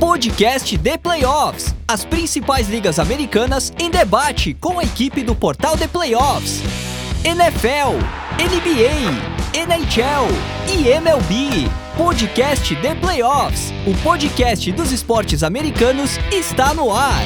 podcast The Playoffs. As principais ligas americanas em debate com a equipe do portal The Playoffs. NFL, NBA, NHL e MLB. Podcast The Playoffs. O podcast dos esportes americanos está no ar.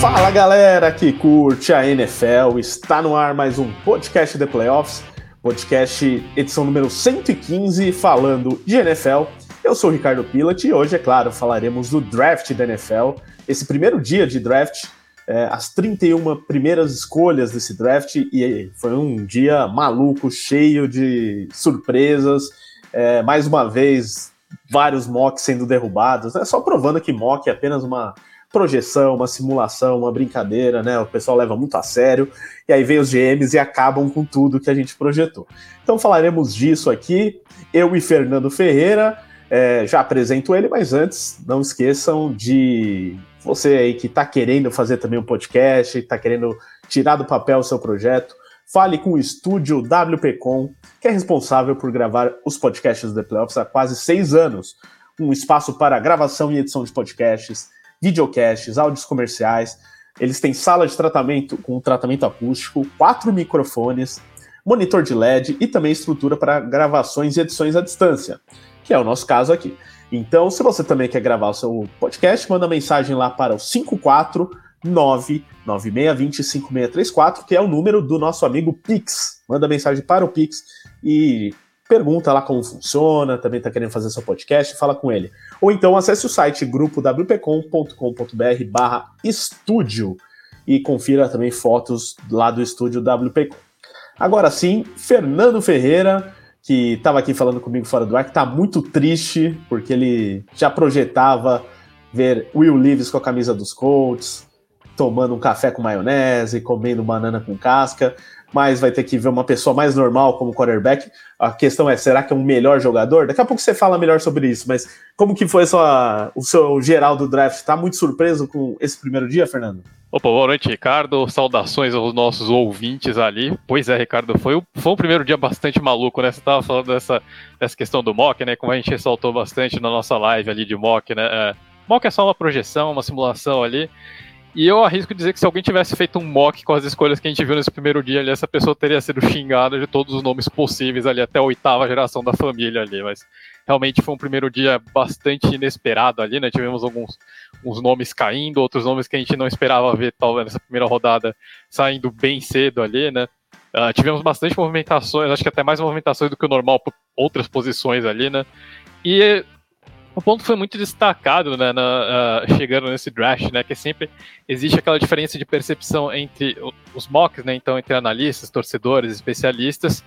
Fala galera que curte a NFL, está no ar mais um podcast The Playoffs, podcast edição número 115, falando de NFL. Eu sou o Ricardo Pilat e hoje, é claro, falaremos do draft da NFL, esse primeiro dia de draft, é, as 31 primeiras escolhas desse draft, e foi um dia maluco, cheio de surpresas, é, mais uma vez, vários mocks sendo derrubados, né? só provando que mock é apenas uma projeção, uma simulação, uma brincadeira, né? O pessoal leva muito a sério, e aí vem os GMs e acabam com tudo que a gente projetou. Então falaremos disso aqui, eu e Fernando Ferreira, é, já apresento ele, mas antes, não esqueçam de você aí que está querendo fazer também um podcast, está querendo tirar do papel o seu projeto, fale com o estúdio WPcom, que é responsável por gravar os podcasts do The Playoffs há quase seis anos. Um espaço para gravação e edição de podcasts, videocasts, áudios comerciais. Eles têm sala de tratamento com tratamento acústico, quatro microfones, monitor de LED e também estrutura para gravações e edições à distância, que é o nosso caso aqui. Então, se você também quer gravar o seu podcast, manda mensagem lá para o 54996205634, que é o número do nosso amigo Pix. Manda mensagem para o Pix e pergunta lá como funciona, também está querendo fazer seu podcast, fala com ele. Ou então acesse o site grupowpcom.com.br barra estúdio e confira também fotos lá do estúdio WPcom. Agora sim, Fernando Ferreira, que estava aqui falando comigo fora do ar, que está muito triste, porque ele já projetava ver Will Leaves com a camisa dos Colts, tomando um café com maionese, comendo banana com casca mas vai ter que ver uma pessoa mais normal como quarterback. A questão é, será que é um melhor jogador? Daqui a pouco você fala melhor sobre isso, mas como que foi sua, o seu geral do draft? Tá muito surpreso com esse primeiro dia, Fernando? Opa, boa noite, Ricardo. Saudações aos nossos ouvintes ali. Pois é, Ricardo, foi, foi um primeiro dia bastante maluco, né? Você estava falando dessa, dessa questão do mock, né? Como a gente ressaltou bastante na nossa live ali de mock, né? É, mock é só uma projeção, uma simulação ali. E eu arrisco dizer que se alguém tivesse feito um mock com as escolhas que a gente viu nesse primeiro dia ali, essa pessoa teria sido xingada de todos os nomes possíveis ali, até a oitava geração da família ali. Mas realmente foi um primeiro dia bastante inesperado ali, né? Tivemos alguns uns nomes caindo, outros nomes que a gente não esperava ver, talvez nessa primeira rodada, saindo bem cedo ali, né? Uh, tivemos bastante movimentações, acho que até mais movimentações do que o normal por outras posições ali, né? E um ponto que foi muito destacado né, na, uh, chegando nesse draft, né, que sempre existe aquela diferença de percepção entre os mocks, né, então entre analistas, torcedores, especialistas,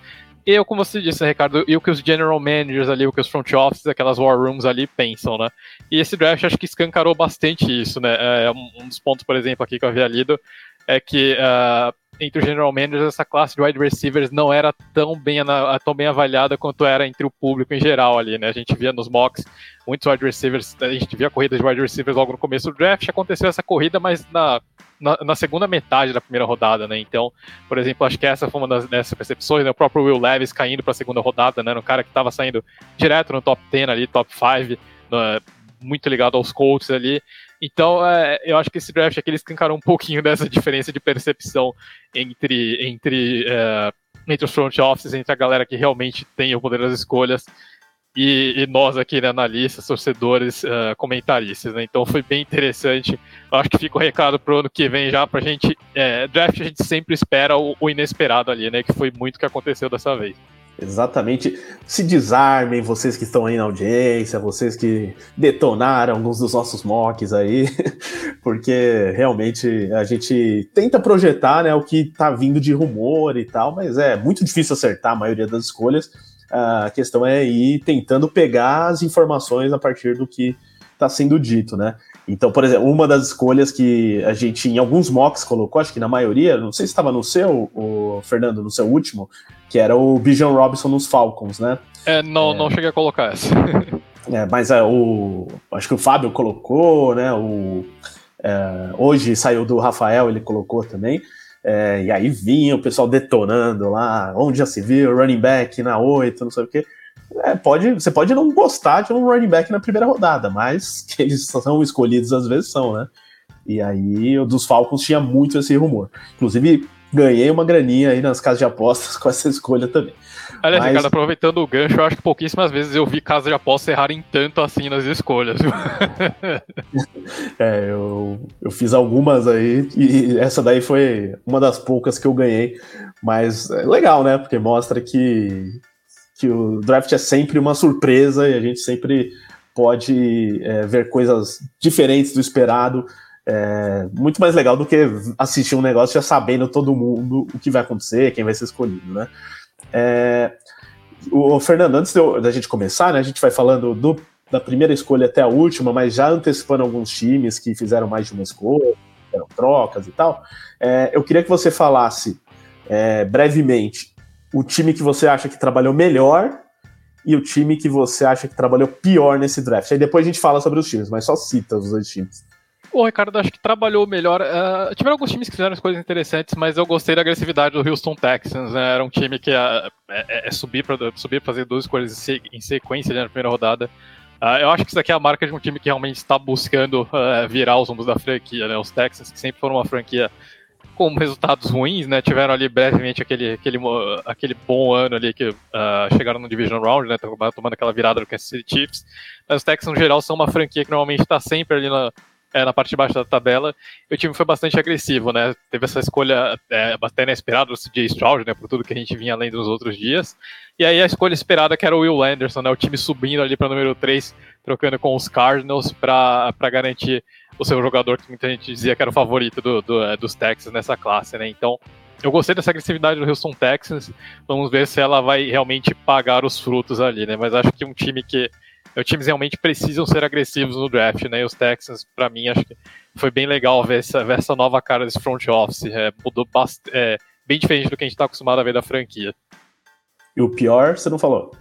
e eu, como você disse, né, Ricardo, e o que os general managers ali, o que os front offices, aquelas war rooms ali pensam, né? E esse draft acho que escancarou bastante isso, né? É um dos pontos, por exemplo, aqui que eu havia lido é que uh, entre os general managers, essa classe de wide receivers não era tão bem, tão bem avaliada quanto era entre o público em geral ali, né? A gente via nos mocks muitos wide receivers, a gente via corridas de wide receivers logo no começo do draft, aconteceu essa corrida, mas na, na, na segunda metade da primeira rodada, né? Então, por exemplo, acho que essa foi uma das dessas percepções, né? O próprio Will Levis caindo para a segunda rodada, né? Um cara que estava saindo direto no top 10 ali, top 5, muito ligado aos Colts ali. Então, é, eu acho que esse draft aqui ele escancarou um pouquinho dessa diferença de percepção entre, entre, é, entre os front offices, entre a galera que realmente tem o poder das escolhas e, e nós aqui, né, analistas, torcedores, uh, comentaristas. Né? Então, foi bem interessante. Eu acho que fica o recado para o ano que vem já para a gente. É, draft a gente sempre espera o, o inesperado ali, né? Que foi muito o que aconteceu dessa vez. Exatamente. Se desarmem, vocês que estão aí na audiência, vocês que detonaram alguns dos nossos mocks aí, porque realmente a gente tenta projetar né, o que está vindo de rumor e tal, mas é muito difícil acertar a maioria das escolhas. A questão é ir tentando pegar as informações a partir do que está sendo dito, né? Então, por exemplo, uma das escolhas que a gente em alguns mocks colocou, acho que na maioria, não sei se estava no seu, o Fernando, no seu último, que era o Bijan Robinson nos Falcons, né? É, não, é... não cheguei a colocar essa. é, mas é, o, acho que o Fábio colocou, né? O, é, hoje saiu do Rafael, ele colocou também. É, e aí vinha o pessoal detonando lá, onde já se viu, running back na 8, não sei o quê. é, pode, você pode não gostar de um running back na primeira rodada, mas que eles são escolhidos às vezes são, né? E aí o dos Falcons tinha muito esse rumor. Inclusive, ganhei uma graninha aí nas casas de apostas com essa escolha também. Aliás, Mas... Ricardo, aproveitando o gancho, eu acho que pouquíssimas vezes eu vi casas de apostas errarem tanto assim nas escolhas. é, eu, eu fiz algumas aí e essa daí foi uma das poucas que eu ganhei. Mas é legal, né? Porque mostra que, que o draft é sempre uma surpresa e a gente sempre pode é, ver coisas diferentes do esperado. É muito mais legal do que assistir um negócio já sabendo todo mundo o que vai acontecer, quem vai ser escolhido, né? É, o Fernando, antes da gente começar, né, a gente vai falando do, da primeira escolha até a última, mas já antecipando alguns times que fizeram mais de uma escolha, fizeram trocas e tal. É, eu queria que você falasse é, brevemente o time que você acha que trabalhou melhor e o time que você acha que trabalhou pior nesse draft. Aí depois a gente fala sobre os times, mas só cita os dois times. O Ricardo acho que trabalhou melhor. Uh, tiveram alguns times que fizeram coisas interessantes, mas eu gostei da agressividade do Houston Texans. Né? Era um time que uh, é, é, subir para subir fazer duas coisas em sequência na primeira rodada. Uh, eu acho que isso aqui é a marca de um time que realmente está buscando virar os rumos da franquia. Né? Os Texans, que sempre foram uma franquia com resultados ruins, né? Tiveram ali brevemente aquele, aquele, aquele bom ano ali que chegaram no Division Round, né? Tomando aquela virada do Kansas City Chiefs. Mas os Texans, no geral, são uma franquia que normalmente está sempre ali na, é, na parte de baixo da tabela, o time foi bastante agressivo, né? Teve essa escolha é, bastante inesperada do CJ Stroud, né? Por tudo que a gente vinha além dos outros dias. E aí a escolha esperada que era o Will Anderson, né? O time subindo ali para número 3, trocando com os Cardinals para garantir o seu jogador que muita gente dizia que era o favorito do, do, é, dos Texans nessa classe, né? Então, eu gostei dessa agressividade do Houston Texans. Vamos ver se ela vai realmente pagar os frutos ali, né? Mas acho que um time que os times realmente precisam ser agressivos no draft, né? E os Texans, para mim, acho que foi bem legal ver essa, ver essa nova cara desse front office. É, mudou bastante, é, bem diferente do que a gente está acostumado a ver da franquia. E o pior, você não falou?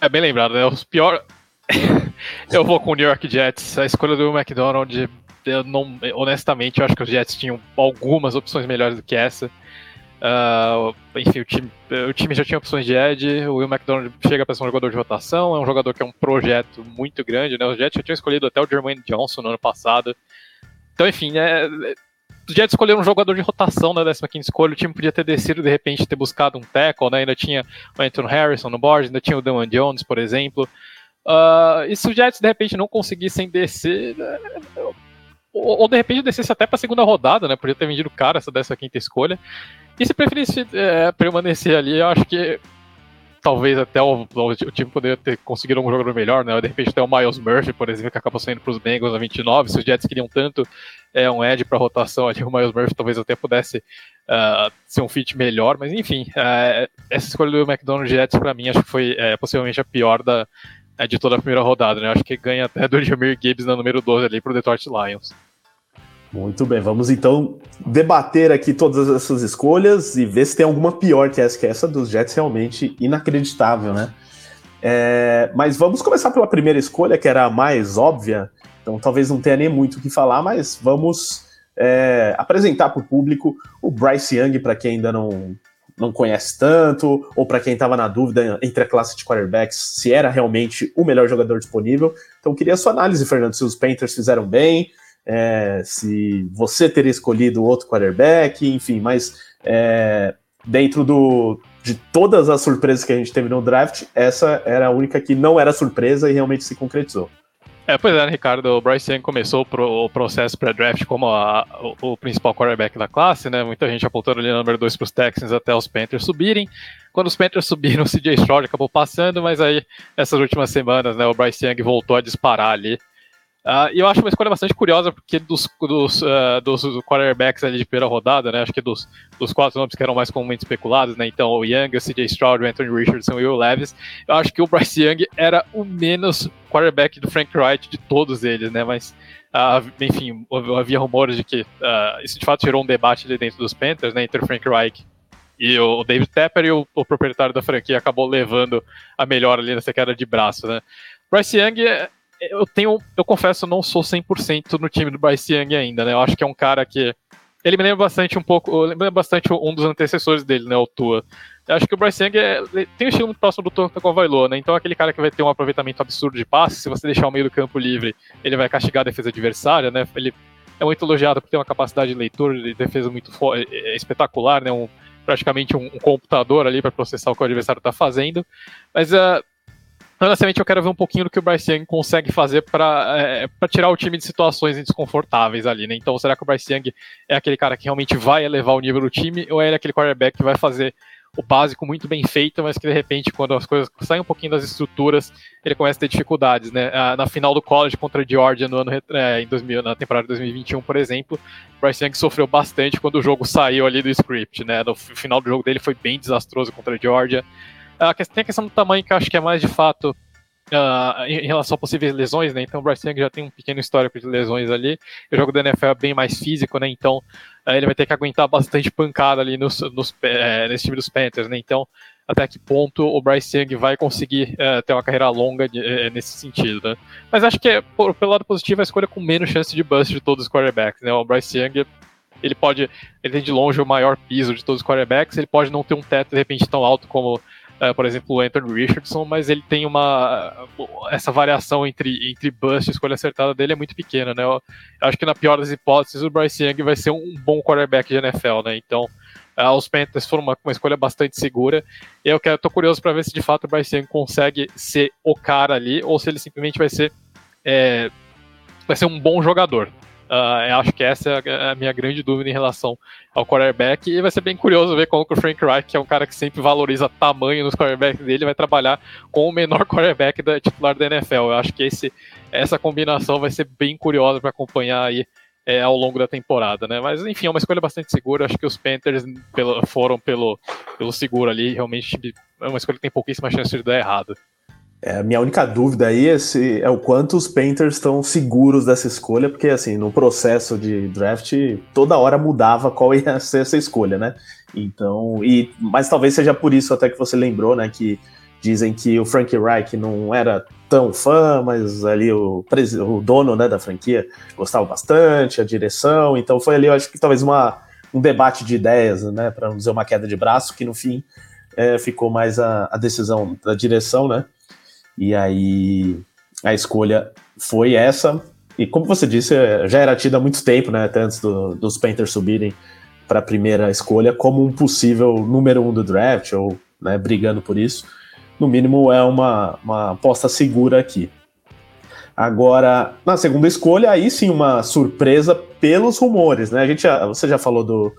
É bem lembrado, né? Os pior. eu vou com o New York Jets. A escolha do McDonald, eu não, honestamente, eu acho que os Jets tinham algumas opções melhores do que essa. Uh, enfim, o time, o time já tinha opções de Ed, o Will McDonald chega para ser um jogador de rotação, é um jogador que é um projeto muito grande, né? Os Jets já tinham escolhido até o Jermaine Johnson no ano passado. Então, enfim, é, os Jets escolheram um jogador de rotação na 15 escolha, o time podia ter descido de repente ter buscado um tackle, né? Ainda tinha o Anton Harrison no board, ainda tinha o Damon Jones, por exemplo. Uh, e se os Jets de repente não conseguissem descer, né, ou, ou, de repente descesse até para a segunda rodada, né? Podia ter vendido cara essa 15 escolha. E se preferisse é, permanecer ali, eu acho que talvez até o, o, time poderia ter conseguido um jogador melhor, né? De repente até o Miles Murphy, por exemplo, que acabou saindo para os Bengals na 29. Se os Jets queriam tanto é, um edge para rotação ali, o Miles Murphy talvez até pudesse uh, ser um fit melhor, mas enfim, uh, essa escolha do McDonald's Jets para mim acho que foi uh, possivelmente a pior da, é, de toda a primeira rodada, né? Acho que ganha até do Jamir Gibbs na número 12 ali para o Detroit Lions. Muito bem, vamos então debater aqui todas essas escolhas e ver se tem alguma pior que essa, que essa dos Jets realmente inacreditável, né? É, mas vamos começar pela primeira escolha, que era a mais óbvia, então talvez não tenha nem muito o que falar, mas vamos é, apresentar para o público o Bryce Young, para quem ainda não, não conhece tanto, ou para quem estava na dúvida entre a classe de quarterbacks, se era realmente o melhor jogador disponível. Então queria a sua análise, Fernando, se os Panthers fizeram bem, é, se você teria escolhido outro quarterback, enfim, mas é, dentro do, de todas as surpresas que a gente teve no draft, essa era a única que não era surpresa e realmente se concretizou. É, pois é, né, Ricardo, o Bryce Young começou o processo pré-draft como a, o, o, principal quarterback da classe, né, muita gente apontando ali no número 2 para os Texans até os Panthers subirem, quando os Panthers subiram, o CJ Stroud acabou passando, mas aí, essas últimas semanas, né, o Bryce Young voltou a disparar ali, Uh, e eu acho uma escolha bastante curiosa, porque dos, dos, uh, dos quarterbacks ali de primeira rodada, né, acho que dos, dos quatro nomes que eram mais comumente especulados, né, então o Young, o CJ Stroud, o Anthony Richardson e o Levis, eu acho que o Bryce Young era o menos quarterback do Frank Wright de todos eles, né, mas, uh, enfim, havia rumores de que isso de fato gerou um debate ali dentro dos Panthers, né, entre o Frank Reich e o David Tepper e o, o proprietário da franquia acabou levando a melhor ali nessa queda de braço, né. Bryce Young é eu tenho, eu confesso, não sou 100% no time do Bryce Young ainda, né? Eu acho que é um cara que ele me lembra bastante um pouco, lembra bastante um dos antecessores dele, né, o Tua. Eu acho que o Bryce Young é, tem um estilo muito próximo do Tonka Tagovailoa, né? Então aquele cara que vai ter um aproveitamento absurdo de passe, se você deixar o meio do campo livre, ele vai castigar a defesa adversária, né? Ele é muito elogiado por ter uma capacidade de leitura de defesa muito é, é espetacular, né? Um, praticamente um, um computador ali para processar o que o adversário está fazendo. Mas uh, honestamente eu quero ver um pouquinho do que o Bryce Young consegue fazer para é, tirar o time de situações desconfortáveis ali, né? Então será que o Bryce Young é aquele cara que realmente vai elevar o nível do time ou é ele aquele quarterback que vai fazer o básico muito bem feito, mas que de repente, quando as coisas saem um pouquinho das estruturas, ele começa a ter dificuldades, né? Ah, na final do college contra a Georgia no ano é, em 2000, na temporada de 2021, por exemplo, Bryce Young sofreu bastante quando o jogo saiu ali do script, né? No final do jogo dele foi bem desastroso contra a Georgia. Tem a questão do tamanho que eu acho que é mais de fato Uh, em relação a possíveis lesões, né? Então o Bryce Young já tem um pequeno histórico de lesões ali. O jogo da NFL é bem mais físico, né? Então uh, ele vai ter que aguentar bastante pancada ali nos, nos, é, nesse time dos Panthers, né? Então até que ponto o Bryce Young vai conseguir uh, ter uma carreira longa de, nesse sentido, né? Mas acho que é, por, pelo lado positivo a escolha com menos chance de bust de todos os quarterbacks, né? O Bryce Young ele pode, ele tem de longe o maior piso de todos os quarterbacks, ele pode não ter um teto de repente tão alto como uh, por exemplo, o Anthony Richardson, mas ele tem uma. Essa variação entre, entre bust e escolha acertada dele é muito pequena, né? Eu, eu acho que na pior das hipóteses, o Bryce Young vai ser um bom quarterback de NFL, né? Então. Uh, os Panthers foram uma, uma, escolha bastante segura. E eu quero, tô curioso para ver se de fato o Bryce Young consegue ser o cara ali, ou se ele simplesmente vai ser é, vai ser um bom jogador. Uh, acho que essa é a minha grande dúvida em relação ao quarterback. E vai ser bem curioso ver como que o Frank Reich, que é um cara que sempre valoriza tamanho nos quarterbacks dele, vai trabalhar com o menor quarterback da, titular da NFL. Eu acho que esse, essa combinação vai ser bem curiosa para acompanhar aí é, ao longo da temporada, né? Mas enfim, é uma escolha bastante segura. Acho que os Panthers pelo, foram pelo, pelo seguro ali. Realmente é uma escolha que tem pouquíssima chance de dar errado. É, minha única dúvida aí é, se, é o quanto os Panthers estão seguros dessa escolha, porque assim, no processo de draft, toda hora mudava qual ia ser essa escolha, né? Então, e, mas talvez seja por isso até que você lembrou, né, que dizem que o Frank Reich não era tão fã, mas ali o, o dono né, da franquia gostava bastante, a direção, então foi ali, eu acho que talvez uma, um debate de ideias, né, para não dizer uma queda de braço, que no fim é, ficou mais a, a decisão da direção, né? E aí a escolha foi essa. E como você disse, já era tida há muito tempo, né? Até antes do, dos Panthers subirem para a primeira escolha, como um possível número um do draft, ou né, brigando por isso. No mínimo, é uma, uma aposta segura aqui. Agora, na segunda escolha, aí sim uma surpresa pelos rumores, né? A gente já, você já falou do,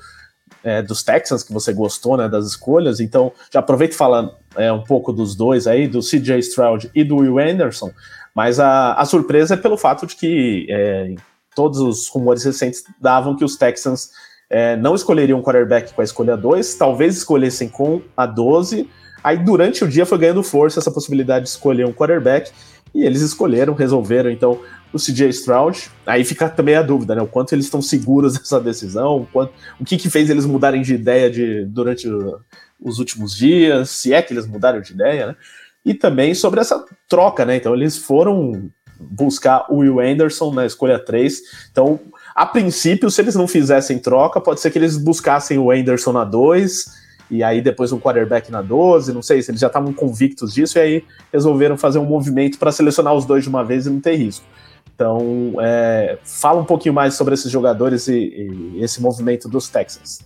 é, dos Texans que você gostou, né, das escolhas. Então, já aproveito e fala é, um pouco dos dois aí, do CJ Stroud e do Will Anderson. Mas a, a surpresa é pelo fato de que é, todos os rumores recentes davam que os Texans é, não escolheriam um quarterback com a escolha 2, talvez escolhessem com a 12. Aí, durante o dia, foi ganhando força essa possibilidade de escolher um quarterback. E eles escolheram, resolveram. Então, o CJ Stroud. Aí fica também a dúvida, né? O quanto eles estão seguros dessa decisão, o, quanto, o que, que fez eles mudarem de ideia de, durante o, os últimos dias, se é que eles mudaram de ideia, né? E também sobre essa troca, né? Então eles foram buscar o Will Anderson na escolha 3. Então, a princípio, se eles não fizessem troca, pode ser que eles buscassem o Anderson na 2 e aí depois um quarterback na 12, não sei se eles já estavam convictos disso e aí resolveram fazer um movimento para selecionar os dois de uma vez e não ter risco. Então, é, fala um pouquinho mais sobre esses jogadores e, e esse movimento dos Texans.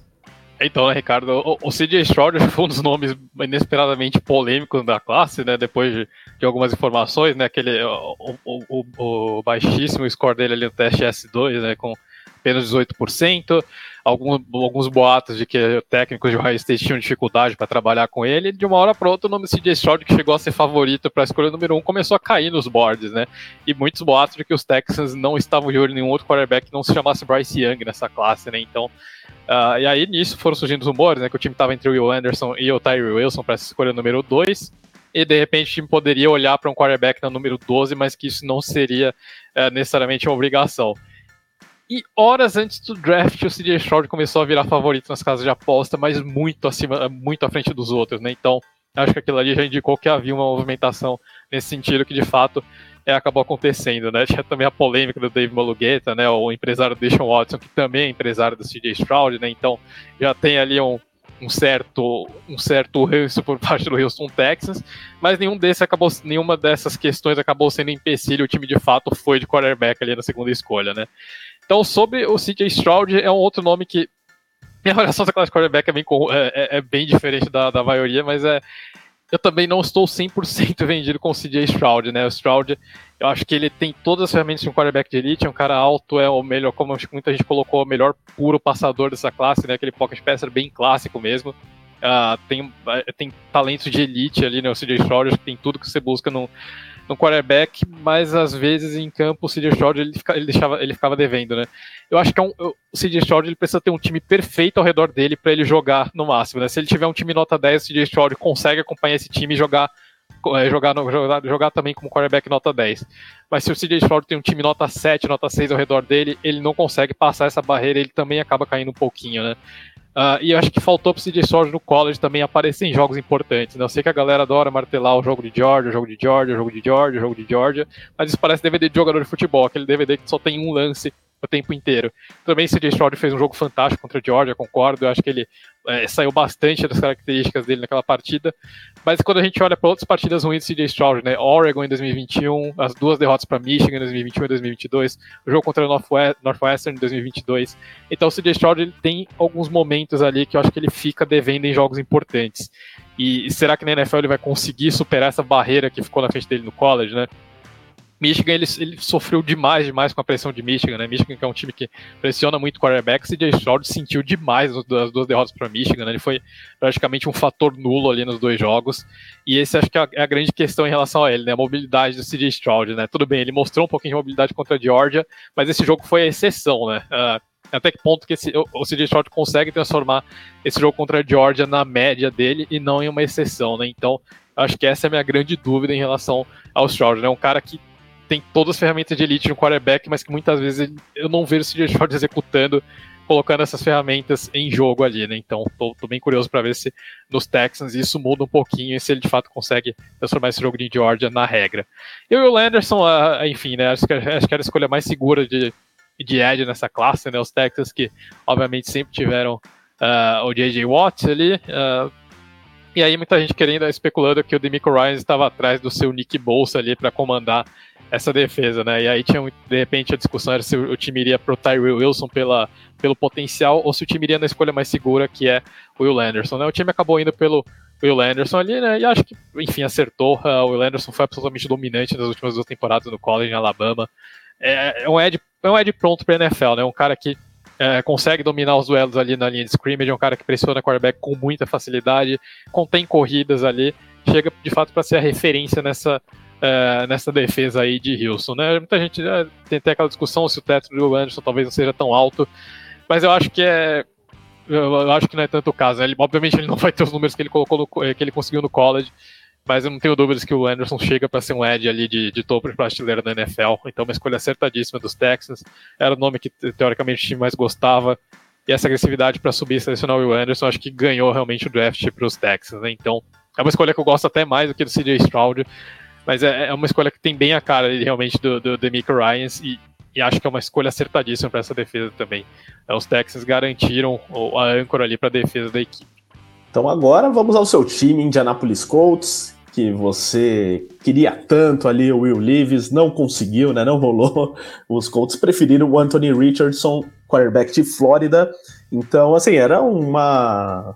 Então, né, Ricardo, o, o CJ Stroud foi um dos nomes inesperadamente polêmicos da classe, né, depois de, de algumas informações, né, aquele, o, o, o, baixíssimo score dele ali no teste S2, né, com apenas 18%, alguns, boatos de que técnicos de Ohio State tinham dificuldade para trabalhar com ele, de uma hora para outra o nome CJ Stroud, que chegou a ser favorito para a escolha número 1, um, começou a cair nos boards, né? E muitos boatos de que os Texans não estavam de olho em nenhum outro quarterback que não se chamasse Bryce Young nessa classe, né? Então, uh, e aí nisso foram surgindo os rumores, né? Que o time estava entre o Will Anderson e o Tyree Wilson para essa escolha número 2 e de repente o time poderia olhar para um quarterback na número 12, mas que isso não seria uh, necessariamente uma obrigação. E horas antes do draft, o CJ Stroud começou a virar favorito nas casas de aposta, mas muito acima, muito à frente dos outros, né? Então, acho que aquilo ali já indicou que havia uma movimentação nesse sentido que de fato é, acabou acontecendo, né? Tinha também a polêmica do Dave Malugueta, né? O empresário Deshaun Watson, que também é empresário do CJ Stroud, né? Então, já tem ali um, um certo um certo ranço por parte do Houston Texans, mas nenhum desses acabou, nenhuma dessas questões acabou sendo empecilho. O time de fato foi de quarterback ali na segunda escolha, né? Então, sobre o CJ Stroud, é um outro nome que minha avaliação da classe quarterback é bem, é, é, é bem diferente da, da maioria, mas é, eu também não estou 100% vendido com o CJ Stroud, né? O Stroud, eu acho que ele tem todas as ferramentas de um quarterback de elite, é um cara alto, é o melhor, como muita gente colocou, o melhor puro passador dessa classe, né? Aquele pocket passer bem clássico mesmo. Uh, tem, tem talentos de elite ali, né? O CJ Stroud, acho que tem tudo que você busca no, no quarterback, mas às vezes em campo o CJ Stroud ele, fica, ele, deixava, ele ficava devendo, né? Eu acho que é um, o CJ Stroud ele precisa ter um time perfeito ao redor dele para ele jogar no máximo, né? Se ele tiver um time nota 10, o CJ Stroud consegue acompanhar esse time e jogar é, jogar, no, jogar, jogar também como quarterback nota 10. Mas se o CJ Stroud tem um time nota 7, nota 6 ao redor dele, ele não consegue passar essa barreira, ele também acaba caindo um pouquinho, né? Uh, e eu acho que faltou pro CJ Stroud no college também aparecer em jogos importantes. Né? Eu sei que a galera adora martelar o jogo de Georgia, o jogo de Georgia, o jogo de Georgia, o jogo de Georgia, mas isso parece DVD de jogador de futebol, aquele DVD que só tem um lance o tempo inteiro. Também o CJ Stroud fez um jogo fantástico contra a Georgia, concordo. Eu acho que ele é, saiu bastante das características dele naquela partida. Mas quando a gente olha para outras partidas ruins do CJ Stroud, né? Oregon em 2021, as duas derrotas para Michigan em 2021 e 2022, o jogo contra o Northwestern em 2022. Então o CJ Stroud ele tem alguns momentos ali que eu acho que ele fica devendo em jogos importantes. E será que na NFL ele vai conseguir superar essa barreira que ficou na frente dele no college, né? Michigan ele, ele, sofreu demais, demais com a pressão de Michigan, né? Michigan que é um time que pressiona muito quarterbacks e Jay Stroud sentiu demais as duas derrotas para Michigan, né? Ele foi praticamente um fator nulo ali nos dois jogos. E esse acho que é a, é grande questão em relação a ele, né? A mobilidade do CJ Stroud, né? Tudo bem, ele mostrou um pouquinho de mobilidade contra a Georgia, mas esse jogo foi a exceção, né? Uh, até que ponto que esse, o CJ Stroud consegue transformar esse jogo contra a Georgia na média dele e não em uma exceção, né? Então, acho que essa é a minha grande dúvida em relação ao Stroud, né? Um cara que tem todas as ferramentas de elite no quarterback, mas que muitas vezes eu não vejo o CJ Stroud executando, colocando essas ferramentas em jogo ali, né? Então, tô, tô bem curioso para ver se nos Texans isso muda um pouquinho e se ele de fato consegue transformar esse jogo de Georgia na regra. Eu e o Landerson, uh, enfim, né? Acho que, acho que era a escolha mais segura de, de Ed nessa classe, né? Os Texans que, obviamente, sempre tiveram uh, o J.J. Watt ali. Uh, e aí muita gente querendo, especulando que o Demico Ryan estava atrás do seu Nick Bolsa ali para comandar essa defesa, né? E aí tinha, de repente, a discussão era se o time iria pro Tyree Wilson pela, pelo potencial ou se o time iria na escolha mais segura, que é o Will Anderson, né? O time acabou indo pelo Will Anderson ali, né? E acho que, enfim, acertou. Uh, o Will Anderson foi absolutamente dominante nas últimas duas temporadas no college em Alabama. É, é um Ed, é um Ed pronto para NFL, né? Um cara que é, consegue dominar os duelos ali na linha de scrimmage, é um cara que pressiona quarterback com muita facilidade, contém corridas ali, chega de fato para ser a referência nessa é, nessa defesa aí de Wilson, né? Muita gente né, tem até aquela discussão se o teto do Anderson talvez não seja tão alto, mas eu acho que é eu acho que não é tanto o caso. Né? Ele, obviamente ele não vai ter os números que ele colocou no, que ele conseguiu no college, mas eu não tenho dúvidas que o Anderson chega para ser um edge ali de, de topo de prateleira da NFL. Então uma escolha acertadíssima dos Texans. Era o nome que teoricamente o time mais gostava. E essa agressividade para subir e selecionar o Will Anderson, acho que ganhou realmente o draft para os Texans. Né? Então é uma escolha que eu gosto até mais do que do CJ Stroud. Mas é, é uma escolha que tem bem a cara realmente do, do Demico Ryans e, e acho que é uma escolha acertadíssima para essa defesa também. É, os Texans garantiram a âncora ali para a defesa da equipe. Então agora vamos ao seu time, Indianapolis Colts, que você queria tanto ali, o Will Leaves, não conseguiu, né? Não rolou. Os Colts preferiram o Anthony Richardson, quarterback de Flórida. Então, assim, era uma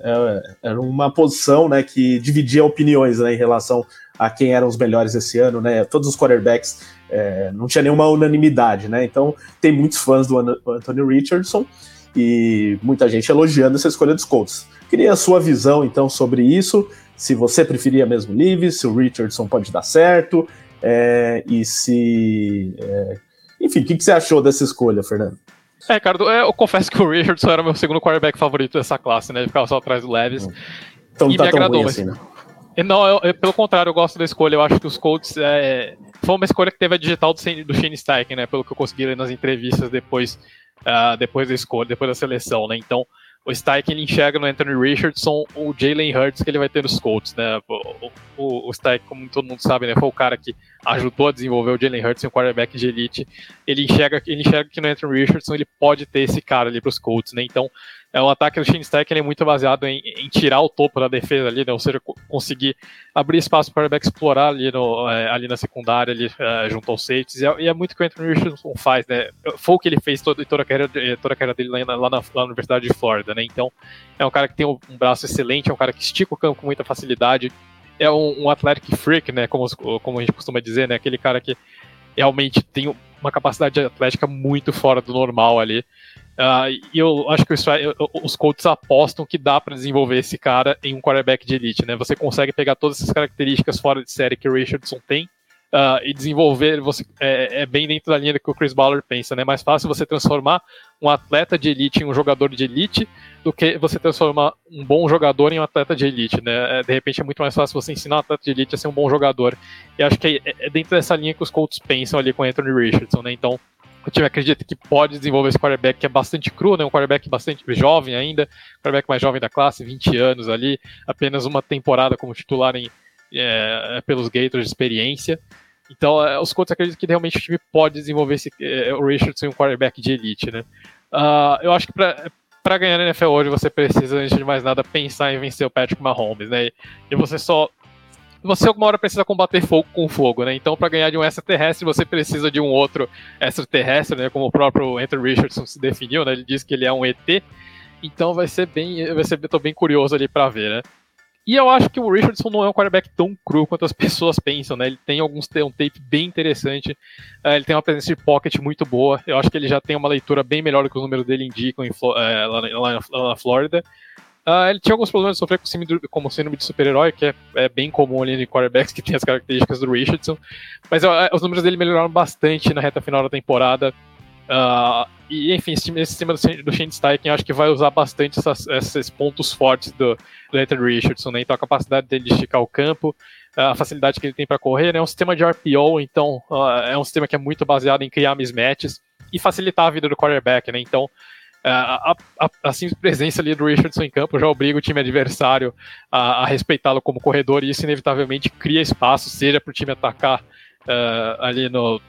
é, era uma posição, né, que dividia opiniões né, em relação a quem eram os melhores esse ano, né? Todos os quarterbacks é, não tinha nenhuma unanimidade, né? Então tem muitos fãs do Anthony Richardson e muita gente elogiando essa escolha dos Colts. Queria a sua visão então sobre isso, se você preferia mesmo Leaves, se o Richardson pode dar certo é, e se, é, enfim, o que, que, você achou dessa escolha, Fernando? É, Ricardo, eu confesso que o Richardson era meu segundo quarterback favorito dessa classe, né? Ele ficava só atrás do Leves. Então e tá me tão agradou, ruim assim, né? Não, eu, eu, pelo contrário, eu gosto da escolha. Eu acho que os Colts é, foi uma escolha que teve a digital do, do Shane Steichen, né? Pelo que eu consegui ler nas entrevistas depois, uh, depois da escolha, depois da seleção, né? Então, o Steichen ele enxerga no Anthony Richardson o Jalen Hurts que ele vai ter nos Colts, né? O, o, o Steichen, como todo mundo sabe, né? Foi o cara que ajudou a desenvolver o Jalen Hurts, um quarterback de elite, ele enxerga, ele enxerga que no Anthony Richardson ele pode ter esse cara ali para os Colts, né? Então, é um ataque do Shane Steichen é muito baseado em, em, tirar o topo da defesa ali, né? ou seja, conseguir abrir espaço para o quarterback explorar ali, no, é, ali na secundária, ali, é, junto aos safeties, e é, e é, muito o que o Anthony Richardson faz, né? Foi o que ele fez toda, a carreira, toda a carreira dele lá na, lá na, lá na Universidade de Flórida, né? Então, é um cara que tem um braço excelente, é um cara que estica o campo com muita facilidade, é um, um athletic freak, né? Como, como a gente costuma dizer, né? Aquele cara que realmente tem uma capacidade atlética muito fora do normal ali. Uh, e eu acho que os Colts apostam que dá para desenvolver esse cara em um quarterback de elite, né? Você consegue pegar todas essas características fora de série que o Richardson tem uh, e desenvolver você é, é, bem dentro da linha que o Chris Ballard pensa, né? É mais fácil você transformar um atleta de elite em um jogador de elite do que você transformar um bom jogador em um atleta de elite, né? É, de repente é muito mais fácil você ensinar um atleta de elite a ser um bom jogador. E acho que é, é dentro dessa linha que os Colts pensam ali com Anthony Richardson, né? Então o time acredita que pode desenvolver esse quarterback que é bastante cru, né? um quarterback bastante jovem ainda, quarterback mais jovem da classe, 20 anos ali, apenas uma temporada como titular em, é, pelos Gators de experiência. Então, é, os Colts acreditam que realmente o time pode desenvolver esse, é, o Richardson um quarterback de elite, né? Uh, eu acho que para ganhar na NFL hoje você precisa, antes de mais nada, pensar em vencer o Patrick Mahomes, né? E você só você alguma hora precisa combater fogo com fogo, né? Então, para ganhar de um extraterrestre, você precisa de um outro extraterrestre, né? Como o próprio Anthony Richardson se definiu, né? Ele disse que ele é um ET. Então, vai ser bem, vai ser, tô bem curioso ali para ver, né? E eu acho que o Richardson não é um quarterback tão cru quanto as pessoas pensam, né? Ele tem alguns um tape bem interessante, uh, ele tem uma presença de pocket muito boa. Eu acho que ele já tem uma leitura bem melhor do que os números dele indicam em, uh, lá, na Flórida. Uh, ele tinha alguns problemas de sofrer com síndrome, como síndrome de super-herói, que é, é, bem comum ali em quarterbacks que tem as características do Richardson. Mas uh, os números dele melhoraram bastante na reta final da temporada. Uh, e, enfim, esse, sistema do, Shane Steichen acho que vai usar bastante essas, esses pontos fortes do, do Anthony Richardson, né? Então, a capacidade dele de esticar o campo, a facilidade que ele tem para correr, né? É um sistema de RPO, então é um sistema que é muito baseado em criar mismatches e facilitar a vida do quarterback, né? Então, a, a, a, simples presença ali do Richardson em campo já obriga o time adversário a, a respeitá-lo como corredor e isso inevitavelmente cria espaço, seja para o time atacar uh, ali no,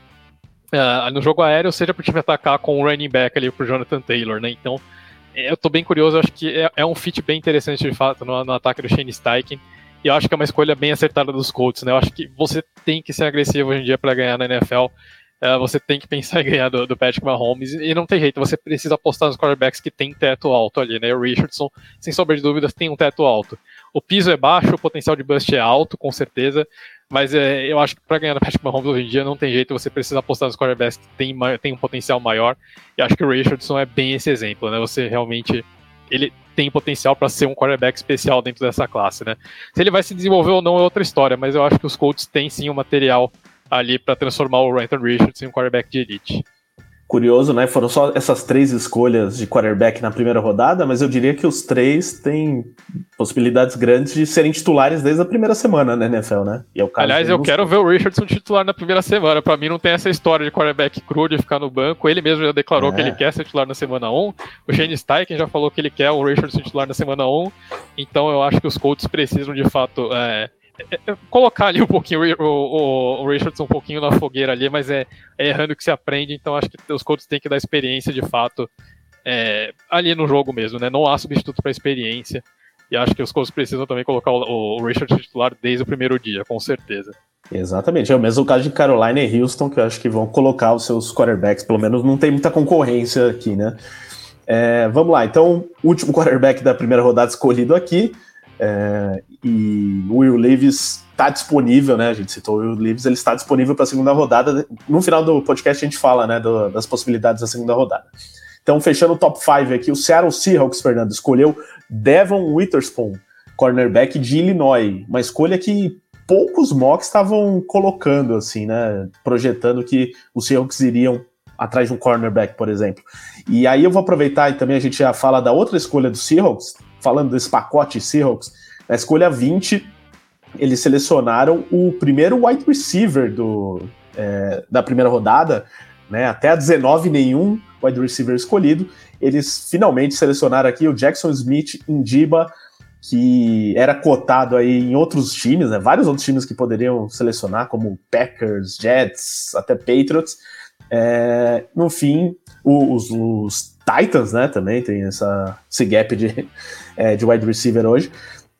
uh, no jogo aéreo, seja para o time atacar com o running back ali para o Jonathan Taylor, né? Então, eu estou bem curioso, acho que é, é, um fit bem interessante de fato no, no ataque do Shane Steichen. E eu acho que é uma escolha bem acertada dos Colts, né? Eu acho que você tem que ser agressivo hoje em dia para ganhar na NFL. Uh, você tem que pensar em ganhar do, do Patrick Mahomes e não tem jeito, você precisa apostar nos quarterbacks que tem teto alto ali, né? O Richardson, sem sombra de dúvidas, tem um teto alto. O piso é baixo, o potencial de bust é alto, com certeza, mas é, eu acho que para ganhar do Patrick Mahomes hoje em dia não tem jeito, você precisa apostar nos quarterbacks que tem, tem um potencial maior, e acho que o Richardson é bem esse exemplo, né? Você realmente ele tem potencial para ser um quarterback especial dentro dessa classe, né? Se ele vai se desenvolver ou não é outra história, mas eu acho que os Colts têm sim o material ali para transformar o Anthony Richardson em um quarterback de elite. Curioso, né? Foram só essas três escolhas de quarterback na primeira rodada, mas eu diria que os três têm possibilidades grandes de serem titulares desde a primeira semana na NFL, né? É Aliás, eu quero ver o Richardson titular na primeira semana. Para mim, não tem essa história de quarterback cru de ficar no banco. Ele mesmo já declarou é. que ele quer ser titular na semana 1. O Shane Steichen já falou que ele quer o Richardson titular na semana 1. Então, eu acho que os Colts precisam de fato. É, colocar ali um pouquinho o, o, o, Richardson um pouquinho na fogueira ali, mas é, é, errando que se aprende, então acho que os Colts têm que dar experiência de fato é, ali no jogo mesmo, né? Não há substituto para experiência. E acho que os Colts precisam também colocar o, o Richard titular desde o primeiro dia, com certeza. Exatamente, é o mesmo caso de Carolina e Houston, que eu acho que vão colocar os seus quarterbacks, pelo menos não tem muita concorrência aqui, né? É, vamos lá, então, último quarterback da primeira rodada escolhido aqui, é, e o Will Levis está disponível, né? A gente citou o Will Levis, ele está disponível para a segunda rodada. No final do podcast a gente fala, né, do, das possibilidades da segunda rodada. Então, fechando o top 5 aqui, o Seattle Seahawks, Fernando, escolheu Devon Witherspoon, cornerback de Illinois. Uma escolha que poucos mocks estavam colocando, assim, né? Projetando que os Seahawks iriam atrás de um cornerback, por exemplo. E aí eu vou aproveitar e também a gente já fala da outra escolha do Seahawks, falando desse pacote Seahawks, na escolha 20, eles selecionaram o primeiro wide receiver do, é, da primeira rodada, né? Até a 19, nenhum wide receiver escolhido. Eles finalmente selecionaram aqui o Jackson Smith Indiba, que era cotado aí em outros times, né? Vários outros times que poderiam selecionar, como Packers, Jets, até Patriots. É, no fim, os, os, Titans, né, também tem essa, esse gap de, é, de wide receiver hoje.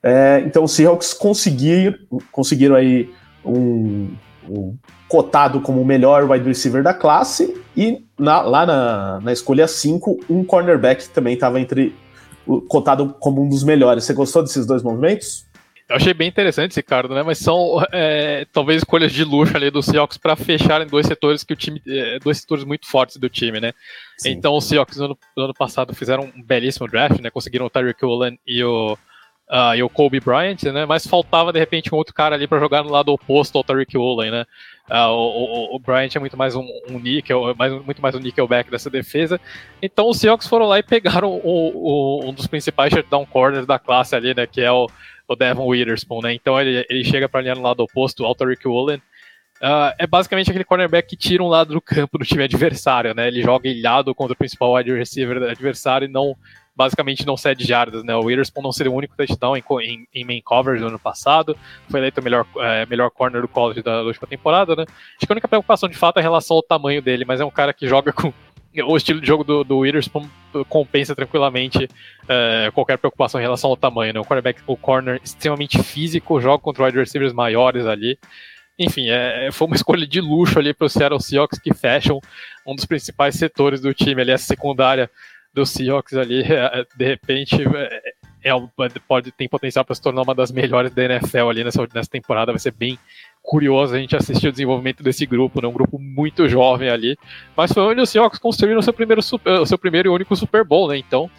É, então os Seahawks conseguiram, conseguiram aí um, um, cotado como o melhor wide receiver da classe e na, lá na, na escolha 5, um cornerback também estava entre cotado como um dos melhores. Você gostou desses dois movimentos? Eu achei bem interessante, Ricardo, né? Mas são é, talvez escolhas de luxo ali do Seahawks para fecharem dois setores que o time, é, dois setores muito fortes do time, né? Sim. Então os Seahawks no ano, no ano, passado fizeram um belíssimo draft, né? Conseguiram o Tyreek Woolen e o uh, e o Kobe Bryant, né? Mas faltava de repente um outro cara ali para jogar no lado oposto ao Tyreek Woolen, né? Uh, o, o, Bryant é muito mais um, um nickel, mais, muito mais um nickelback dessa defesa. Então os Seahawks foram lá e pegaram o, um dos principais shutdown corners da classe ali, né? Que é o Devon Witherspoon, né? Então ele, ele chega para alinhar no lado oposto, o Alteric Woolen. Uh, é basicamente aquele cornerback que tira um lado do campo do time adversário, né? Ele joga ilhado contra o principal wide receiver adversário e não, basicamente não cede jardas, né? O Witherspoon não seria o único touchdown em, em, em main coverage no ano passado, foi eleito o melhor, é, melhor corner do college da última temporada, né? Acho que a única preocupação de fato é em relação ao tamanho dele, mas é um cara que joga com o estilo de jogo do, do Witherspoon compensa tranquilamente uh, qualquer preocupação em relação ao tamanho. Né? O cornerback, o corner extremamente físico, joga contra wide receivers maiores ali. Enfim, é, foi uma escolha de luxo ali para o Seattle Seahawks que fecham um dos principais setores do time ali, a secundária do Seahawks ali, é, de repente é, é, pode tem potencial para se tornar uma das melhores da NFL ali nessa, nessa temporada, vai ser bem curioso a gente assistir o desenvolvimento desse grupo, né? um grupo muito jovem ali, mas foi onde os Seahawks construíram o seu primeiro, super, o seu primeiro e único Super Bowl, né? Então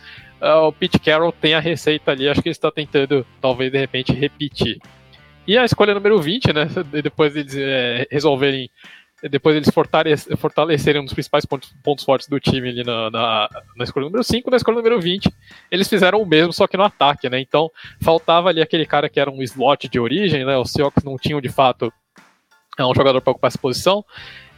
uh, o Pete Carroll tem a receita ali, acho que ele está tentando, talvez de repente, repetir. E a escolha número 20, né? Depois eles é, resolverem depois eles fortalecerem um dos principais pontos, pontos fortes do time ali na, na, na, escolha número 5, na escolha número 20, eles fizeram o mesmo, só que no ataque, né? Então, faltava ali aquele cara que era um slot de origem, né? Os Seahawks não tinham, de fato, é, um jogador para ocupar essa posição.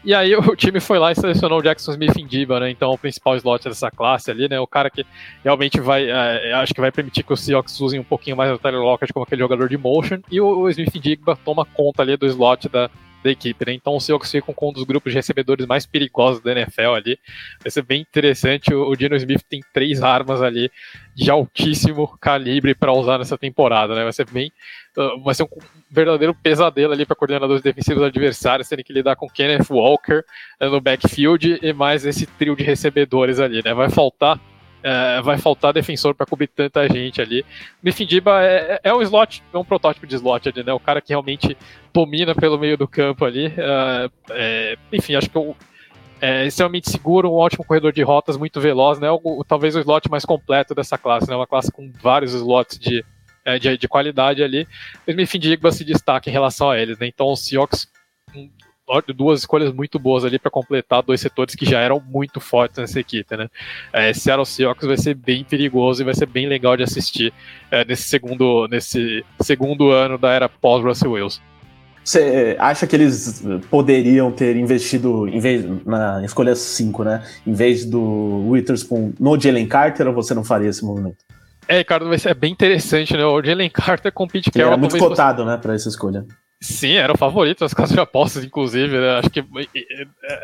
E aí o time foi lá e selecionou o Jackson Smith em né? Então o principal slot dessa classe ali, né? O cara que realmente vai, é, acho que vai permitir que os Seahawks usem um pouquinho mais o Tyler Lockett como aquele jogador de motion. E o, o Smith Digba toma conta ali do slot da, da equipe, né? Então o Seahawks ficam com um dos grupos de recebedores mais perigosos da NFL ali. Vai ser bem interessante. O, Dino Smith tem três armas ali de altíssimo calibre para usar nessa temporada, né? Vai ser bem. Uh, vai ser um verdadeiro pesadelo ali para coordenadores defensivos adversários, terem que lidar com Kenneth Walker uh, no backfield e mais esse trio de recebedores ali, né? Vai faltar é, vai faltar defensor para cobrir tanta gente ali. Mifindiba é, é um slot, é um protótipo de slot ali, né? O cara que realmente domina pelo meio do campo ali. É, é enfim, acho que eu, é extremamente seguro, um ótimo corredor de rotas, muito veloz, né? O, talvez o slot mais completo dessa classe, né? Uma classe com vários slots de, é, de, de qualidade ali. O Mifindiba se destaca em relação a eles, né? Então o Seahawks duas escolhas muito boas ali para completar dois setores que já eram muito fortes nessa equipe, né? É, Seattle Seahawks vai ser bem perigoso e vai ser bem legal de assistir é, nesse segundo nesse segundo ano da era pós Russell Wilson. Você acha que eles poderiam ter investido em vez, na escolha 5, né? Em vez do Witherspoon no Jalen Carter ou você não faria esse movimento? É, Ricardo, vai ser bem interessante, né? O Jalen Carter com o Pete Carroll. Ele era muito cotado, você... né, para essa escolha. Sim, era o favorito das casas de apostas, inclusive. Né? Acho que.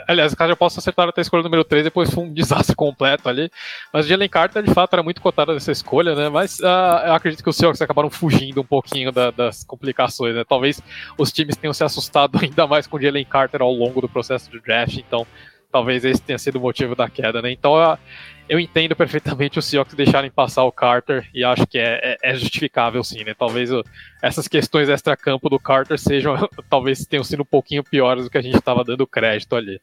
Aliás, as casas de apostas acertaram até a escolha número 3, depois foi um desastre completo ali. Mas o Jalen Carter, de fato, era muito cotado nessa escolha, né? Mas uh, eu acredito que os Seahawks acabaram fugindo um pouquinho da, das complicações, né? Talvez os times tenham se assustado ainda mais com o Jalen Carter ao longo do processo de draft, então talvez esse tenha sido o motivo da queda, né? Então eu entendo perfeitamente os Seahawks deixarem passar o Carter e acho que é, é, é justificável sim, né? Talvez o, essas questões extra-campo do Carter sejam, talvez tenham sido um pouquinho piores do que a gente estava dando crédito ali.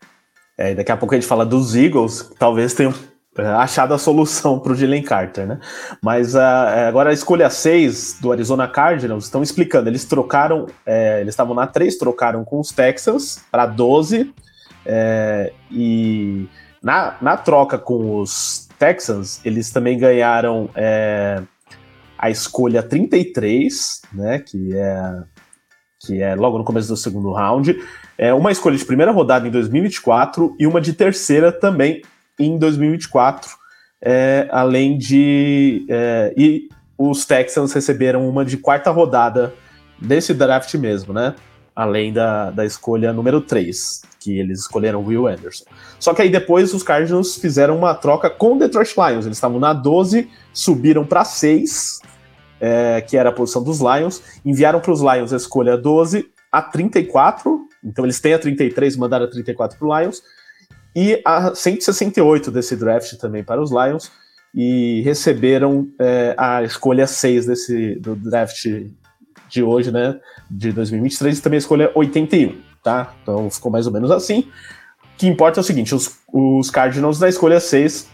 É, daqui a pouco a gente fala dos Eagles, talvez tenham é, achado a solução para o Jalen Carter, né? Mas uh, agora a escolha 6 do Arizona Cardinals estão explicando, eles trocaram, é, eles estavam na 3, trocaram com os Texans para 12 é, e na, na troca com os Texans, eles também ganharam é, a escolha 33, né, que é, que é logo no começo do segundo round, é uma escolha de primeira rodada em 2024 e uma de terceira também em 2024, é, além de. É, e os Texans receberam uma de quarta rodada desse draft mesmo, né? Além da, da escolha número 3, que eles escolheram Will Anderson. Só que aí depois os Cardinals fizeram uma troca com o Detroit Lions. Eles estavam na 12, subiram para 6, é, que era a posição dos Lions, enviaram para os Lions a escolha 12 a 34, então eles têm a 33, mandaram a 34 para Lions, e a 168 desse draft também para os Lions, e receberam é, a escolha 6 desse, do draft de hoje, né, de 2023, e também a escolha 81, tá? Então ficou mais ou menos assim. O que importa é o seguinte, os, os Cardinals na escolha 6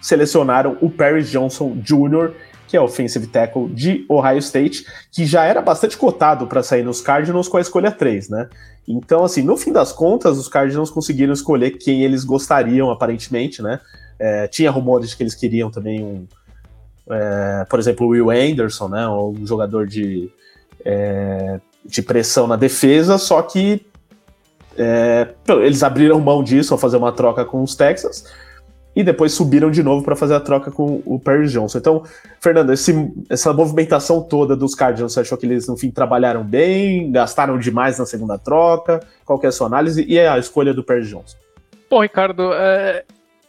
selecionaram o Perry Johnson Jr., que é offensive tackle de Ohio State, que já era bastante cotado para sair nos Cardinals com a escolha 3, né? Então, assim, no fim das contas, os Cardinals conseguiram escolher quem eles gostariam, aparentemente, né? É, tinha rumores de que eles queriam também um, é, por exemplo, o Will Anderson, né? Um jogador de, é, de pressão na defesa, só que é, eles abriram mão disso ao fazer uma troca com os Texans e depois subiram de novo para fazer a troca com o Perry Johnson. Então, Fernando, esse, essa movimentação toda dos Cardinals, você achou que eles no fim trabalharam bem, gastaram demais na segunda troca? Qual é a sua análise e a escolha do Perry Johnson? Bom, Ricardo, é,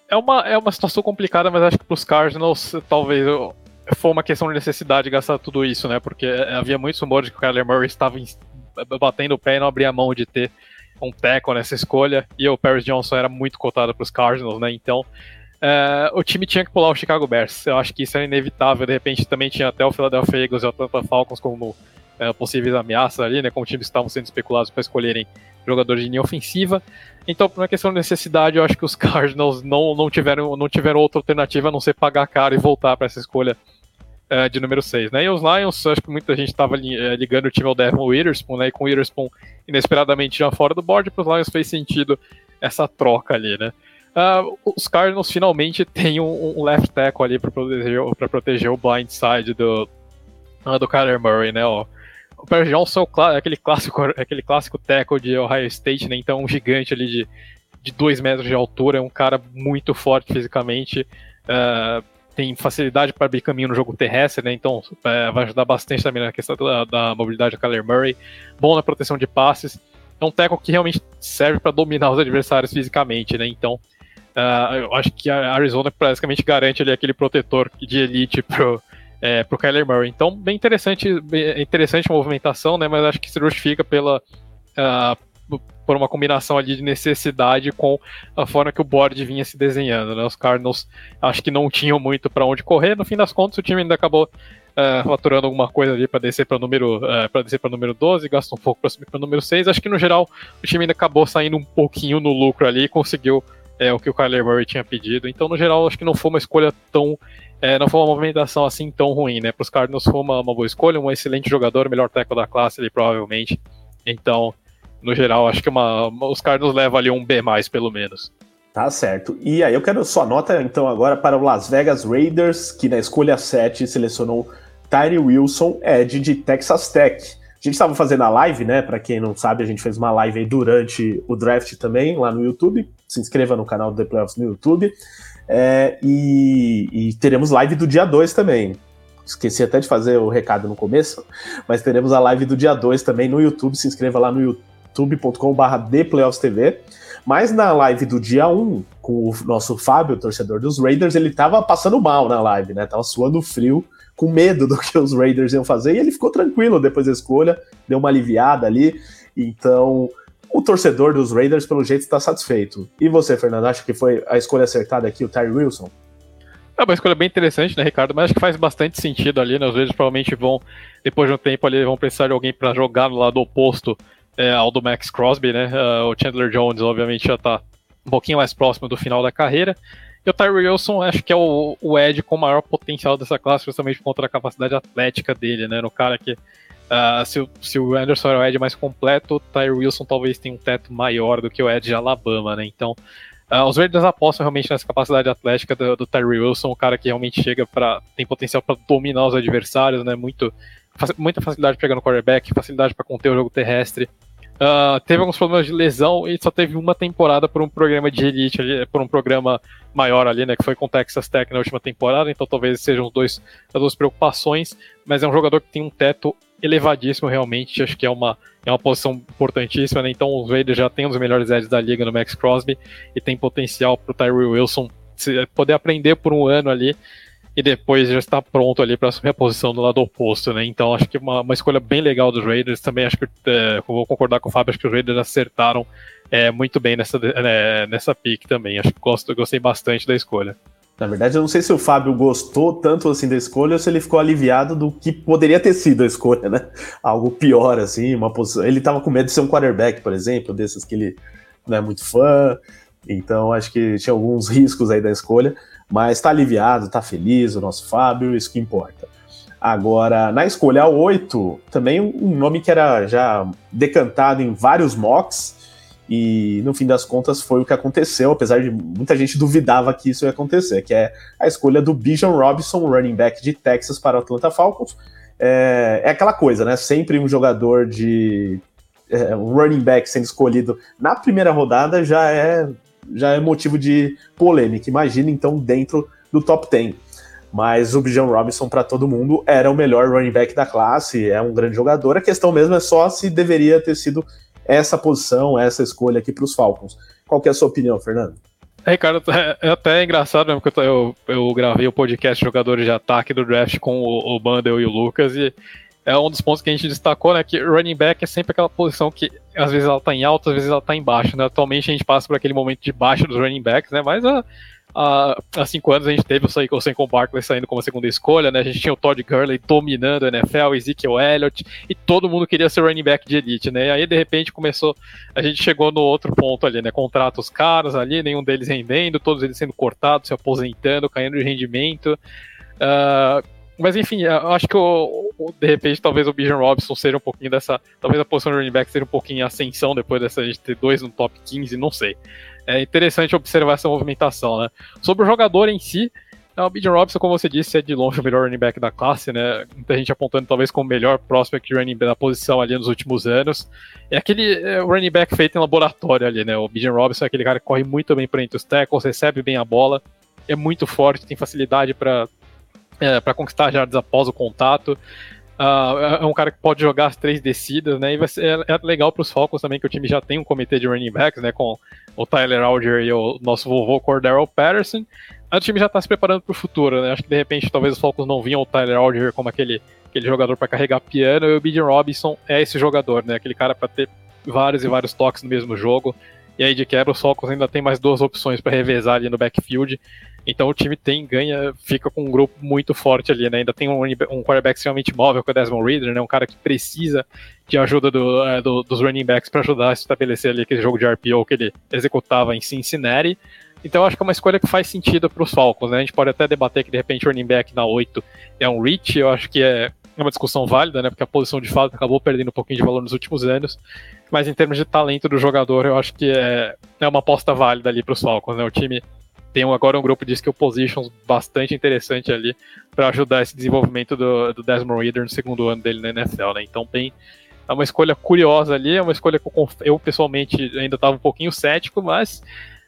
é, uma, é uma situação complicada, mas acho que para os Cardinals talvez foi uma questão de necessidade gastar tudo isso, né? Porque havia muitos rumores de que o Kyler Murray estava batendo o pé e não abria mão de ter um tackle nessa escolha, e o Paris Johnson era muito cotado para os Cardinals, né? Então é, o time tinha que pular o Chicago Bears. Eu acho que isso era inevitável. De repente também tinha até o Philadelphia Eagles e o Atlanta Falcons como é, possíveis ameaças ali, né? Como times que estavam sendo especulados para escolherem jogadores de linha ofensiva. Então, por uma questão de necessidade, eu acho que os Cardinals não, não, tiveram, não tiveram outra alternativa a não ser pagar caro e voltar para essa escolha é, de número 6. Né? E os Lions, acho que muita gente estava é, ligando o time ao Devon Witherspoon, né? E com o Witherspoon inesperadamente já fora do board, para os Lions fez sentido essa troca ali, né? Uh, os Cardinals finalmente têm um, um left tackle ali para proteger, proteger o blind side do, uh, do Kyler Murray, né? Ó. O Perry Johnson é aquele clássico, aquele clássico tackle de Ohio State, né? Então um gigante ali de, de dois metros de altura, é um cara muito forte fisicamente, uh, tem facilidade para abrir caminho no jogo terrestre, né? Então é, vai ajudar bastante também na questão da, da mobilidade do Kyler Murray, bom na proteção de passes. É um tackle que realmente serve para dominar os adversários fisicamente, né? Então, Uh, eu acho que a Arizona basicamente garante ali aquele protetor de elite pro, é, pro Kyler Murray. Então, bem interessante, bem interessante a movimentação, né? Mas acho que se justifica pela. Uh, por uma combinação ali de necessidade com a forma que o board vinha se desenhando, né? Os Cardinals acho que não tinham muito para onde correr. No fim das contas, o time ainda acabou uh, faturando alguma coisa ali para descer para número uh, para descer para número 12, gastou um pouco para subir para número 6. Acho que no geral o time ainda acabou saindo um pouquinho no lucro ali e conseguiu é, o que o Kyler Murray tinha pedido. Então, no geral, acho que não foi uma escolha tão. É, não foi uma movimentação assim tão ruim, né? Para os Cardinals foi uma, uma, boa escolha, um excelente jogador, melhor tackle da classe ali, provavelmente. Então, no geral, acho que uma, os Cardinals levam ali um B, pelo menos. Tá certo. E aí eu quero sua nota, então, agora para o Las Vegas Raiders, que na escolha 7 selecionou Tyree Wilson, Ed de Texas Tech. A gente estava fazendo a live, né? Para quem não sabe, a gente fez uma live aí durante o draft também, lá no YouTube. Se inscreva no canal do The Playoffs no YouTube. É, e, e, teremos live do dia 2 também. Esqueci até de fazer o recado no começo, mas teremos a live do dia 2 também no YouTube. Se inscreva lá no youtube.com.br ThePlayoffsTV. Mas na live do dia 1, um, com o nosso Fábio, torcedor dos Raiders, ele tava passando mal na live, né? Tava suando frio com medo do que os Raiders iam fazer, e ele ficou tranquilo depois da escolha, deu uma aliviada ali. Então, o torcedor dos Raiders, pelo jeito, está satisfeito. E você, Fernando, acha que foi a escolha acertada aqui, o Tyree Wilson? É uma escolha bem interessante, né, Ricardo? Mas acho que faz bastante sentido ali, né? Os Raiders provavelmente vão, depois de um tempo ali, vão precisar de alguém para jogar no lado oposto é, ao do Max Crosby, né? Uh, o Chandler Jones, obviamente, já está um pouquinho mais próximo do final da carreira. E o Tyree Wilson acho que é o, o Ed com o maior potencial dessa classe, justamente contra a capacidade atlética dele, né? No cara que. Uh, se, se o Anderson era o Ed mais completo, o Tyree Wilson talvez tenha um teto maior do que o Ed de Alabama, né? Então, uh, os Raiders apostam realmente nessa capacidade atlética do, do Tyree Wilson, o cara que realmente chega para tem potencial para dominar os adversários, né? Muito, muita facilidade pegando quarterback, facilidade para conter o jogo terrestre. Uh, teve alguns problemas de lesão e só teve uma temporada por um programa de elite, por um programa maior ali, né? Que foi com o Texas Tech na última temporada, então talvez sejam dois, as duas preocupações, mas é um jogador que tem um teto elevadíssimo realmente, acho que é uma, é uma posição importantíssima, né? Então o Vader já tem um dos melhores edges da liga no Max Crosby e tem potencial para o Tyree Wilson poder aprender por um ano ali e depois já está pronto ali para assumir a posição do lado oposto, né? Então acho que uma, uma escolha bem legal dos Raiders. Também acho que é, vou concordar com o Fábio, acho que os Raiders acertaram é, muito bem nessa, é, nessa pick também. Acho que gosto, gostei bastante da escolha. Na verdade, eu não sei se o Fábio gostou tanto assim da escolha ou se ele ficou aliviado do que poderia ter sido a escolha, né? Algo pior, assim, uma posição. Ele tava com medo de ser um quarterback, por exemplo, desses que ele não é muito fã. Então, acho que tinha alguns riscos aí da escolha. Mas tá aliviado, tá feliz, o nosso Fábio, isso que importa. Agora, na escolha 8, também um nome que era já decantado em vários mocks, e no fim das contas foi o que aconteceu, apesar de muita gente duvidava que isso ia acontecer, que é a escolha do Bijan Robinson, running back de Texas para o Atlanta Falcons. É, é aquela coisa, né? Sempre um jogador de é, um running back sendo escolhido na primeira rodada já é já é motivo de polêmica. Imagina então dentro do top 10. Mas o Bijan Robinson, para todo mundo, era o melhor running back da classe, é um grande jogador. A questão mesmo é só se deveria ter sido essa posição, essa escolha aqui para os Falcons. Qual é a sua opinião, Fernando? É, Ricardo, é, é até engraçado mesmo, porque eu, eu, gravei o podcast Jogadores de Ataque do Draft com o, o Bandel e o Lucas, e é um dos pontos que a gente destacou, né? Que running back é sempre aquela posição que às vezes ela tá em alta, às vezes ela tá em baixo, né? Atualmente a gente passa por aquele momento de baixo dos running backs, né? Mas a, a, há cinco anos a gente teve o Saquon Barkley saindo como segunda escolha, né? A gente tinha o Todd Gurley dominando a NFL, Ezekiel Elliott, e todo mundo queria ser running back de elite, né? E aí, de repente, começou. A gente chegou no outro ponto ali, né? Contratos caros ali, nenhum deles rendendo, todos eles sendo cortados, se aposentando, caindo de rendimento. Uh, mas enfim, eu acho que de repente talvez o Bijan Robson seja um pouquinho dessa. Talvez a posição de running back seja um pouquinho ascensão depois dessa gente ter dois no top 15, não sei. É interessante observar essa movimentação, né? Sobre o jogador em si, é, o Bijan Robson, como você disse, é de longe o melhor running back da classe, né? Muita gente apontando talvez como o melhor prospect running back da posição ali nos últimos anos. É aquele é, running back feito em laboratório ali, né? O Bijan Robson é aquele cara que corre muito bem por entre os tackles, recebe bem a bola, é muito forte, tem facilidade para é, para conquistar jardas após o contato. Uh, é um cara que pode jogar as três descidas, né? E vai ser, é, é legal para os Falcons também que o time já tem um comitê de running backs, né? Com o Tyler Alger e o nosso vovô Cordero Patterson. O time já está se preparando para o futuro, né? Acho que de repente talvez os Falcons não vinham o Tyler Alger como aquele, aquele jogador para carregar piano e o Bijan Robinson é esse jogador, né? Aquele cara para ter vários e vários toques no mesmo jogo. E aí de quebra os Falcons ainda tem mais duas opções para revezar ali no backfield. Então o time tem, ganha, fica com um grupo muito forte ali, né? Ainda tem um, um quarterback extremamente móvel, que é o Desmond Reader, né? Um cara que precisa de ajuda do, é, do, dos running backs para ajudar a estabelecer ali aquele jogo de RPO que ele executava em Cincinnati. Então acho que é uma escolha que faz sentido para os Falcons, né? A gente pode até debater que de repente o running back na 8 é um reach, eu acho que é uma discussão válida, né? Porque a posição de fato acabou perdendo um pouquinho de valor nos últimos anos. Mas em termos de talento do jogador, eu acho que é, é uma aposta válida ali para os Falcons, né? O time tem agora um grupo de skill positions bastante interessante ali para ajudar esse desenvolvimento do, do Desmond Reader no segundo ano dele na NFL, né? Então bem, é uma escolha curiosa ali, é uma escolha que eu, eu pessoalmente ainda estava um pouquinho cético, mas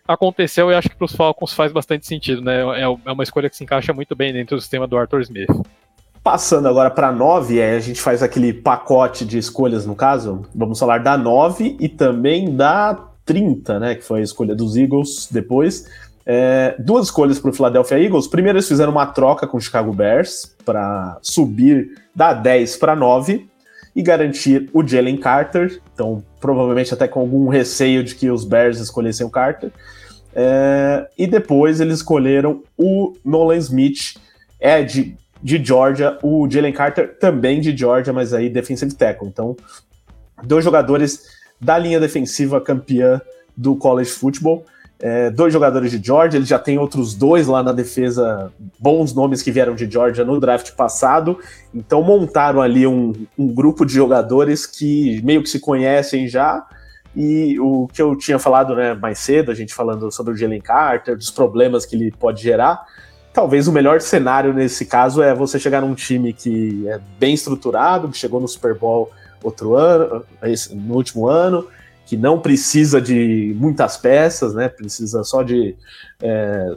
aconteceu e acho que para os Falcons faz bastante sentido, né? É, é uma escolha que se encaixa muito bem dentro do sistema do Arthur Smith. Passando agora para 9, a gente faz aquele pacote de escolhas, no caso. Vamos falar da 9 e também da 30, né? Que foi a escolha dos Eagles depois. É, duas escolhas para o Philadelphia Eagles. Primeiro, eles fizeram uma troca com o Chicago Bears para subir da 10 para 9 e garantir o Jalen Carter. Então, provavelmente até com algum receio de que os Bears escolhessem o Carter. É, e depois eles escolheram o Nolan Smith, é de, de Georgia, o Jalen Carter também de Georgia, mas aí defensive tackle. Então, dois jogadores da linha defensiva campeã do college football é, dois jogadores de Georgia, ele já tem outros dois lá na defesa, bons nomes que vieram de Georgia no draft passado, então montaram ali um, um grupo de jogadores que meio que se conhecem já, e o que eu tinha falado né, mais cedo, a gente falando sobre o Jalen Carter, dos problemas que ele pode gerar, talvez o melhor cenário nesse caso é você chegar num time que é bem estruturado, que chegou no Super Bowl outro ano, no último ano, que não precisa de muitas peças, né? Precisa só de é,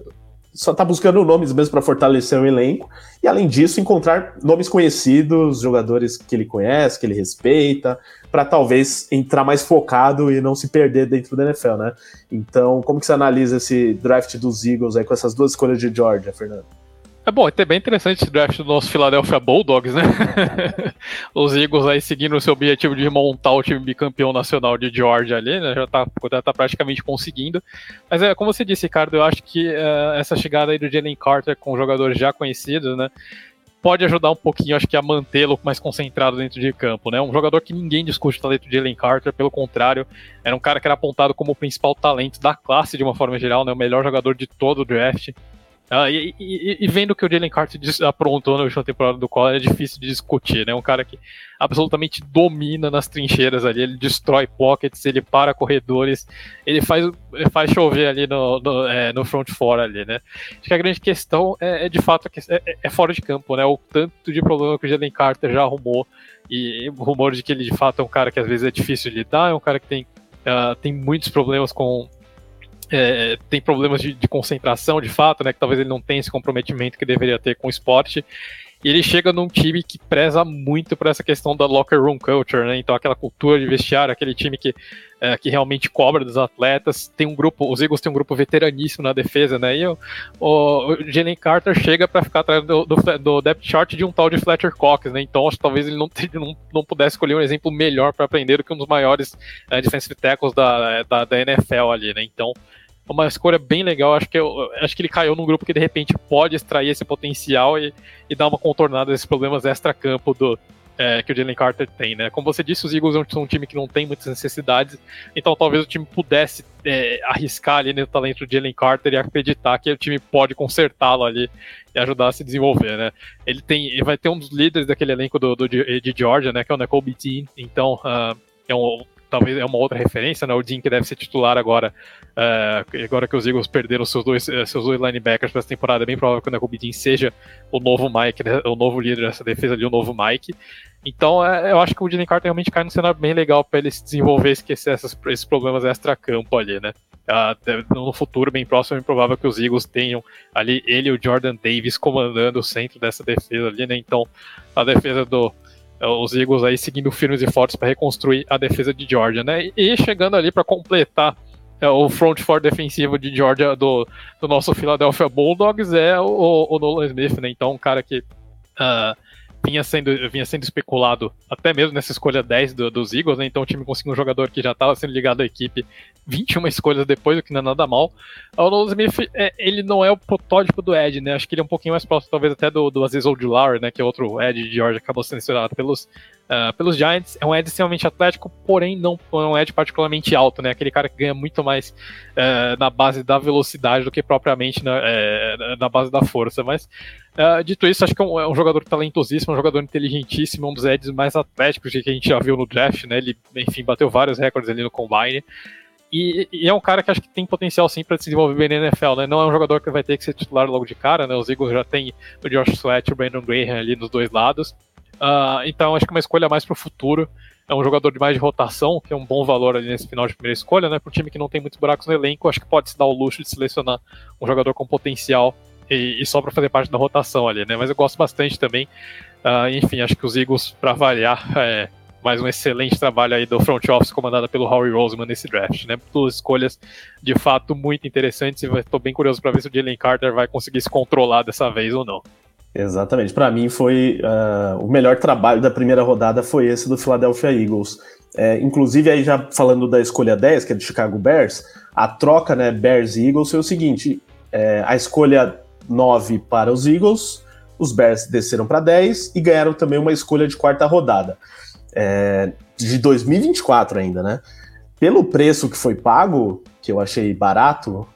só está buscando nomes mesmo para fortalecer o elenco e além disso encontrar nomes conhecidos, jogadores que ele conhece, que ele respeita, para talvez entrar mais focado e não se perder dentro da NFL, né? Então, como que você analisa esse draft dos Eagles aí com essas duas escolhas de Georgia, Fernando? É bom, é bem interessante esse draft do nosso Philadelphia Bulldogs, né? Os Eagles aí seguindo o seu objetivo de montar o time bicampeão nacional de Georgia ali, né? Já tá, já tá praticamente conseguindo. Mas é, como você disse, Ricardo, eu acho que uh, essa chegada aí do Jalen Carter com jogadores já conhecidos, né? Pode ajudar um pouquinho, acho que, a mantê-lo mais concentrado dentro de campo, né? Um jogador que ninguém discute o talento de Jalen Carter, pelo contrário, era um cara que era apontado como o principal talento da classe de uma forma geral, né? O melhor jogador de todo o draft. Uh, e, e, e, vendo que o Jalen Carter aprontou na última temporada do College, é difícil de discutir, né? Um cara que absolutamente domina nas trincheiras ali, ele destrói pockets, ele para corredores, ele faz, ele faz chover ali no, no, é, no front four ali, né? Acho que a grande questão é, é de fato é, é, fora de campo, né? O tanto de problema que o Jalen Carter já arrumou e o rumor de que ele de fato é um cara que às vezes é difícil de lidar, é um cara que tem, uh, tem muitos problemas com é, tem problemas de, de, concentração, de fato, né? Que talvez ele não tenha esse comprometimento que deveria ter com o esporte. E ele chega num time que preza muito por essa questão da locker room culture, né? Então aquela cultura de vestiário, aquele time que, é, que realmente cobra dos atletas. Tem um grupo, os Eagles têm um grupo veteraníssimo na defesa, né? E o, o Jalen Carter chega para ficar atrás do, do, do, depth chart de um tal de Fletcher Cox, né? Então acho que talvez ele não, não, não pudesse escolher um exemplo melhor para aprender do que um dos maiores é, defensive tackles da, da, da NFL ali, né? Então uma escolha bem legal. Acho que, eu, acho que ele caiu num grupo que de repente pode extrair esse potencial e, e dar uma contornada desses problemas extra-campo do, é, que o Jalen Carter tem, né? Como você disse, os Eagles são um time que não tem muitas necessidades, então talvez o time pudesse é, arriscar ali no talento do Jalen Carter e acreditar que o time pode consertá-lo ali e ajudar a se desenvolver, né? Ele tem, ele vai ter um dos líderes daquele elenco do, do de Georgia, né? Que é o Nicole Beatin, então uh, é um talvez é uma outra referência, né? O Dean que deve ser titular agora, uh, agora que os Eagles perderam seus dois, eh, seus dois linebackers para essa temporada, é bem provável que o Nakobe Dean seja o novo Mike, né? o novo líder dessa defesa ali, o novo Mike. Então, é, eu acho que o Jalen Carter realmente cai no cenário bem legal para ele se desenvolver esquecer essas, esses problemas extra-campo ali, né? Uh, no futuro bem próximo, é provável que os Eagles tenham ali ele e o Jordan Davis comandando o centro dessa defesa ali, né? Então, a defesa do, os Eagles aí seguindo firmes e fortes para reconstruir a defesa de Georgia, né? E chegando ali para completar é, o front four defensivo de Georgia do, do nosso Philadelphia Bulldogs é o, o Nolan Smith, né? Então, um cara que uh, vinha sendo, vinha sendo especulado até mesmo nessa escolha 10 do, dos Eagles, né? Então o time conseguiu um jogador que já estava sendo ligado à equipe 21 escolhas depois, o que não é nada mal. O Nolan Smith, é, ele não é o protótipo do Ed, né? Acho que ele é um pouquinho mais próximo, talvez, até do, do Aziz Ojulari, né? Que é outro Ed de Georgia, acabou sendo selecionado pelos, uh, pelos Giants. É um Ed extremamente atlético, porém não é um Ed particularmente alto, né? Aquele cara que ganha muito mais uh, na base da velocidade do que propriamente na, uh, na base da força. Mas Uh, dito isso, acho que é um, é um, jogador talentosíssimo, um jogador inteligentíssimo, um dos Eds mais atléticos que a gente já viu no draft, né? Ele, enfim, bateu vários recordes ali no Combine. E, e é um cara que acho que tem potencial sim para se desenvolver bem na NFL, né? Não é um jogador que vai ter que ser titular logo de cara, né? Os Eagles já tem o Josh Sweat e o Brandon Graham ali nos dois lados. Uh, então acho que é uma escolha mais para o futuro. É um jogador de mais de rotação, que é um bom valor ali nesse final de primeira escolha, né? Para um time que não tem muitos buracos no elenco, acho que pode se dar o luxo de selecionar um jogador com potencial e, e só para fazer parte da rotação ali, né? Mas eu gosto bastante também. Uh, enfim, acho que os Eagles, para variar, é, mais um excelente trabalho aí do front office comandado pelo Howie Roseman nesse draft, né? Duas escolhas de fato muito interessantes e estou bem curioso para ver se o Jalen Carter vai conseguir se controlar dessa vez ou não. Exatamente. Para mim foi uh, o melhor trabalho da primeira rodada foi esse do Philadelphia Eagles. É, inclusive aí já falando da escolha 10, que é do Chicago Bears, a troca, né, Bears e Eagles foi o seguinte: é, a escolha 9 para os Eagles, os Bears desceram para 10 e ganharam também uma escolha de quarta rodada. É, de 2024 ainda, né? Pelo preço que foi pago, que eu achei barato,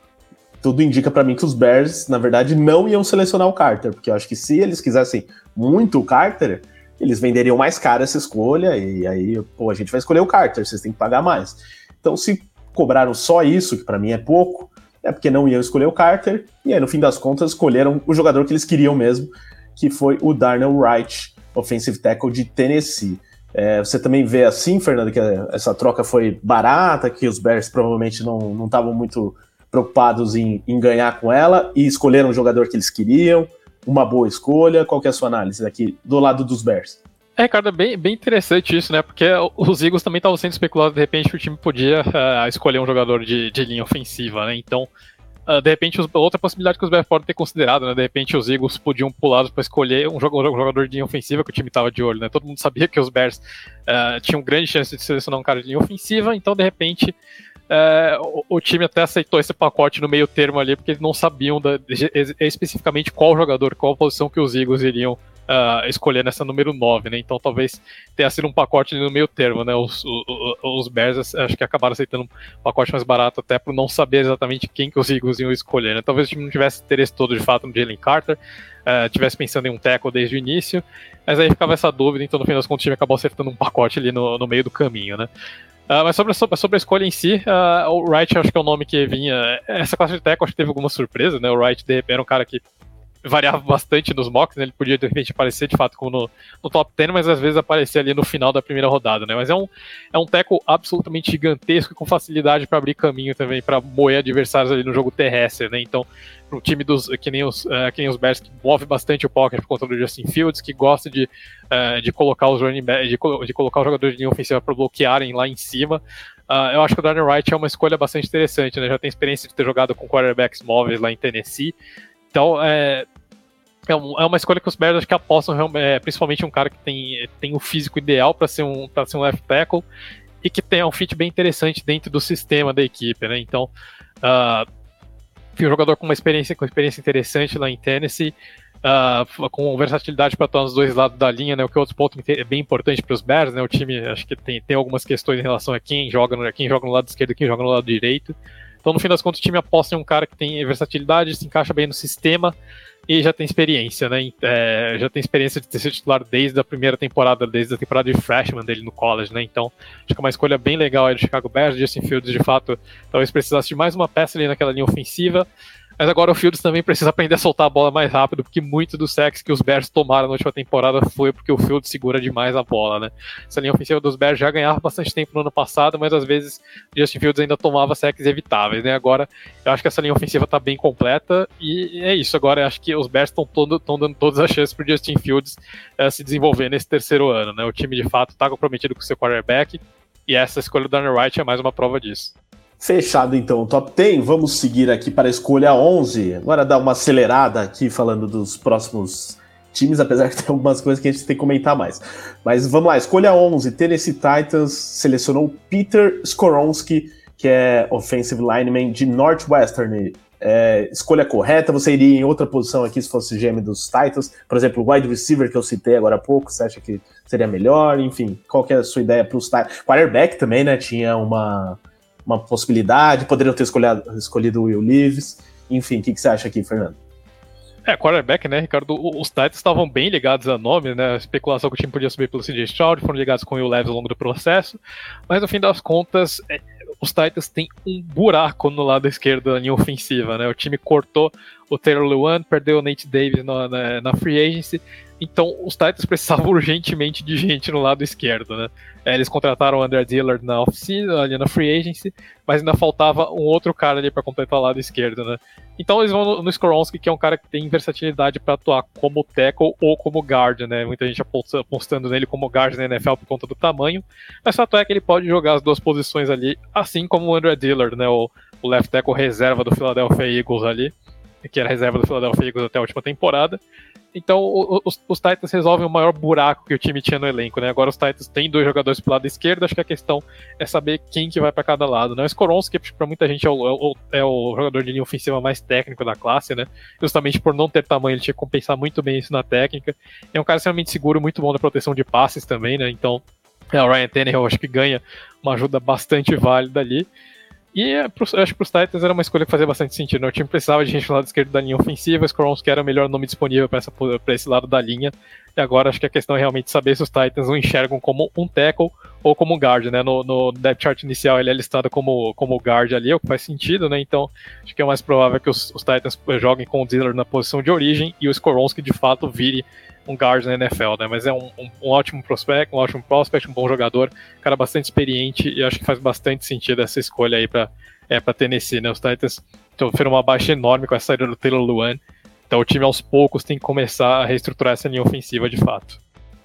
tudo indica para mim que os Bears, na verdade, não iam selecionar o Carter, porque eu acho que se eles quisessem muito o Carter, eles venderiam mais caro essa escolha, e aí, pô, a gente vai escolher o Carter, vocês têm que pagar mais. Então, se cobraram só isso, que para mim é pouco, é porque não iam escolher o Carter, e aí no fim das contas escolheram o jogador que eles queriam mesmo, que foi o Darnell Wright, offensive tackle de Tennessee. É, você também vê assim, Fernando, que essa troca foi barata, que os Bears provavelmente não estavam muito preocupados em, em, ganhar com ela e escolheram o jogador que eles queriam, uma boa escolha. Qual que é a sua análise aqui do lado dos Bears? É, cara, bem, bem interessante isso, né? Porque os Eagles também estavam sendo especulados, de repente, que o time podia uh, escolher um jogador de, de linha ofensiva, né? Então, uh, de repente, os, outra possibilidade que os Bears podem ter considerado, né? De repente, os Eagles podiam pular para escolher um jogador, de linha ofensiva que o time estava de olho, né? Todo mundo sabia que os Bears uh, tinham grande chance de selecionar um cara de linha ofensiva, então, de repente, o, o, time até aceitou esse pacote no meio termo ali, porque eles não sabiam da, de, de, especificamente qual jogador, qual posição que os Eagles iriam uh, escolher nessa número 9, né? Então talvez tenha sido um pacote no meio termo, né? Os, os, os Bears acho que acabaram aceitando um pacote mais barato até por não saber exatamente quem que os Eagles iam escolher, né? Talvez o time não tivesse interesse todo de fato no Jalen Carter, uh, tivesse pensando em um tackle desde o início, mas aí ficava essa dúvida, então no fim das contas o time acabou acertando um pacote ali no, no meio do caminho, né? Uh, mas sobre, sobre, sobre, a escolha em si, uh, o Wright acho que é o nome que vinha. Essa classe de tackle acho que teve alguma surpresa, né? O Wright de era um cara que variava bastante nos mocks, né? Ele podia de repente aparecer de fato como no, no, top 10, mas às vezes aparecer ali no final da primeira rodada, né? Mas é um, é um teco absolutamente gigantesco e com facilidade para abrir caminho também para moer adversários ali no jogo terrestre, né? Então, um time dos que nem os, uh, que nem os Bears que move bastante o pocket por conta do Justin Fields, que gosta de, uh, de colocar os running back, de, de colocar os jogadores de linha ofensiva para bloquearem lá em cima. Uh, eu acho que o Darren Wright é uma escolha bastante interessante, né? Já tem experiência de ter jogado com quarterbacks móveis lá em Tennessee. Então, é, é, é uma escolha que os Bears acho que apostam é, principalmente um cara que tem, tem o físico ideal para ser um para ser um left tackle e que tem um fit bem interessante dentro do sistema da equipe, né? Então, uh, um jogador com uma experiência com experiência interessante lá em Tennessee, uh, com versatilidade para atuar nos dois lados da linha, né? O que é outro ponto é bem importante para os Bears, né? O time acho que tem, tem algumas questões em relação a quem joga no, quem joga no lado esquerdo quem joga no lado direito. Então, no fim das contas, o time aposta em um cara que tem versatilidade, se encaixa bem no sistema e já tem experiência, né? É, já tem experiência de ter sido titular desde a primeira temporada, desde a temporada de freshman dele no college, né? Então, acho que é uma escolha bem legal aí do Chicago Bears. Justin Fields, de fato, talvez precisasse de mais uma peça ali naquela linha ofensiva. Mas agora o Fields também precisa aprender a soltar a bola mais rápido, porque muito do sexo que os Bears tomaram na última temporada foi porque o Fields segura demais a bola, né? Essa linha ofensiva dos Bears já ganhava bastante tempo no ano passado, mas às vezes Justin Fields ainda tomava sacks evitáveis, né? Agora eu acho que essa linha ofensiva tá bem completa e é isso. Agora eu acho que os Bears estão dando todas as chances pro Justin Fields uh, se desenvolver nesse terceiro ano, né? O time de fato tá comprometido com o seu quarterback e essa escolha do Darnell Wright é mais uma prova disso. Fechado então o top 10, vamos seguir aqui para a escolha 11. Agora dar uma acelerada aqui falando dos próximos times, apesar de ter algumas coisas que a gente tem que comentar mais. Mas vamos lá, escolha 11, Tennessee Titans selecionou Peter Skoronski, que é offensive lineman de Northwestern. É, escolha correta, você iria em outra posição aqui se fosse GM dos Titans, por exemplo, o wide receiver que eu citei agora há pouco, você acha que seria melhor? Enfim, qual que é a sua ideia para os Titans? Quarterback também, né, tinha uma uma possibilidade, poderiam ter escolhido, escolhido o Will Leaves. Enfim, o que, que você acha aqui, Fernando? É, quarterback, né, Ricardo? Os Titans estavam bem ligados a nome, né? A especulação que o time podia subir pelo CJ Stroud, foram ligados com o Will Levis ao longo do processo, mas no fim das contas, é, os Titans têm um buraco no lado esquerdo da linha ofensiva, né? O time cortou o Taylor Lewan, perdeu o Nate Davis na, na, na free agency, então os Titans precisavam urgentemente de gente no lado esquerdo, né? É, eles contrataram o Andrew Dillard na off ali na free agency, mas ainda faltava um outro cara ali para completar o lado esquerdo, né? Então eles vão no, no Skoronski, que é um cara que tem versatilidade para atuar como tackle ou como guard, né? Muita gente apostando nele como guard na NFL por conta do tamanho, mas o fato é que ele pode jogar as duas posições ali, assim como o Andrew Dillard, né? O, o left tackle reserva do Philadelphia Eagles ali, que era reserva do Philadelphia Eagles até a última temporada. Então os, os, Titans resolvem o maior buraco que o time tinha no elenco, né? Agora os Titans têm dois jogadores pro lado esquerdo, acho que a questão é saber quem que vai para cada lado, né? O Skoronski, para muita gente, é o, é, o, jogador de linha ofensiva mais técnico da classe, né? Justamente por não ter tamanho, ele tinha que compensar muito bem isso na técnica. É um cara extremamente seguro, muito bom na proteção de passes também, né? Então, é, o Ryan Tannehill acho que ganha uma ajuda bastante válida ali. E é, eu acho que para os Titans era uma escolha que fazia bastante sentido. Né? O time precisava de gente do lado esquerdo da linha ofensiva, que era o melhor nome disponível para esse lado da linha. E agora acho que a questão é realmente saber se os Titans o enxergam como um tackle ou como guard, né? No, no depth chart inicial ele é listado como, como guard ali, o que faz sentido, né? Então acho que é mais provável que os, os Titans joguem com o Dillard na posição de origem e o Skoronski de fato vire um guard na NFL, né? Mas é um, um, um, ótimo prospect, um ótimo prospect, um bom jogador, cara bastante experiente e acho que faz bastante sentido essa escolha aí para é, pra Tennessee, né? Os Titans sofreram uma baixa enorme com a saída do Taylor Luan, então o time aos poucos tem que começar a reestruturar essa linha ofensiva de fato.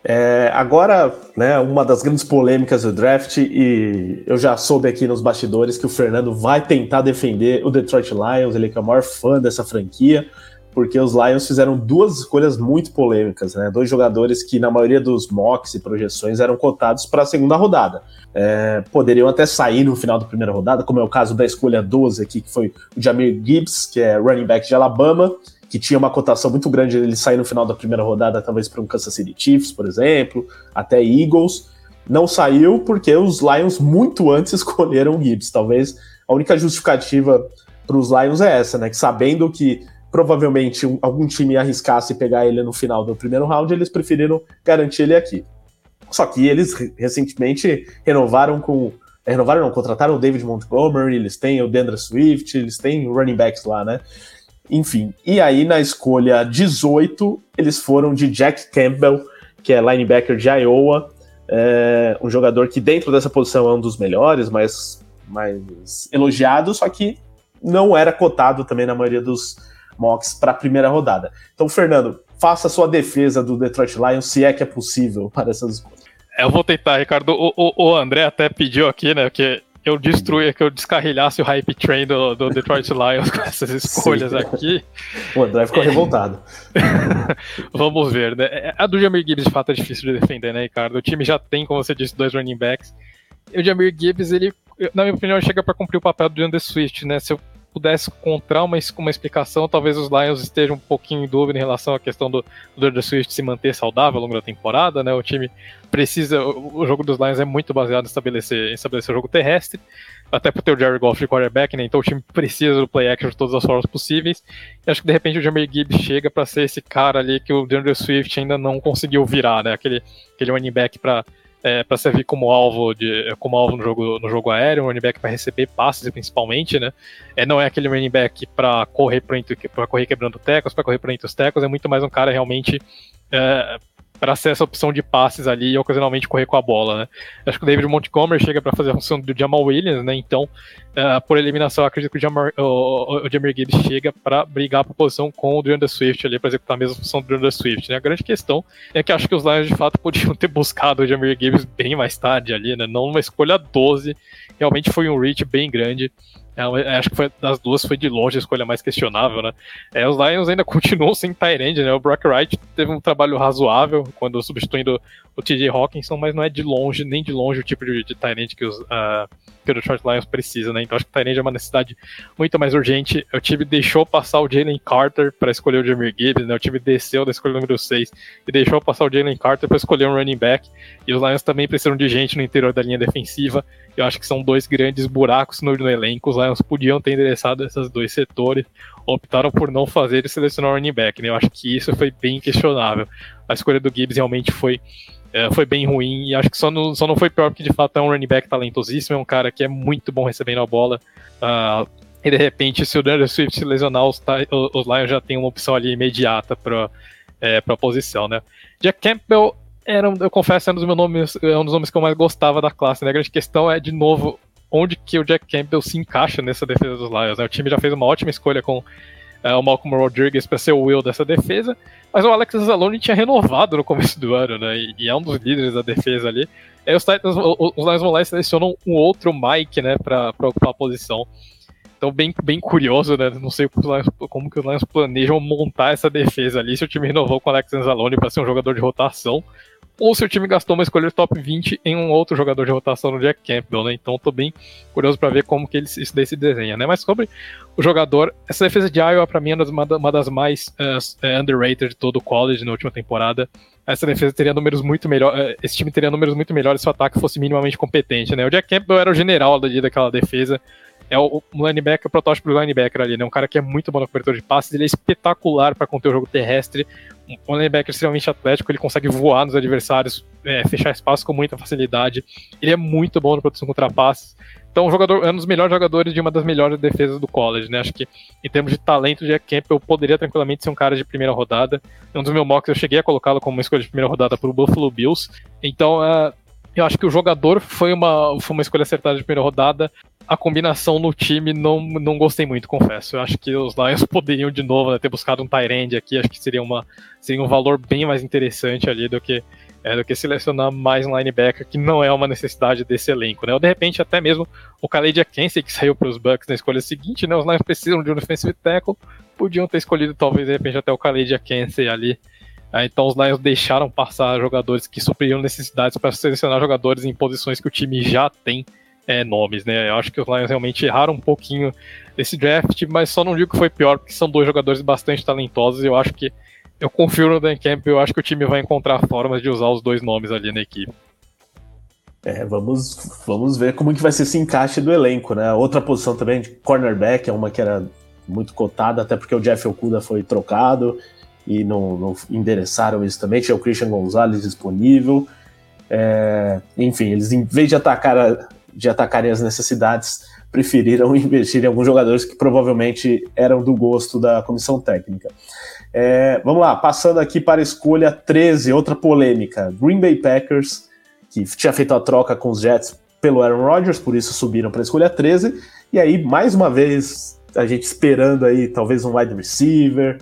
É, agora, né, uma das grandes polêmicas do draft, e eu já soube aqui nos bastidores que o Fernando vai tentar defender o Detroit Lions, ele é o maior fã dessa franquia, porque os Lions fizeram duas escolhas muito polêmicas, né? Dois jogadores que, na maioria dos mocks e projeções, eram cotados para a segunda rodada. É, poderiam até sair no final da primeira rodada, como é o caso da escolha 12 aqui, que foi o Jamir Gibbs, que é running back de Alabama, que tinha uma cotação muito grande ele sair no final da primeira rodada, talvez para um Kansas City Chiefs, por exemplo, até Eagles. Não saiu porque os Lions muito antes escolheram o Gibbs. Talvez a única justificativa para os Lions é essa, né? Que sabendo que provavelmente um, algum time arriscasse pegar ele no final do primeiro round, eles preferiram garantir ele aqui. Só que eles recentemente renovaram com. Renovaram, não, contrataram o David Montgomery, eles têm o Dendra Swift, eles têm running backs lá, né? Enfim, e aí na escolha 18, eles foram de Jack Campbell, que é linebacker de Iowa, é um jogador que dentro dessa posição é um dos melhores, mas mais elogiado, só que não era cotado também na maioria dos mocks para a primeira rodada. Então, Fernando, faça a sua defesa do Detroit Lions, se é que é possível para essas escolhas. Eu vou tentar, Ricardo. O, o, o André até pediu aqui, né, que eu destruía, que eu descarrilhasse o hype train do, do Detroit Lions com essas escolhas Sim. aqui. O André ficou revoltado. Vamos ver, né? A do Jamir Gibbs, de fato, é difícil de defender, né, Ricardo? O time já tem, como você disse, dois running backs. E o Jamir Gibbs, ele, na minha opinião, chega para cumprir o papel do Andrew Swift, né? Se eu pudesse encontrar uma, uma explicação, talvez os Lions estejam um pouquinho em dúvida em relação à questão do, do Swift se manter saudável ao longo da temporada, né? O time precisa, o, o jogo dos Lions é muito baseado em estabelecer, em estabelecer o jogo terrestre, até por ter o Jerry Goff de quarterback, né? Então o time precisa do play action de todas as formas possíveis. E acho que de repente o Jamir Gibbs chega para ser esse cara ali que o DeAndre Swift ainda não conseguiu virar, né? Aquele, aquele running back para é, para servir como alvo de como alvo no jogo, no jogo aéreo, um running back para receber passes principalmente, né? É, não é aquele running back para correr para correr quebrando tecos, para correr para entre os tecos, é muito mais um cara realmente é, para ser essa opção de passes ali e ocasionalmente correr com a bola, né? Acho que o David Montgomery chega para fazer a função do Jamal Williams, né? Então, uh, por eliminação, acredito que o, Jamar, o, o Jamir Gibbs chega para brigar por posição com o DeAndre Swift ali, para executar a mesma função do DeAndre Swift, né? A grande questão é que acho que os Lions de fato podiam ter buscado o Jamir Gibbs bem mais tarde ali, né? Não uma escolha 12, realmente foi um reach bem grande. É, acho que foi, das duas foi de longe a escolha mais questionável, né? É, os Lions ainda continuam sem Tyrande, né? O Brock Wright teve um trabalho razoável quando substituindo o TJ Hawkinson, mas não é de longe, nem de longe o tipo de, de Tyrande que, os, uh, que o Detroit Lions precisa, né? Então acho que o Tyrande é uma necessidade muito mais urgente. O time deixou passar o Jalen Carter para escolher o Jamir Gibbs, né? O time desceu da escolha número 6 e deixou passar o Jalen Carter para escolher um running back. E os Lions também precisam de gente no interior da linha defensiva. Eu acho que são dois grandes buracos no, no elenco. Os Lions podiam ter endereçado esses dois setores, optaram por não fazer e selecionar o running back. Né? Eu acho que isso foi bem questionável. A escolha do Gibbs realmente foi, é, foi bem ruim e acho que só não, só não foi pior porque de fato é um running back talentosíssimo, é um cara que é muito bom recebendo a bola. Uh, e de repente, se o Daniel Swift se lesionar, os, os Lions já tem uma opção ali imediata para é, a posição, né? Jack Campbell era, eu confesso, é um dos meus nomes, é um dos nomes que eu mais gostava da classe. Né? A grande questão é, de novo, onde que o Jack Campbell se encaixa nessa defesa dos Lions. Né? O time já fez uma ótima escolha com é, o Malcolm Rodriguez para ser o Will dessa defesa, mas o Alex Zalone tinha renovado no começo do ano, né? E, e é um dos líderes da defesa ali. Aí os Titans, os, Lions vão lá e selecionam um outro Mike, né, para ocupar a posição. Então, bem, bem curioso, né? Não sei como que os Lions planejam montar essa defesa ali. Se o time renovou com o Alex Anzalone para ser um jogador de rotação, ou se o time gastou uma escolha top 20 em um outro jogador de rotação no Jack Campbell, né? Então tô bem curioso para ver como que ele, isso daí se desenha, né? Mas sobre o jogador, essa defesa de Iowa para mim é uma, das mais uh, underrated de todo o college na última temporada. Essa defesa teria números muito melhores, uh, esse time teria números muito melhores se o ataque fosse minimamente competente, né? O Jack Campbell era o general daquela defesa, é o, linebacker, o protótipo do linebacker ali, né? Um cara que é muito bom na cobertura de passes, ele é espetacular para conter o jogo terrestre. Um linebacker extremamente atlético, ele consegue voar nos adversários, é, fechar espaço com muita facilidade. Ele é muito bom na proteção contra passes. Então, um jogador, é um dos melhores jogadores de uma das melhores defesas do college, né? Acho que em termos de talento, Jack Campbell poderia tranquilamente ser um cara de primeira rodada. Um dos meus mocks eu cheguei a colocá-lo como uma escolha de primeira rodada para o Buffalo Bills. Então, uh, eu acho que o jogador foi uma, foi uma escolha acertada de primeira rodada. A combinação no time não, não gostei muito, confesso. Eu acho que os Lions poderiam de novo né, ter buscado um Tyrande aqui. Acho que seria, uma, seria um valor bem mais interessante ali do que é, do que selecionar mais um linebacker, que não é uma necessidade desse elenco, né? Ou de repente até mesmo o Khaled Akense, que saiu para os Bucks na escolha seguinte, né? Os Lions precisam de um defensive tackle, podiam ter escolhido talvez de repente até o Khaled Akense ali. Ah, então os Lions deixaram passar jogadores que supriam necessidades para selecionar jogadores em posições que o time já tem é, nomes, né? Eu acho que os Lions realmente erraram um pouquinho esse draft, mas só não digo que foi pior, porque são dois jogadores bastante talentosos e eu acho que eu confio no Dan Campbell, eu acho que o time vai encontrar formas de usar os dois nomes ali na equipe. É, vamos, vamos ver como que vai ser esse encaixe do elenco, né? Outra posição também de cornerback é uma que era muito cotada, até porque o Jeff Okuda foi trocado e não, não endereçaram isso também. Tinha o Christian Gonzalez disponível. É, enfim, eles em vez de atacar de atacarem as necessidades, preferiram investir em alguns jogadores que provavelmente eram do gosto da comissão técnica. É, vamos lá, passando aqui para a escolha 13, outra polêmica. Green Bay Packers, que tinha feito a troca com os Jets pelo Aaron Rodgers, por isso subiram para a escolha 13. E aí, mais uma vez, a gente esperando aí talvez um wide receiver,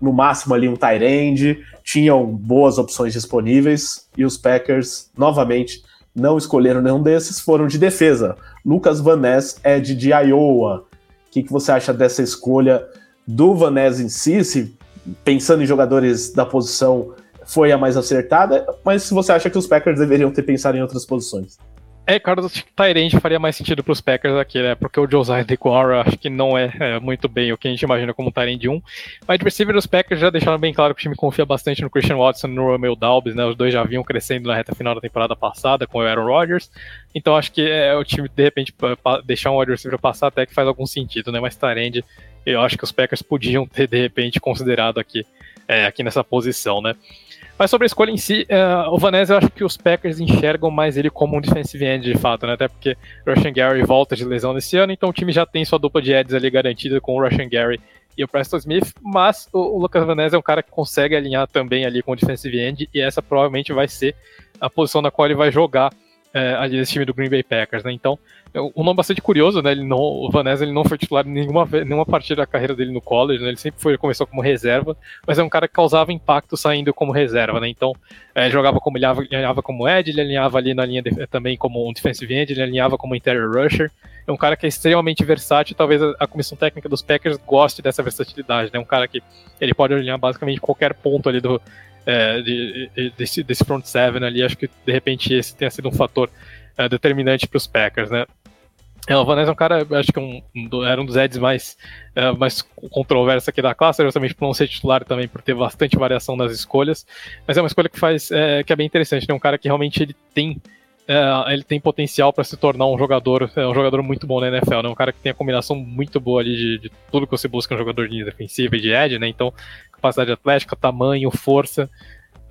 no máximo ali um tight end, tinham boas opções disponíveis e os Packers, novamente, não escolheram nenhum desses, foram de defesa. Lucas Van Ness é de, de Iowa. O que, que você acha dessa escolha do Van Ness em si? Se pensando em jogadores da posição, foi a mais acertada, mas se você acha que os Packers deveriam ter pensado em outras posições. É, cara, acho que Tyrande faria mais sentido para os Packers aqui, né? Porque o Josiah DeCora acho que não é, é, muito bem o que a gente imagina como Tyrande 1. Mas de receiver, os Packers já deixaram bem claro que o time confia bastante no Christian Watson e no Romeo Dalbis, né? Os dois já vinham crescendo na reta final da temporada passada com o Aaron Rodgers. Então acho que é o time, de repente, deixar um wide receiver passar até que faz algum sentido, né? Mas Tyrande eu acho que os Packers podiam ter, de repente, considerado aqui, é, aqui nessa posição, né? Mas sobre a escolha em si, uh, o Vanessa eu acho que os Packers enxergam mais ele como um defensive end de fato, né? Até porque Russian Gary volta de lesão nesse ano, então o time já tem sua dupla de eds ali garantida com o Russian Gary e o Preston Smith, mas o, Lucas Vanessa é um cara que consegue alinhar também ali com o defensive end e essa provavelmente vai ser a posição na qual ele vai jogar é, ali nesse time do Green Bay Packers, né? Então, um nome bastante curioso, né? Ele não, o Vanessa ele não foi titular em nenhuma, nenhuma partida da carreira dele no college, né? Ele sempre foi, começou como reserva, mas é um cara que causava impacto saindo como reserva, né? Então, é, jogava como ele alinhava, como Ed, ele alinhava ali na linha de, também como um defensive end, ele alinhava como interior rusher. É um cara que é extremamente versátil, talvez a, a comissão técnica dos Packers goste dessa versatilidade, né? Um cara que ele pode alinhar basicamente qualquer ponto ali do, é, de, de, desse, desse front seven ali, acho que de repente esse tenha sido um fator é, determinante para os Packers, né? É, o Vanessa é um cara, acho que um, um, era um dos Eds mais, é, mais controversos aqui da classe, justamente por não ser titular também, por ter bastante variação nas escolhas, mas é uma escolha que faz, é, que é bem interessante, né? um cara que realmente ele tem é, ele tem potencial para se tornar um jogador, é, um jogador muito bom na NFL, né? Um cara que tem a combinação muito boa ali de, de tudo que você busca um jogador de defensiva e de edge, né? Então, capacidade atlética, tamanho, força.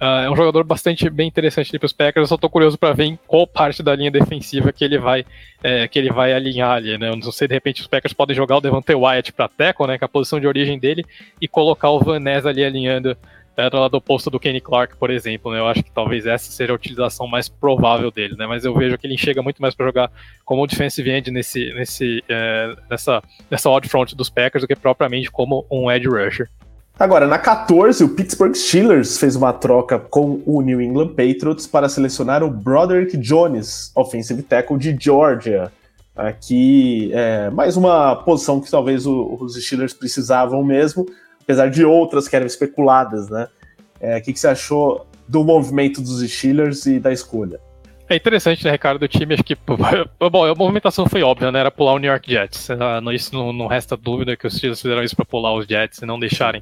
Uh, é um jogador bastante bem interessante para os Packers. Eu só estou curioso para ver em qual parte da linha defensiva que ele vai é, que ele vai alinhar ali, né? Eu não sei de repente os Packers podem jogar o Devante Wyatt para tackle, né? Que é a posição de origem dele e colocar o Van Ness ali alinhando é, do lado oposto do Kenny Clark, por exemplo. Né? Eu acho que talvez essa seja a utilização mais provável dele, né? Mas eu vejo que ele chega muito mais para jogar como defensive end nesse, nesse, é, nessa, nessa odd front dos Packers do que propriamente como um edge rusher. Agora, na 14, o Pittsburgh Steelers fez uma troca com o New England Patriots para selecionar o Broderick Jones, offensive tackle de Georgia. Aqui, é, mais uma posição que talvez o, os Steelers precisavam mesmo, apesar de outras que eram especuladas, né? É, o que, que você achou do movimento dos Steelers e da escolha? É interessante, né, Ricardo? O time, acho que. Bom, a movimentação foi óbvia, né? Era pular o New York Jets. Ah, isso não, não resta dúvida que os Steelers fizeram isso para pular os Jets e não deixarem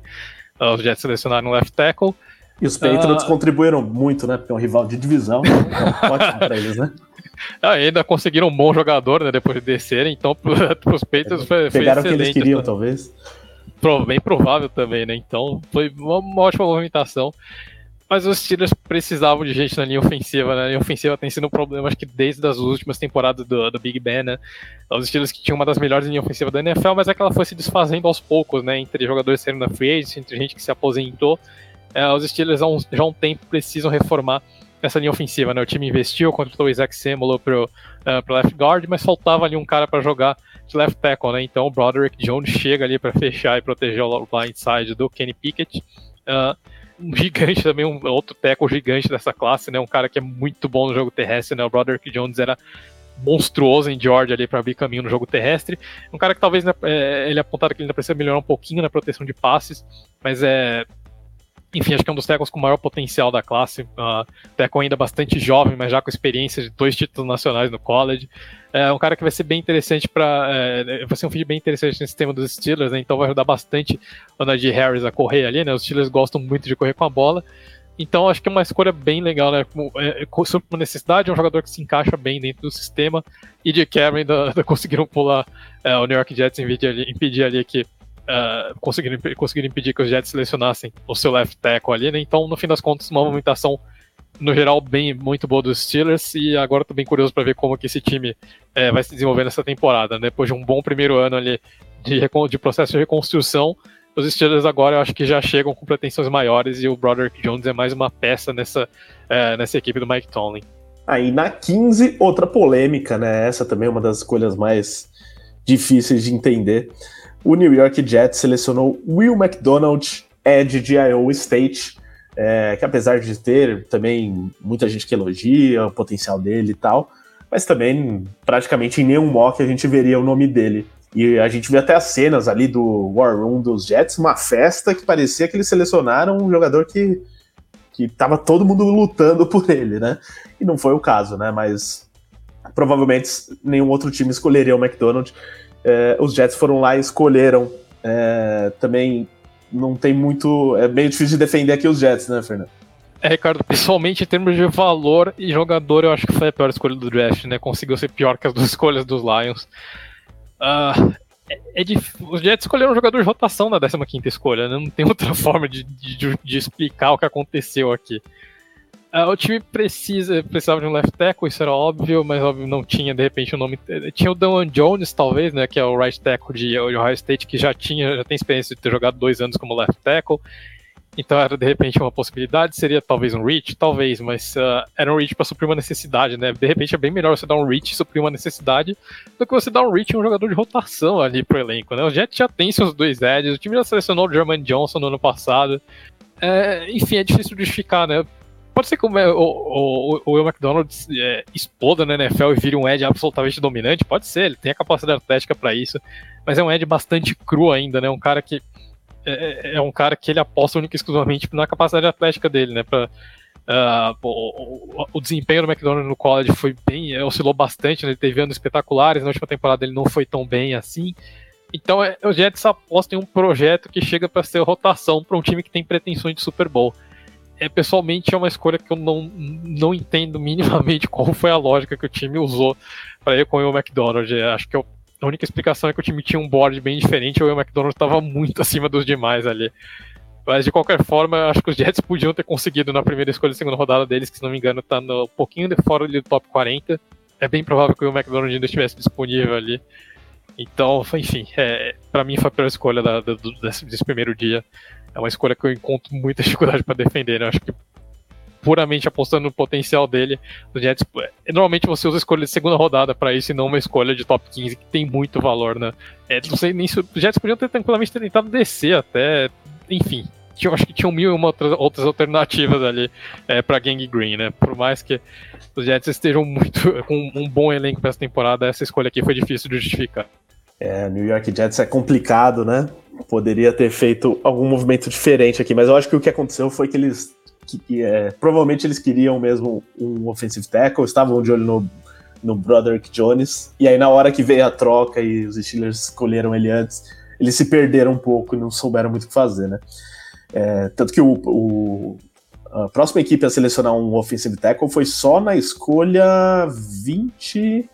uh, os Jets selecionarem o left tackle. E os Patriots uh, contribuíram muito, né? Porque é um rival de divisão. Então, ótimo para eles, né? ah, ainda conseguiram um bom jogador, né, depois de descerem, então pros Patriots foi, foi Pegaram o que eles queriam, talvez. Bem provável também, né, então foi uma ótima movimentação. Mas os Steelers precisavam de gente na linha ofensiva, né? A linha ofensiva tem sido um problema, acho que desde as últimas temporadas do, do Big Ben, né? Os Steelers que tinham uma das melhores linhas ofensivas da NFL, mas é que ela foi se desfazendo aos poucos, né? Entre jogadores saindo da free agency, entre gente que se aposentou. É, os Steelers há um, já há um tempo precisam reformar essa linha ofensiva, né? O time investiu, contratou o Isaac Samuel pro, uh, pro left guard, mas faltava ali um cara para jogar de left tackle, né? Então o Broderick Jones chega ali para fechar e proteger o blindside do Kenny Pickett. Uh, um gigante também, um outro tackle gigante dessa classe, né? Um cara que é muito bom no jogo terrestre, né? O Broderick Jones era monstruoso em Georgia ali para abrir caminho no jogo terrestre. Um cara que talvez né, é, ele apontado que ele ainda precisa melhorar um pouquinho na proteção de passes, mas é enfim, acho que é um dos tackles com maior potencial da classe. Uh, tackle ainda bastante jovem, mas já com experiência de dois títulos nacionais no college. É um cara que vai ser bem interessante para. É, vai ser um feed bem interessante nesse sistema dos Steelers, né? Então vai ajudar bastante o Najee Harris a correr ali, né? Os Steelers gostam muito de correr com a bola. Então acho que é uma escolha bem legal, né? É, sobre uma necessidade, é um jogador que se encaixa bem dentro do sistema. E de Cameron ainda, ainda conseguiram pular é, o New York Jets impedir ali, impedir ali que uh, conseguiram, conseguiram impedir que os Jets selecionassem o seu left tackle ali, né? Então, no fim das contas, uma movimentação no geral bem muito boa dos Steelers e agora estou bem curioso para ver como que esse time é, vai se desenvolver nessa temporada. Né? Depois de um bom primeiro ano ali de, de processo de reconstrução, os Steelers agora eu acho que já chegam com pretensões maiores e o Broderick Jones é mais uma peça nessa, é, nessa equipe do Mike Tomlin. Aí na 15, outra polêmica, né? Essa também é uma das escolhas mais difíceis de entender o New York Jets selecionou Will McDonald, Edge de Iowa State, é, que apesar de ter também muita gente que elogia o potencial dele e tal, mas também praticamente em nenhum mock a gente veria o nome dele. E a gente viu até as cenas ali do War Room dos Jets, uma festa que parecia que eles selecionaram um jogador que, que tava todo mundo lutando por ele, né? E não foi o caso, né? Mas provavelmente nenhum outro time escolheria o McDonald é, os Jets foram lá e escolheram. É, também não tem muito. É meio difícil de defender aqui os Jets, né, Fernando? É, Ricardo, pessoalmente, em termos de valor e jogador, eu acho que foi a pior escolha do draft, né? Conseguiu ser pior que as duas escolhas dos Lions. Uh, é, é Os Jets escolheram um jogador de rotação na 15 escolha, né? Não tem outra forma de, de, de explicar o que aconteceu aqui. Uh, o time precisa, precisava de um left tackle, isso era óbvio, mas óbvio não tinha de repente o um nome. Tinha o Dan Jones, talvez, né? Que é o right tackle de Ohio State, que já tinha, já tem experiência de ter jogado dois anos como left tackle. Então era de repente uma possibilidade, seria talvez um reach, talvez, mas uh, era um reach para suprir uma necessidade, né? De repente é bem melhor você dar um reach e suprir uma necessidade do que você dar um reach em um jogador de rotação ali pro elenco, né? O Jet já tem seus dois edges, o time já selecionou o German Johnson no ano passado. É, enfim, é difícil justificar, né? Pode ser que o, o, o Will McDonald é, exploda na NFL e vire um Ed absolutamente dominante, pode ser, ele tem a capacidade atlética para isso, mas é um Ed bastante cru ainda, né? Um cara que é, é, é um cara que ele aposta única e exclusivamente na capacidade atlética dele, né? Pra, uh, o, o, desempenho do McDonald no college foi bem, é, oscilou bastante, né? ele teve anos espetaculares, na última temporada ele não foi tão bem assim. Então é, o Jets aposta em um projeto que chega para ser rotação para um time que tem pretensões de Super Bowl é, pessoalmente é uma escolha que eu não, não entendo minimamente qual foi a lógica que o time usou para ir com o Will McDonald. É, acho que eu, a única explicação é que o time tinha um board bem diferente e o Will McDonald estava muito acima dos demais ali. Mas de qualquer forma, acho que os Jets podiam ter conseguido na primeira escolha e segunda rodada deles, que se não me engano está um pouquinho de fora do top 40. É bem provável que o Will McDonald ainda estivesse disponível ali. Então, enfim, é, para mim foi a pior escolha da, da, desse, desse primeiro dia é uma escolha que eu encontro muita dificuldade para defender. Né? Acho que puramente apostando no potencial dele, o Jets, é, normalmente você usa escolha de segunda rodada para isso e não uma escolha de top 15 que tem muito valor, né? É, não sei nem se os Jets podiam ter tranquilamente tentado descer até, enfim. Eu acho que tinham mil e uma outras alternativas ali é, para Gang Green, né? Por mais que os Jets estejam muito com um bom elenco para essa temporada, essa escolha aqui foi difícil de justificar. É, New York Jets é complicado, né? Poderia ter feito algum movimento diferente aqui, mas eu acho que o que aconteceu foi que eles. Que, é, provavelmente eles queriam mesmo um offensive tackle, estavam de olho no, no Broderick Jones, e aí na hora que veio a troca e os Steelers escolheram ele antes, eles se perderam um pouco e não souberam muito o que fazer, né? É, tanto que o, o, a próxima equipe a selecionar um offensive tackle foi só na escolha 20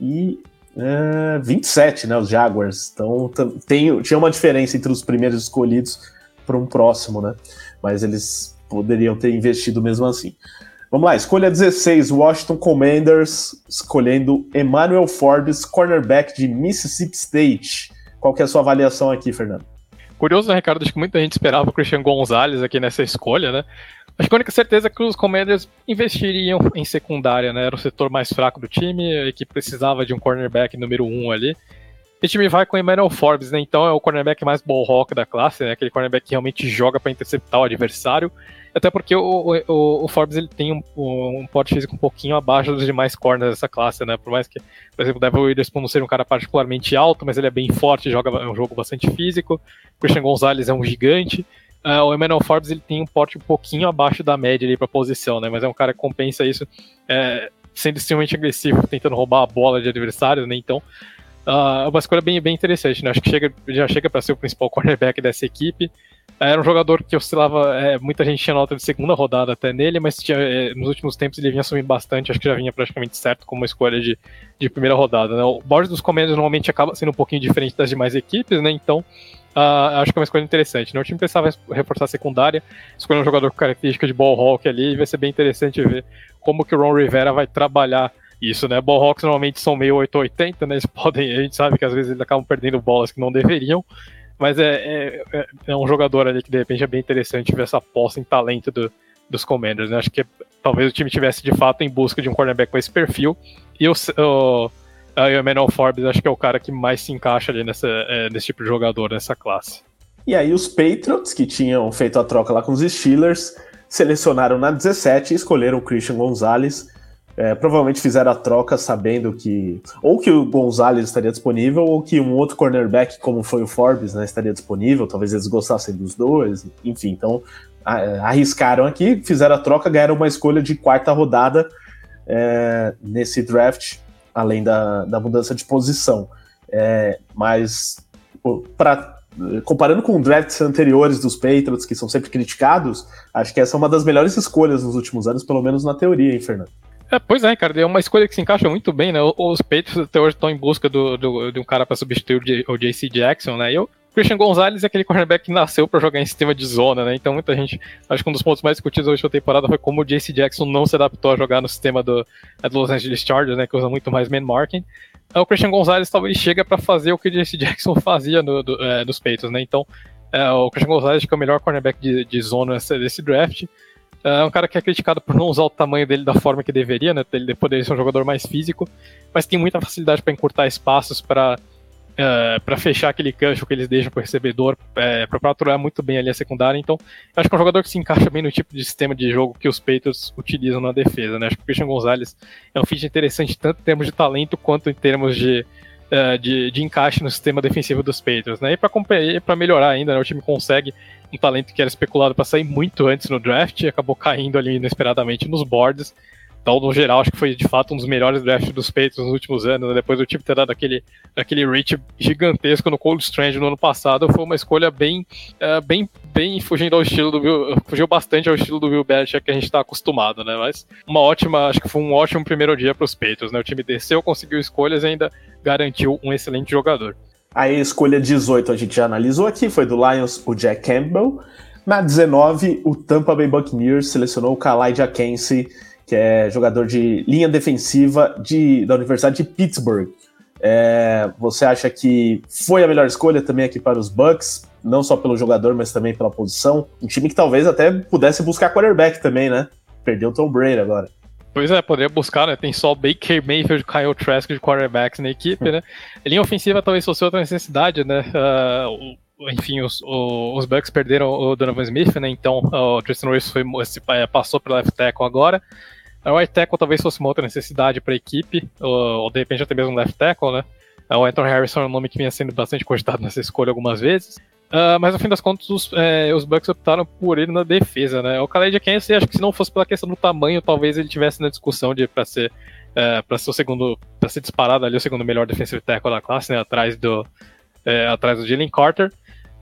e é, 27, né? Os Jaguars. Então tem, tinha uma diferença entre os primeiros escolhidos para um próximo, né? Mas eles poderiam ter investido mesmo assim. Vamos lá, escolha 16, Washington Commanders, escolhendo Emmanuel Forbes, cornerback de Mississippi State. Qual que é a sua avaliação aqui, Fernando? Curioso, né, Ricardo? Acho que muita gente esperava o Christian Gonzalez aqui nessa escolha, né? Acho que a única certeza é que os Commanders investiriam em secundária, né? Era o setor mais fraco do time, que precisava de um cornerback número 1 um ali. E o time vai com o Emmanuel Forbes, né? Então é o cornerback mais ball rock da classe, né? Aquele cornerback que realmente joga para interceptar o adversário. Até porque o, o, o Forbes ele tem um, um porte físico um pouquinho abaixo dos demais corners dessa classe, né? Por mais que, por exemplo, o Devil Witherspoon não seja um cara particularmente alto, mas ele é bem forte, joga é um jogo bastante físico. Christian Gonzalez é um gigante. Uh, o Emmanuel Forbes ele tem um porte um pouquinho abaixo da média ali para posição, né? Mas é um cara que compensa isso, é, sendo extremamente agressivo, tentando roubar a bola de adversários, né? Então, uh, é uma escolha bem, bem interessante, né? Acho que chega, já chega para ser o principal cornerback dessa equipe. Era um jogador que oscilava, é, muita gente tinha nota de segunda rodada até nele, mas tinha, é, nos últimos tempos ele vinha subindo bastante, acho que já vinha praticamente certo como uma escolha de, de primeira rodada. Né? O board dos Commanders normalmente acaba sendo um pouquinho diferente das demais equipes, né? Então uh, acho que é uma escolha interessante. Né? O time pensava reforçar a secundária, escolher um jogador com característica de ball hawk ali, e vai ser bem interessante ver como que o Ron Rivera vai trabalhar isso, né? Ball hawks normalmente são meio 880, né? Eles podem, a gente sabe que às vezes eles acabam perdendo bolas que não deveriam, mas é, é, é, é, um jogador ali que de repente é bem interessante ver essa aposta em talento do, dos Commanders. Né? Acho que talvez o time tivesse de fato em busca de um cornerback com esse perfil. E o, o, o Emmanuel Forbes acho que é o cara que mais se encaixa ali nessa, é, nesse tipo de jogador, nessa classe. E aí os Patriots, que tinham feito a troca lá com os Steelers, selecionaram na 17 e escolheram o Christian Gonzalez é, provavelmente fizeram a troca sabendo que ou que o Gonzalez estaria disponível ou que um outro cornerback, como foi o Forbes, né, estaria disponível. Talvez eles gostassem dos dois. Enfim, então arriscaram aqui, fizeram a troca, ganharam uma escolha de quarta rodada é, nesse draft, além da, da mudança de posição. É, mas para comparando com drafts anteriores dos Patriots, que são sempre criticados, acho que essa é uma das melhores escolhas nos últimos anos, pelo menos na teoria, hein, Fernando? É, pois é, cara, é uma escolha que se encaixa muito bem, né? Os Patriots até hoje estão em busca do, do, de um cara para substituir o JC Jackson, né? E o Christian Gonzalez é aquele cornerback que nasceu para jogar em sistema de zona, né? Então muita gente, acho que um dos pontos mais discutidos hoje da temporada foi como o JC Jackson não se adaptou a jogar no sistema do, é, do Los Angeles Chargers, né? Que usa muito mais man marking. Então, o Christian Gonzalez talvez chega para fazer o que o JC Jackson fazia no, do, é, dos Patriots, né? Então é, o Christian Gonzalez é o melhor cornerback de, de zona desse draft. É um cara que é criticado por não usar o tamanho dele da forma que deveria, né? Ele poderia ser um jogador mais físico, mas tem muita facilidade para encurtar espaços, para uh, para fechar aquele gancho que eles deixam para o recebedor, é, para patrulhar muito bem ali a secundária. Então, acho que é um jogador que se encaixa bem no tipo de sistema de jogo que os Patriots utilizam na defesa, né? Acho que o Christian Gonzalez é um fit interessante tanto em termos de talento quanto em termos de, uh, de, de, encaixe no sistema defensivo dos Patriots, né? E para melhorar ainda, né, o time consegue um talento que era especulado para sair muito antes no draft e acabou caindo ali inesperadamente nos boards. Então, no geral, acho que foi de fato um dos melhores drafts dos Patriots nos últimos anos. Né? Depois do time ter dado aquele, aquele reach gigantesco no Cold Strange no ano passado, foi uma escolha bem, uh, bem, bem fugindo ao estilo do Bill, fugiu bastante ao estilo do Bill Belichick que a gente está acostumado, né? Mas uma ótima, acho que foi um ótimo primeiro dia para os Patriots, né? O time desceu, conseguiu escolhas e ainda garantiu um excelente jogador. A escolha 18 a gente já analisou aqui, foi do Lions o Jack Campbell. Na 19, o Tampa Bay Buccaneers selecionou o Kalai Jackense, que é jogador de linha defensiva de, da Universidade de Pittsburgh. É, você acha que foi a melhor escolha também aqui para os Bucks, não só pelo jogador, mas também pela posição? Um time que talvez até pudesse buscar quarterback também, né? Perdeu o Tom Brady agora. Pois é, poderia buscar, né? Tem só Baker Mayfield e Kyle Trask de quarterbacks na equipe, né? Linha ofensiva talvez fosse outra necessidade, né? Uh, enfim, os, os Bucks perderam o Donovan Smith, né? Então o Tristan Wirfs foi, é, passou para left tackle agora. O right tackle talvez fosse uma outra necessidade para a equipe, ou, ou, de repente até mesmo left tackle, né? O Anthony Harrison é um nome que vinha sendo bastante cogitado nessa escolha algumas vezes. Uh, mas no fim das contas, os, é, os Bucks optaram por ele na defesa, né? O Khaled Kansas, acho que se não fosse pela questão do tamanho, talvez ele tivesse na discussão de para ser é, para ser o segundo, para ser disparado ali o segundo melhor defensive tackle da classe, né? Atrás do é, atrás do Jalen Carter.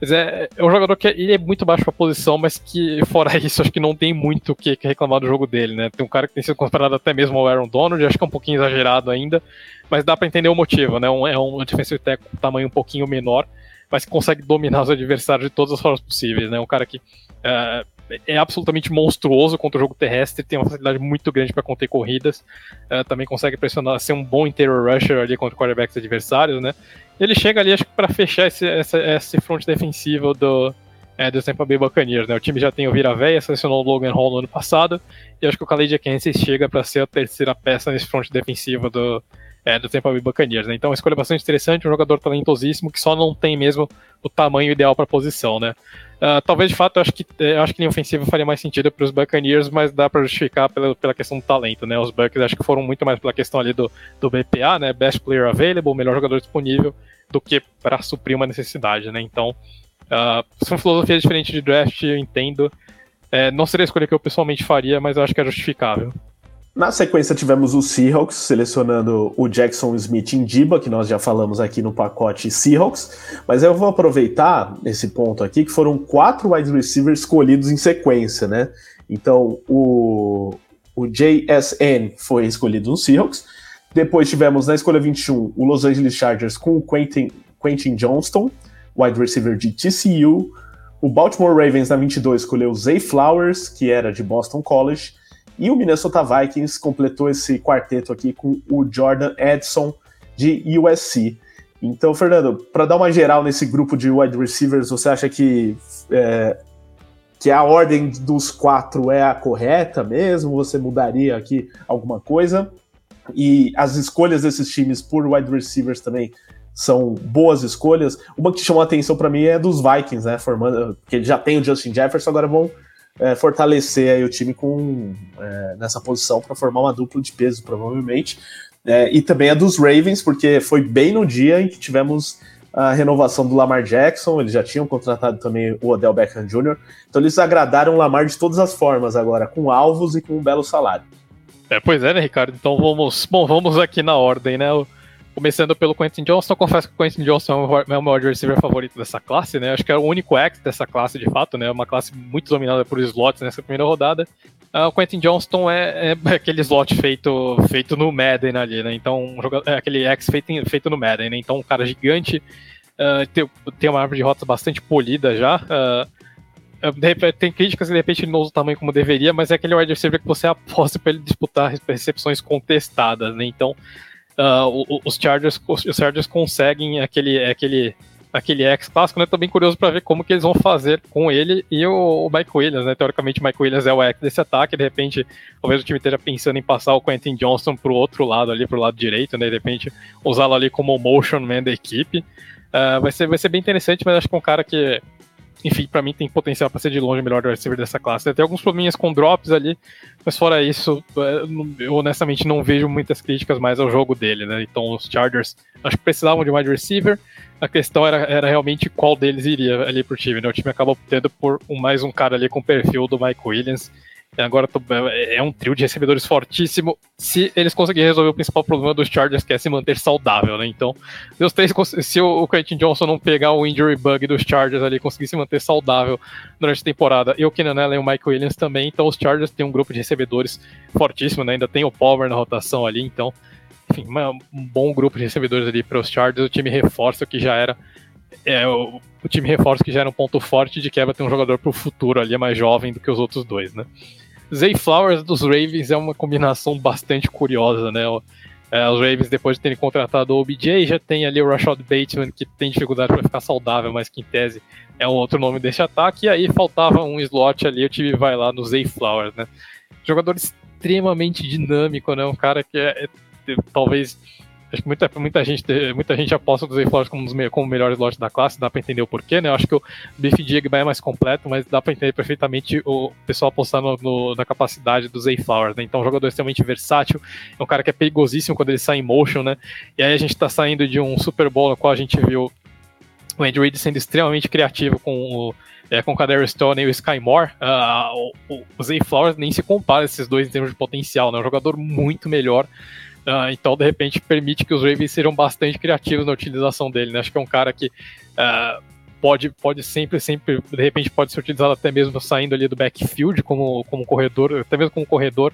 Mas é, é um jogador que ele é muito baixo pra posição, mas que, fora isso, acho que não tem muito o que, reclamar do jogo dele, né? Tem um cara que tem sido comparado até mesmo ao Aaron Donald, acho que é um pouquinho exagerado ainda, mas dá para entender o motivo, né? Um, é um defensive tackle com tamanho um pouquinho menor, mas que consegue dominar os adversários de todas as formas possíveis, né? Um cara que uh, é absolutamente monstruoso contra o jogo terrestre, tem uma facilidade muito grande para conter corridas, uh, também consegue pressionar, ser um bom interior rusher ali contra quarterbacks adversários, né? Ele chega ali, acho que para fechar esse, essa, esse front defensivo do, é, do Tampa Bay Buccaneers, né? O time já tem o Vira-Véia, selecionou o Logan Hall no ano passado, e acho que o Khalid Kansas chega para ser a terceira peça nesse front defensivo do, é, do Tampa Bay Buccaneers, né? Então, uma escolha bastante interessante, um jogador talentosíssimo que só não tem mesmo o tamanho ideal para a posição, né? Uh, talvez de fato eu acho que é, eu acho que linha ofensiva faria mais sentido para os Buccaneers, mas dá para justificar pela, pela questão do talento, né? Os Bucks acho que foram muito mais pela questão ali do, do BPA, né? Best Player Available, melhor jogador disponível, do que para suprir uma necessidade, né? Então, uh, são filosofias diferentes de draft, eu entendo. É, não seria a escolha que eu pessoalmente faria, mas eu acho que é justificável. Na sequência, tivemos o Seahawks selecionando o Jackson Smith em Diba, que nós já falamos aqui no pacote Seahawks. Mas eu vou aproveitar esse ponto aqui, que foram quatro wide receivers escolhidos em sequência, né? Então, o, o JSN foi escolhido no Seahawks. Depois tivemos na escolha 21 o Los Angeles Chargers com o Quentin, Quentin Johnston, wide receiver de TCU. O Baltimore Ravens na 22 escolheu Zay Flowers, que era de Boston College. E o Minnesota Vikings completou esse quarteto aqui com o Jordan Edson de USC. Então, Fernando, para dar uma geral nesse grupo de wide receivers, você acha que, é, que a ordem dos quatro é a correta mesmo? Você mudaria aqui alguma coisa? E as escolhas desses times por wide receivers também são boas escolhas. Uma que chamou a atenção para mim é dos Vikings, né? Formando, que já tem o Justin Jefferson, agora vão é, fortalecer o time com é, nessa posição para formar uma dupla de peso, provavelmente. É, e também a dos Ravens, porque foi bem no dia em que tivemos a renovação do Lamar Jackson, eles já tinham contratado também o Odell Beckham Jr., então eles agradaram o Lamar de todas as formas agora, com alvos e com um belo salário. É, pois é, né, Ricardo? Então vamos, bom, vamos aqui na ordem, né? O Começando pelo Quentin Johnson, confesso que o Quentin Johnson é o meu wide receiver favorito dessa classe, né? Acho que é o único X dessa classe, de fato, né? Uma classe muito dominada por slots nessa primeira rodada. Uh, o Quentin Johnston é, é, aquele slot feito, feito no Madden ali, né? Então, é aquele X feito, feito no Madden, né? Então, um cara gigante, uh, tem, tem uma árvore de rotas bastante polida já. Uh, repente, tem críticas que de repente ele não usa o tamanho como deveria, mas é aquele wide receiver que você aposta para ele disputar recepções contestadas, né? Então, uh, os, Chargers, os Chargers conseguem aquele, aquele, aquele X clássico, né? Tô bem curioso para ver como que eles vão fazer com ele e o, o Mike Williams, né? Teoricamente, o Mike Williams é o X desse ataque, de repente, talvez o time esteja pensando em passar o Quentin Johnson pro outro lado ali, pro lado direito, né? De repente, usá-lo ali como motion man da equipe. Uh, vai, ser, vai ser bem interessante, mas acho que é um cara que enfim, para mim tem potencial para ser de longe o melhor receiver dessa classe. Tem alguns probleminhas com drops ali, mas fora isso, é, eu honestamente não vejo muitas críticas mais ao jogo dele, né? Então os Chargers acho que precisavam de um wide receiver. A questão era, era realmente qual deles iria ali pro time, né? O time acabou tendo por um, mais um cara ali com o perfil do Mike Williams. Agora é, é um trio de recebedores fortíssimo. Se eles conseguirem resolver o principal problema dos Chargers, que é se manter saudável, né? Então, se os três, se o Quentin Johnson não pegar o injury bug dos Chargers ali, conseguir se manter saudável durante a temporada, e o Keenan Allen e o Mike Williams também, então os Chargers têm um grupo de recebedores fortíssimo, né? Ainda tem o Palmer na rotação ali, então, enfim, um bom grupo de recebedores ali para os Chargers. O time reforça o que já era é, o, o, time reforça que já era um ponto forte de que vai ter um jogador para o futuro ali, é mais jovem do que os outros dois, né? Zay Flowers dos Ravens é uma combinação bastante curiosa, né? É, os Ravens, depois de terem contratado o OBJ, já tem ali o Rashad Bateman, que tem dificuldade para ficar saudável, mas que em tese é um outro nome desse ataque. E aí faltava um slot ali, o time vai lá no Zay Flowers, né? Jogador extremamente dinâmico, né? Um cara que é, é talvez Acho que muita, muita, gente, muita gente aposta dos Flowers como, os, como o melhor slot da classe, dá para entender o porquê, né? Eu acho que o Biff Digba é mais completo, mas dá para entender perfeitamente o pessoal apostar no, no, na capacidade dos Flowers, né? Então, um jogador extremamente versátil, é um cara que é perigosíssimo quando ele sai em motion, né? E aí a gente tá saindo de um Super Bowl no qual a gente viu o Andy Reid sendo extremamente criativo com o é, com o Kader Stone e o Sky Moore, uh, o, o Zay Flowers nem se compara esses dois em termos de potencial, né? É um jogador muito melhor. Uh, então, de repente, permite que os Ravens sejam bastante criativos na utilização dele. Né? Acho que é um cara que uh, pode, pode sempre, sempre, de repente pode ser utilizado até mesmo saindo ali do backfield como, como corredor, até mesmo como corredor,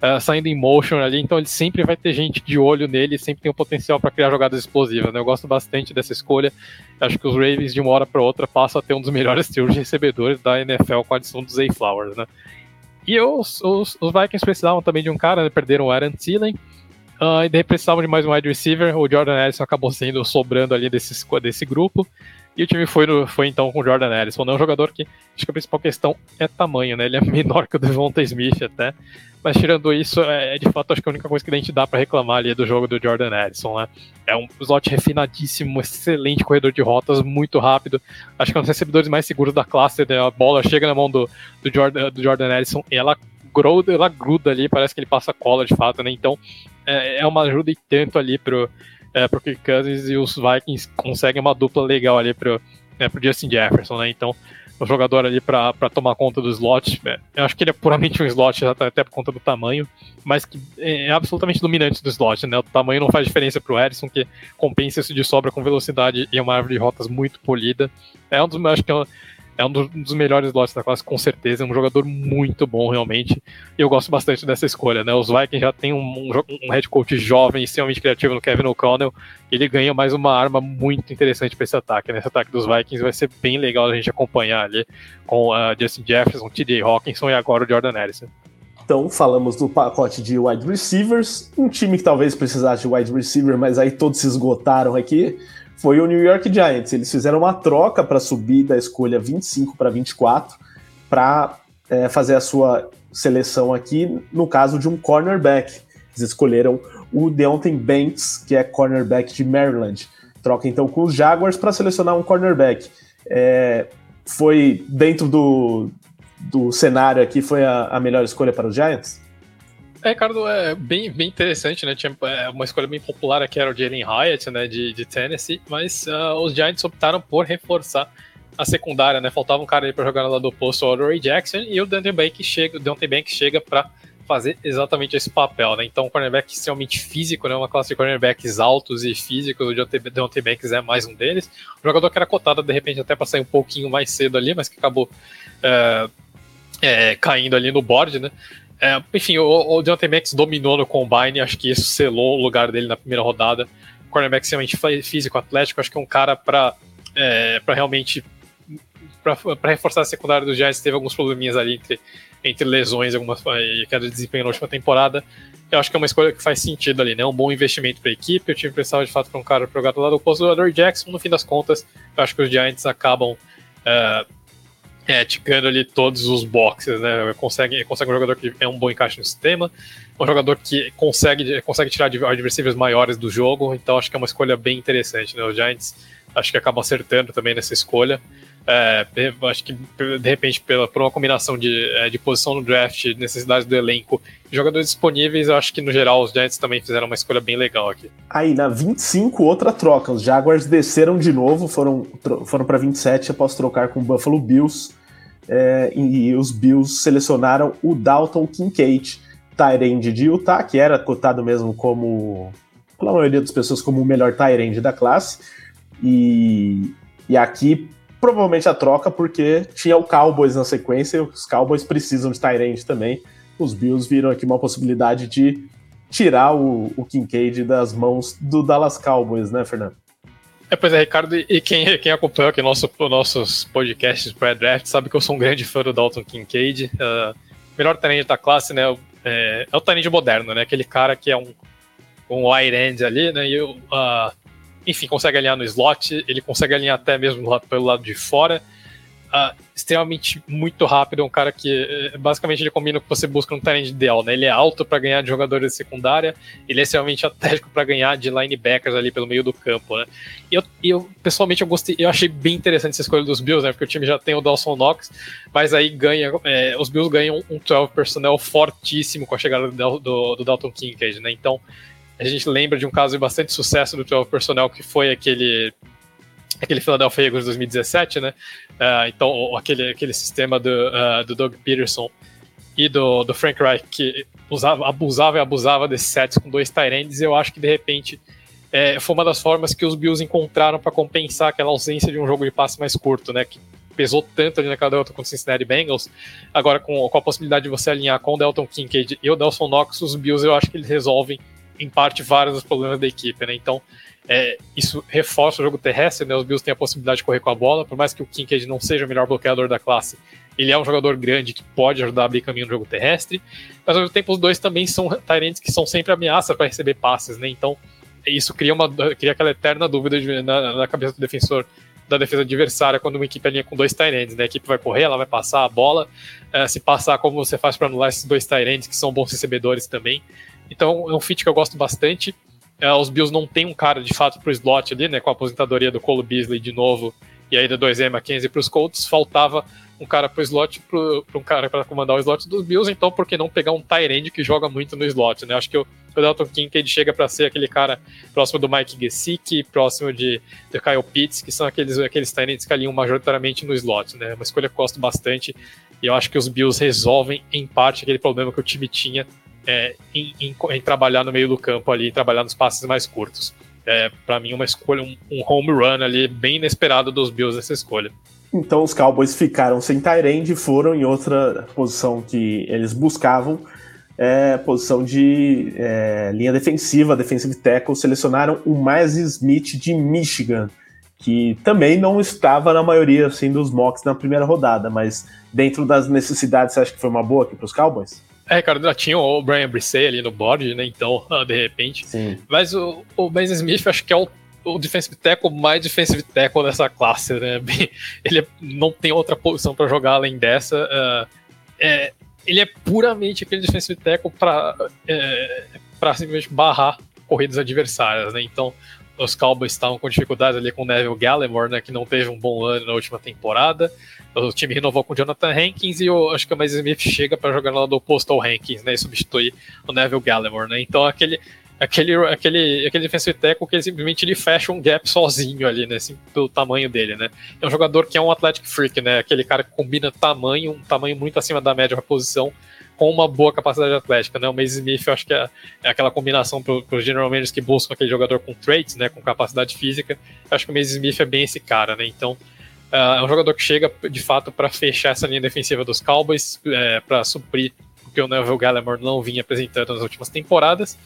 uh, saindo em motion ali, então ele sempre vai ter gente de olho nele, sempre tem o potencial para criar jogadas explosivas, né? Eu gosto bastante dessa escolha, acho que os Ravens de uma hora para outra passam a ter um dos melhores tiros de recebedores da NFL com a adição do Zay Flowers, né? E os, os, os Vikings precisavam também de um cara, né? perderam o Aaron Thielen, Uh, de repente precisavam de mais um wide receiver. O Jordan Ellison acabou sendo sobrando ali desse, desse grupo. E o time foi, no, foi então com o Jordan Ellison. Não é um jogador que acho que a principal questão é tamanho, né? Ele é menor que o Devonta Smith até. Mas tirando isso, é, é de fato acho que a única coisa que a gente dá para reclamar ali é do jogo do Jordan Ellison, né? É um slot refinadíssimo, excelente corredor de rotas, muito rápido. Acho que é um dos recebedores mais seguros da classe. Né? A bola chega na mão do, do, Jordan, do Jordan Ellison e ela ela gruda ali, parece que ele passa cola de fato, né? Então é, é uma ajuda e tanto ali pro é, pro Kirk Cousins e os Vikings conseguem uma dupla legal ali pro, é, pro Justin Jefferson, né? Então, o jogador ali para tomar conta do slot, é, eu acho que ele é puramente um slot, até por conta do tamanho, mas que é absolutamente dominante do slot, né? O tamanho não faz diferença pro Edson, que compensa isso de sobra com velocidade e uma árvore de rotas muito polida. É um dos, acho que é é um dos melhores lotes da classe, com certeza. É um jogador muito bom, realmente. E eu gosto bastante dessa escolha, né? Os Vikings já tem um, um, um head coach jovem, extremamente criativo no Kevin O'Connell. Ele ganha mais uma arma muito interessante para esse ataque. Né? Esse ataque dos Vikings vai ser bem legal a gente acompanhar ali com uh, Justin Jefferson, TJ Hawkinson e agora o Jordan Harrison. Então, falamos do pacote de wide receivers, um time que talvez precisasse de wide receiver, mas aí todos se esgotaram aqui foi o New York Giants. Eles fizeram uma troca para subir da escolha 25 para 24 para é, fazer a sua seleção aqui, no caso de um cornerback. Eles escolheram o Deontay Banks, que é cornerback de Maryland. Troca então com os Jaguars para selecionar um cornerback. É, foi dentro do, do cenário aqui, foi a, a melhor escolha para os Giants? É, Ricardo, é bem, bem interessante, né? Tinha é, uma escolha bem popular aqui era o Jalen Hyatt, né, de, de Tennessee, mas uh, os Giants optaram por reforçar a secundária, né? Faltava um cara aí para jogar no lado oposto ao Ray Jackson e o Dante Bank chega, Dante Bank chega para fazer exatamente esse papel, né? Então, um cornerback extremamente físico, né? Uma classe de cornerbacks altos e físicos, o Deontay Banks é mais um deles. Um jogador que era cotado, de repente, até para sair um pouquinho mais cedo ali, mas que acabou é, é, caindo ali no board, né? É, enfim, o, o Deontay Max dominou no combine, acho que isso selou o lugar dele na primeira rodada. Cornerback extremamente físico, atlético, acho que é um cara para é, realmente para reforçar a secundária dos Giants teve alguns probleminhas ali entre, entre lesões algumas, e queda de desempenho na última temporada. Eu acho que é uma escolha que faz sentido ali, né? Um bom investimento para a equipe. Eu tive precisava de fato para um cara para jogar do lado oposto do Adore Jackson. No fim das contas, eu acho que os Giants acabam uh, é, ticando ali todos os boxes, né? Consegue, consegue um jogador que é um bom encaixe no sistema, um jogador que consegue, consegue tirar adversários maiores do jogo, então acho que é uma escolha bem interessante, né? Os Giants acho que acabam acertando também nessa escolha. É, acho que de repente, pela, por uma combinação de, é, de posição no draft, necessidades do elenco jogadores disponíveis, eu acho que no geral os Giants também fizeram uma escolha bem legal aqui. Aí na 25, outra troca. Os Jaguars desceram de novo, foram, foram para 27 após trocar com o Buffalo Bills é, e os Bills selecionaram o Dalton Kincaid, Tyrande de Utah, que era cotado mesmo como, pela maioria das pessoas, como o melhor Tyrande da classe. E, e aqui, provavelmente a troca, porque tinha o Cowboys na sequência, e os Cowboys precisam de Tyrande também. Os Bills viram aqui uma possibilidade de tirar o, o Kincaid das mãos do Dallas Cowboys, né, Fernando? É, pois é, Ricardo, e quem, quem acompanhou aqui nosso, nossos podcasts pré-draft sabe que eu sou um grande fã do Dalton Kincaid. Uh, melhor talento da classe, né? É, é o talento moderno, né? Aquele cara que é um, um wide end ali, né? E, uh, enfim, consegue alinhar no slot, ele consegue alinhar até mesmo pelo lado de fora uh, extremamente muito rápido, é um cara que eh, basicamente ele combina o que você busca no talento ideal, né? Ele é alto para ganhar de jogadores de secundária, ele é extremamente atlético para ganhar de linebackers ali pelo meio do campo, né? E eu, eu, pessoalmente eu gostei, eu achei bem interessante essa escolha dos Bills, né? Porque o time já tem o Dawson Knox, mas aí ganha, é, os Bills ganham um 12 personnel fortíssimo com a chegada do, do, do Dalton Kincaid, né? Então a gente lembra de um caso de bastante sucesso do 12 personnel que foi aquele aquele Philadelphia Eagles 2017, né? Uh, então, aquele, aquele sistema do, uh, do Doug Peterson e do, do Frank Reich que usava, abusava e abusava desses sets com dois Tyrands, eu acho que de repente é, foi uma das formas que os Bills encontraram para compensar aquela ausência de um jogo de passe mais curto, né? Que pesou tanto ali naquela derrota com o Cincinnati Bengals. Agora, com, com, a possibilidade de você alinhar com o Delton Kincaid e o Nelson Knox, os Bills eu acho que eles resolvem, em parte, vários dos problemas da equipe, né? Então, é, isso reforça o jogo terrestre, né? Os Bills têm a possibilidade de correr com a bola, por mais que o Kincaid não seja o melhor bloqueador da classe, ele é um jogador grande que pode ajudar a abrir caminho no jogo terrestre, mas ao mesmo tempo os dois também são Tyrants que são sempre ameaça para receber passes, né? Então, isso cria, uma, cria aquela eterna dúvida de, na, na, cabeça do defensor da defesa adversária quando uma equipe alinha com dois Tyrants, né? A equipe vai correr, ela vai passar a bola, é, se passar como você faz para anular esses dois Tyrants que são bons recebedores também. Então é um fit que eu gosto bastante. É, os Bills não tem um cara de fato pro slot ali, né? Com a aposentadoria do Cole Beasley de novo e aí da 2M Mackenzie para os Colts, faltava um cara pro slot, para um cara para comandar o slot dos Bills, então por que não pegar um Tyrande que joga muito no slot, né? Acho que o, o Dalton Kincaid chega para ser aquele cara próximo do Mike Gesicki, próximo de, de Kyle Pitts, que são aqueles, aqueles Tyrands que alinham majoritariamente no slot, né? Uma escolha que eu gosto bastante e eu acho que os Bills resolvem em parte aquele problema que o time tinha é, em, em, em, trabalhar no meio do campo ali, em trabalhar nos passes mais curtos. É, para mim, uma escolha, um, um home run ali, bem inesperado dos Bills essa escolha. Então os Cowboys ficaram sem Tyrande e foram em outra posição que eles buscavam, é, posição de é, linha defensiva, defensive tackle, selecionaram o Miles Smith de Michigan, que também não estava na maioria assim, dos mocks na primeira rodada, mas dentro das necessidades, você acha que foi uma boa aqui para os Cowboys? É, Ricardo, já tinha o Brian Brissett ali no board, né? Então, de repente. Sim. Mas o, o Ben Smith, acho que é o o defensive tackle mais defensive tackle dessa classe, né? Ele não tem outra posição para jogar além dessa. Uh, é, ele é puramente aquele defensive tackle para é, simplesmente barrar corridas adversárias, né? Então, os Cowboys estavam com dificuldades ali com o Neville Gallimore, né, que não teve um bom ano na última temporada. O time renovou com o Jonathan Hankins e eu acho que o Miles Smith chega para jogar no lado oposto ao Hankins, né, e substituir o Neville Gallimore, né? Então aquele aquele, aquele, aquele defensive tackle que ele simplesmente ele fecha um gap sozinho ali, né? Assim, pelo tamanho dele, né? É um jogador que é um athletic freak, né? Aquele cara que combina tamanho, um tamanho muito acima da média para posição, com uma boa capacidade atlética, né? O Mason Smith, eu acho que é, é aquela combinação para os general managers que buscam aquele jogador com traits, né? Com capacidade física. Eu acho que o Mason Smith é bem esse cara, né? Então, uh, é um jogador que chega, de fato, para fechar essa linha defensiva dos Cowboys, é, para suprir o que o Neville Gallimore não vinha apresentando nas últimas temporadas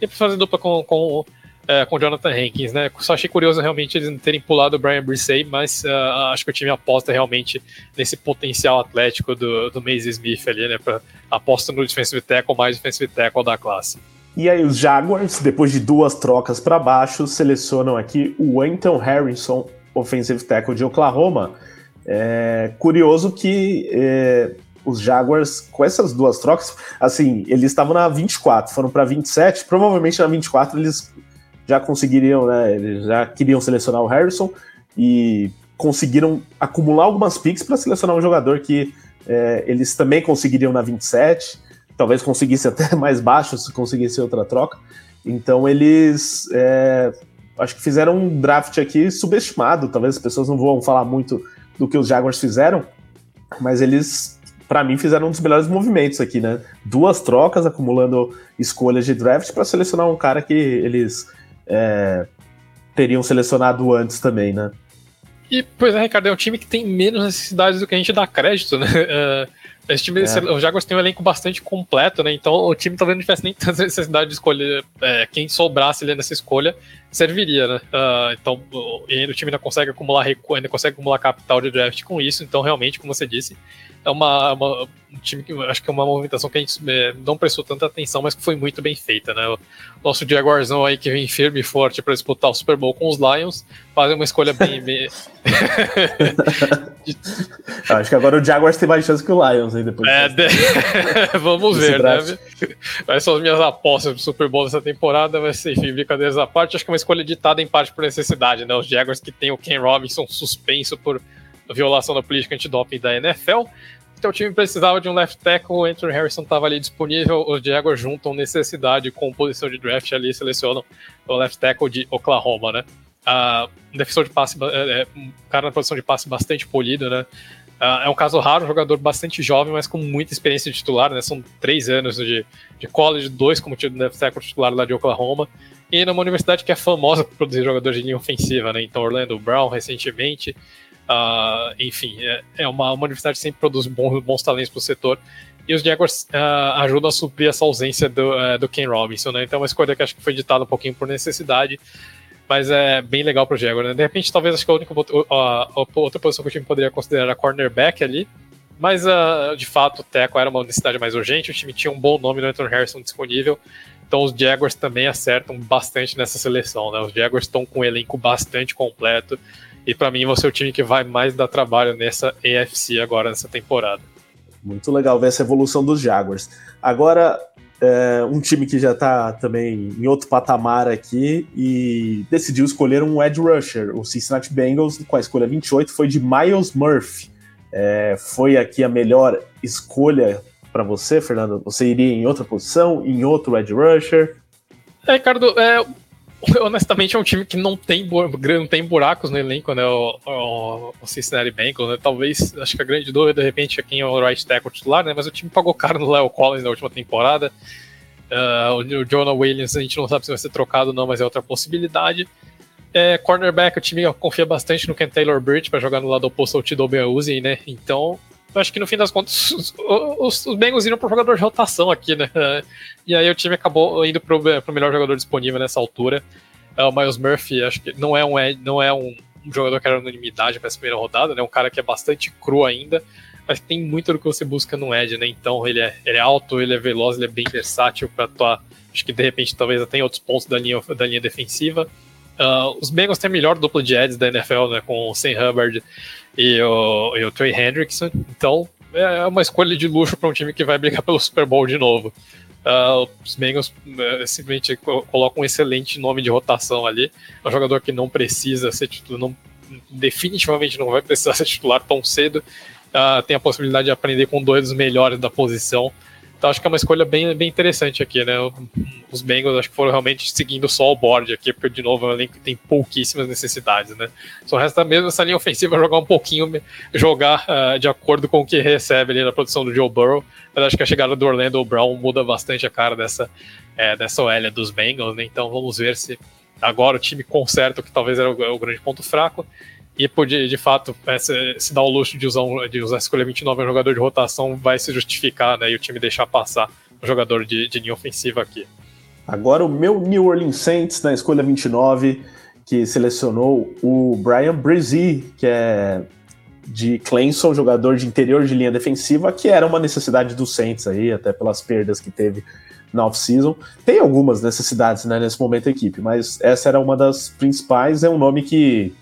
e pra fazer dupla com, com, é, com Jonathan Hankins, né? Só achei curioso realmente eles terem pulado o Brian Brissey, mas uh, acho que o time aposta realmente nesse potencial atlético do, do Maze Smith ali, né? Pra, aposta no defensive tackle mais defensive tackle da classe. E aí os Jaguars, depois de duas trocas para baixo, selecionam aqui o Anton Harrison, offensive tackle de Oklahoma. É curioso que é, os Jaguars, com essas duas trocas, assim, eles estavam na 24, foram para 27, provavelmente na 24 eles já conseguiriam, né, eles já queriam selecionar o Harrison e conseguiram acumular algumas picks para selecionar um jogador que é, eles também conseguiriam na 27, talvez conseguisse até mais baixo se conseguisse outra troca. Então eles é, acho que fizeram um draft aqui subestimado, talvez as pessoas não vão falar muito do que os Jaguars fizeram, mas eles para mim, fizeram um dos melhores movimentos aqui, né? Duas trocas, acumulando escolhas de draft para selecionar um cara que eles é, teriam selecionado antes também, né? E, pois é, Ricardo, é um time que tem menos necessidades do que a gente dá crédito, né? Uh, esse time, é. o Jaguars tem um elenco bastante completo, né? Então o time talvez não tivesse nem tanta necessidade de escolher é, quem sobrasse ali nessa escolha serviria, né? Uh, então o, o time ainda consegue acumular ainda consegue acumular capital de draft com isso. Então realmente, como você disse, é uma, uma, um time que acho que é uma movimentação que a gente é, não prestou tanta atenção, mas que foi muito bem feita, né? O nosso Jaguarzão aí que vem firme e forte para disputar o Super Bowl com os Lions, fazem uma escolha bem. bem... acho que agora o Jaguars tem mais chance que o Lions aí depois. É, de... vamos ver, né? Vai são as minhas apostas pro Super Bowl dessa temporada, ser, enfim, brincadeiras à parte, acho que é uma escolha ditada em parte por necessidade, né? Os Jaguars que tem o Ken Robinson suspenso por violação da política antidoping da NFL. Então o time precisava de um left tackle, o Anthony Harrison estava ali disponível, os Jaguars juntam necessidade com posição de draft ali selecionam o left tackle de Oklahoma, né? Uh, um defensor de passe, é, é, um cara na posição de passe bastante polido, né? Uh, é um caso raro, um jogador bastante jovem, mas com muita experiência de titular, né? São três anos de, de college, dois como left tackle titular lá de Oklahoma. e numa universidade que é famosa por produzir jogadores de linha ofensiva, né? Então, Orlando Brown, recentemente, uh, enfim, é, é uma, uma, universidade que sempre produz bons, bons talentos para o setor. E os Jaguars uh, ajudam a suprir essa ausência do, uh, do Ken Robinson, né? Então, é uma escolha que acho que foi ditada um pouquinho por necessidade, mas é bem legal para o Jaguars, né? De repente, talvez acho que a única a, outra posição que o time poderia considerar a cornerback ali, mas de fato o Teco era uma necessidade mais urgente, o time tinha um bom nome no Anthony Harrison disponível, então os Jaguars também acertam bastante nessa seleção, né? Os Jaguars estão com um elenco bastante completo e para mim você é o time que vai mais dar trabalho nessa AFC agora nessa temporada. Muito legal ver essa evolução dos Jaguars. Agora é, um time que já está também em outro patamar aqui e decidiu escolher um edge rusher. O Cincinnati Bengals, com a escolha 28, foi de Miles Murphy. É, foi aqui a melhor escolha para você, Fernando? Você iria em outra posição, em outro edge rusher? É, Ricardo, é, honestamente é um time que não tem, não tem buracos no elenco, né? O, o, Cincinnati Bengals, né? Talvez, acho que a grande dúvida, de repente, é quem é o right tackle titular, né? Mas o time pagou caro no Leo Collins na última temporada. Uh, o Jonah Williams, a gente não sabe se vai ser trocado ou não, mas é outra possibilidade. É, cornerback, o time confia bastante no Ken Taylor Bridge para jogar no lado oposto ao Tido Uzi, né? Então, acho que no fim das contas os, os, os Bengals iram pro jogador de rotação aqui, né? E aí o time acabou indo pro, pro melhor jogador disponível nessa altura. É, o Miles Murphy, acho que não é um, não é um, jogador que era unanimidade para essa primeira rodada, né? Um cara que é bastante cru ainda, mas tem muito do que você busca no Edge, né? Então ele é, ele é alto, ele é veloz, ele é bem versátil para atuar. Acho que de repente talvez até em outros pontos da linha, da linha defensiva. Uh, os Bengals têm a melhor dupla de Eds da NFL, né? Com o Sam Hubbard e o, e o Trey Hendrickson. Então é uma escolha de luxo para um time que vai brigar pelo Super Bowl de novo. Uh, os Bengals uh, simplesmente colocam um excelente nome de rotação ali. É um jogador que não precisa ser titular, não, definitivamente não vai precisar ser titular tão cedo. Uh, tem a possibilidade de aprender com dois dos melhores da posição. Então acho que é uma escolha bem, bem interessante aqui, né? Os Bengals acho que foram realmente seguindo só o board aqui, porque de novo é um elenco que tem pouquíssimas necessidades, né? Só resta mesmo essa linha ofensiva jogar um pouquinho, jogar uh, de acordo com o que recebe ali na produção do Joe Burrow. Mas acho que a chegada do Orlando Brown muda bastante a cara dessa, é, dessa OL dos Bengals, né? Então vamos ver se agora o time conserta o que talvez era o, o grande ponto fraco e podia, de fato, é, se, se dar o luxo de usar, um, de usar a escolha 29 um jogador de rotação, vai se justificar, né? E o time deixar passar o jogador de, de linha ofensiva aqui. Agora o meu New Orleans Saints na escolha 29, que selecionou o Brian Brzee, que é de Clemson, jogador de interior de linha defensiva, que era uma necessidade do Saints aí, até pelas perdas que teve na off-season. Tem algumas necessidades né, nesse momento a equipe, mas essa era uma das principais. É um nome que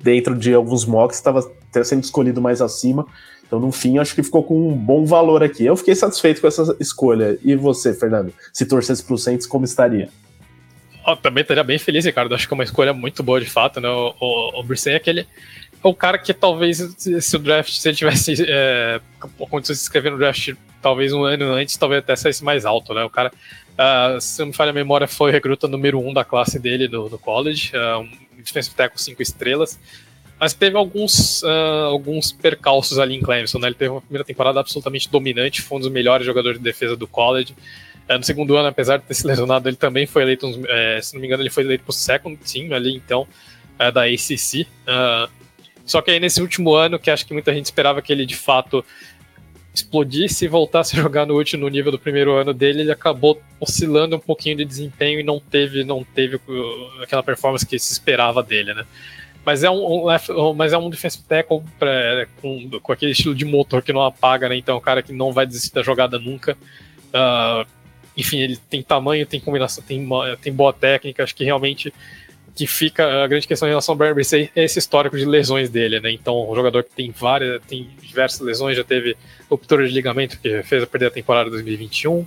dentro de alguns mocks, estava até sendo escolhido mais acima. Então, no fim, acho que ficou com um bom valor aqui. Eu fiquei satisfeito com essa escolha. E você, Fernando? Se torcesse para o Saints, como estaria? Oh, também estaria bem feliz, Ricardo. Acho que é uma escolha muito boa, de fato. Né? O, o, o é aquele. É o cara que talvez, se o draft, se ele tivesse é, condições de se inscrever no draft talvez um ano antes, talvez até saísse mais alto, né? O cara, uh, se não me falha a memória, foi recruta número um da classe dele no, no college. Uh, um defensive tackle 5 estrelas, mas teve alguns, uh, alguns percalços ali em Clemson, né? Ele teve uma primeira temporada absolutamente dominante, foi um dos melhores jogadores de defesa do college. Uh, no segundo ano, apesar de ter se lesionado, ele também foi eleito, uns, uh, se não me engano, ele foi eleito o second team ali, então, é, da ACC. só que aí nesse último ano, que acho que muita gente esperava que ele de fato explodisse e voltasse a jogar no último nível do primeiro ano dele, ele acabou oscilando um pouquinho de desempenho e não teve, não teve aquela performance que se esperava dele, né? Mas é um, um mas é um defensive tackle pra, com, com aquele estilo de motor que não apaga, né? Então é um cara que não vai desistir da jogada nunca. Uh, enfim, ele tem tamanho, tem combinação, tem, tem boa técnica, acho que realmente que fica a grande questão em relação ao Brian Brissey é esse histórico de lesões dele, né? Então, um jogador que tem várias, tem diversas lesões, já teve ruptura de ligamento que fez perder a temporada 2021, uh,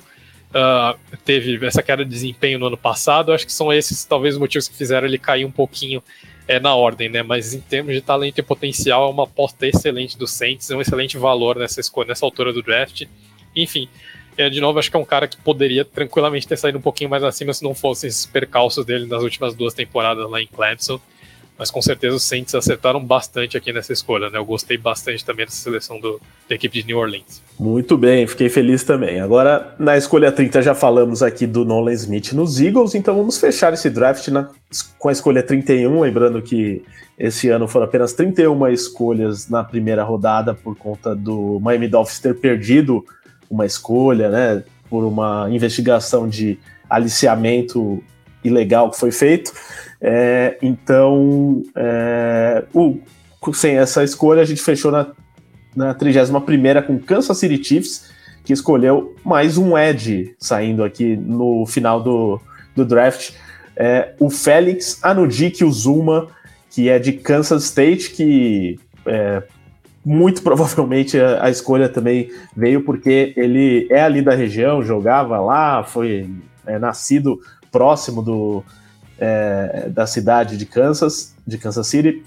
ah, teve essa queda de desempenho no ano passado. Acho que são esses talvez os motivos que fizeram ele cair um pouquinho é, na ordem, né? Mas em termos de talento e potencial, é uma aposta excelente do Saints, é um excelente valor nessa escolha, nessa altura do draft. Enfim, é, de novo, acho que é um cara que poderia tranquilamente ter saído um pouquinho mais acima se não fossem esses percalços dele nas últimas duas temporadas lá em Clemson. Mas com certeza os Saints acertaram bastante aqui nessa escolha, né? Eu gostei bastante também dessa seleção do, da equipe de New Orleans. Muito bem, fiquei feliz também. Agora, na escolha 30, já falamos aqui do Nolan Smith nos Eagles, então vamos fechar esse draft na, com a escolha 31, lembrando que esse ano foram apenas 31 escolhas na primeira rodada por conta do Miami Dolphins ter perdido uma escolha, né? Por uma investigação de aliciamento ilegal que foi feito. É, então, é, o, sem essa escolha, a gente fechou na, na 31 com Kansas City Chiefs, que escolheu mais um Ed saindo aqui no final do, do draft. É, o Félix Anudik Uzuma, que é de Kansas State, que é, muito provavelmente a, a, escolha também veio porque ele é ali da região, jogava lá, foi é, nascido próximo do, é, da cidade de Kansas, de Kansas City.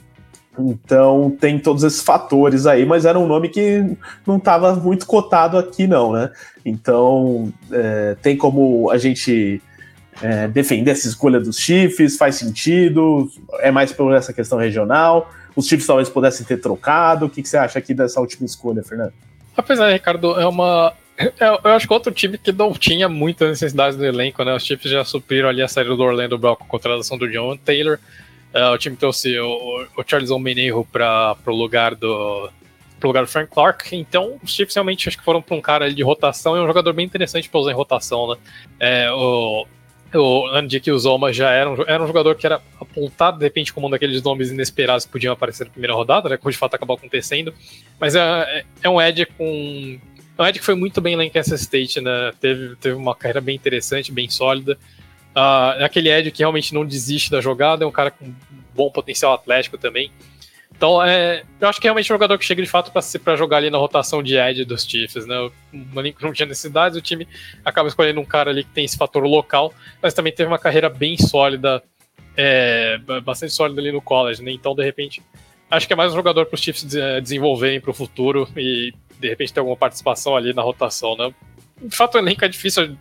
Então tem todos esses fatores aí, mas era um nome que não estava muito cotado aqui, não, né? Então é, tem como a gente é, defender essa escolha dos Chiefs, faz sentido, é mais por essa questão regional. Os Chiefs talvez pudessem ter trocado. O que, que você acha aqui dessa última escolha, Fernando? Apesar, Ricardo, é uma, eu acho que outro time que não tinha muita necessidade do elenco, né? Os Chiefs já supriram ali a saída do Orlando Brown com a contratação do John Taylor. Uh, o time trouxe o, o Charles Omeneiro para o lugar do pro lugar do Frank Clark. Então, os Chiefs realmente acho que foram para um cara de rotação e um jogador bem interessante para usar em rotação, né? É, o o Andy Zoma já era um, era um jogador que era apontado, de repente, como um daqueles nomes inesperados que podiam aparecer na primeira rodada, né? Como de fato acabou acontecendo. Mas é, é, é um Ed com é um Ed que foi muito bem lá em Kansas State, né? Teve, teve uma carreira bem interessante, bem sólida. Uh, é aquele Ed que realmente não desiste da jogada, é um cara com bom potencial atlético também. Então, é, eu acho que é realmente um jogador que chega de fato para jogar ali na rotação de Ed dos Chiefs, né? O Maninho não tinha necessidades, o time acaba escolhendo um cara ali que tem esse fator local, mas também teve uma carreira bem sólida, é, bastante sólida ali no college, né? Então, de repente, acho que é mais um jogador para os Chiefs desenvolverem para o futuro e de repente ter alguma participação ali na rotação, né? De fato, o elenco é difícil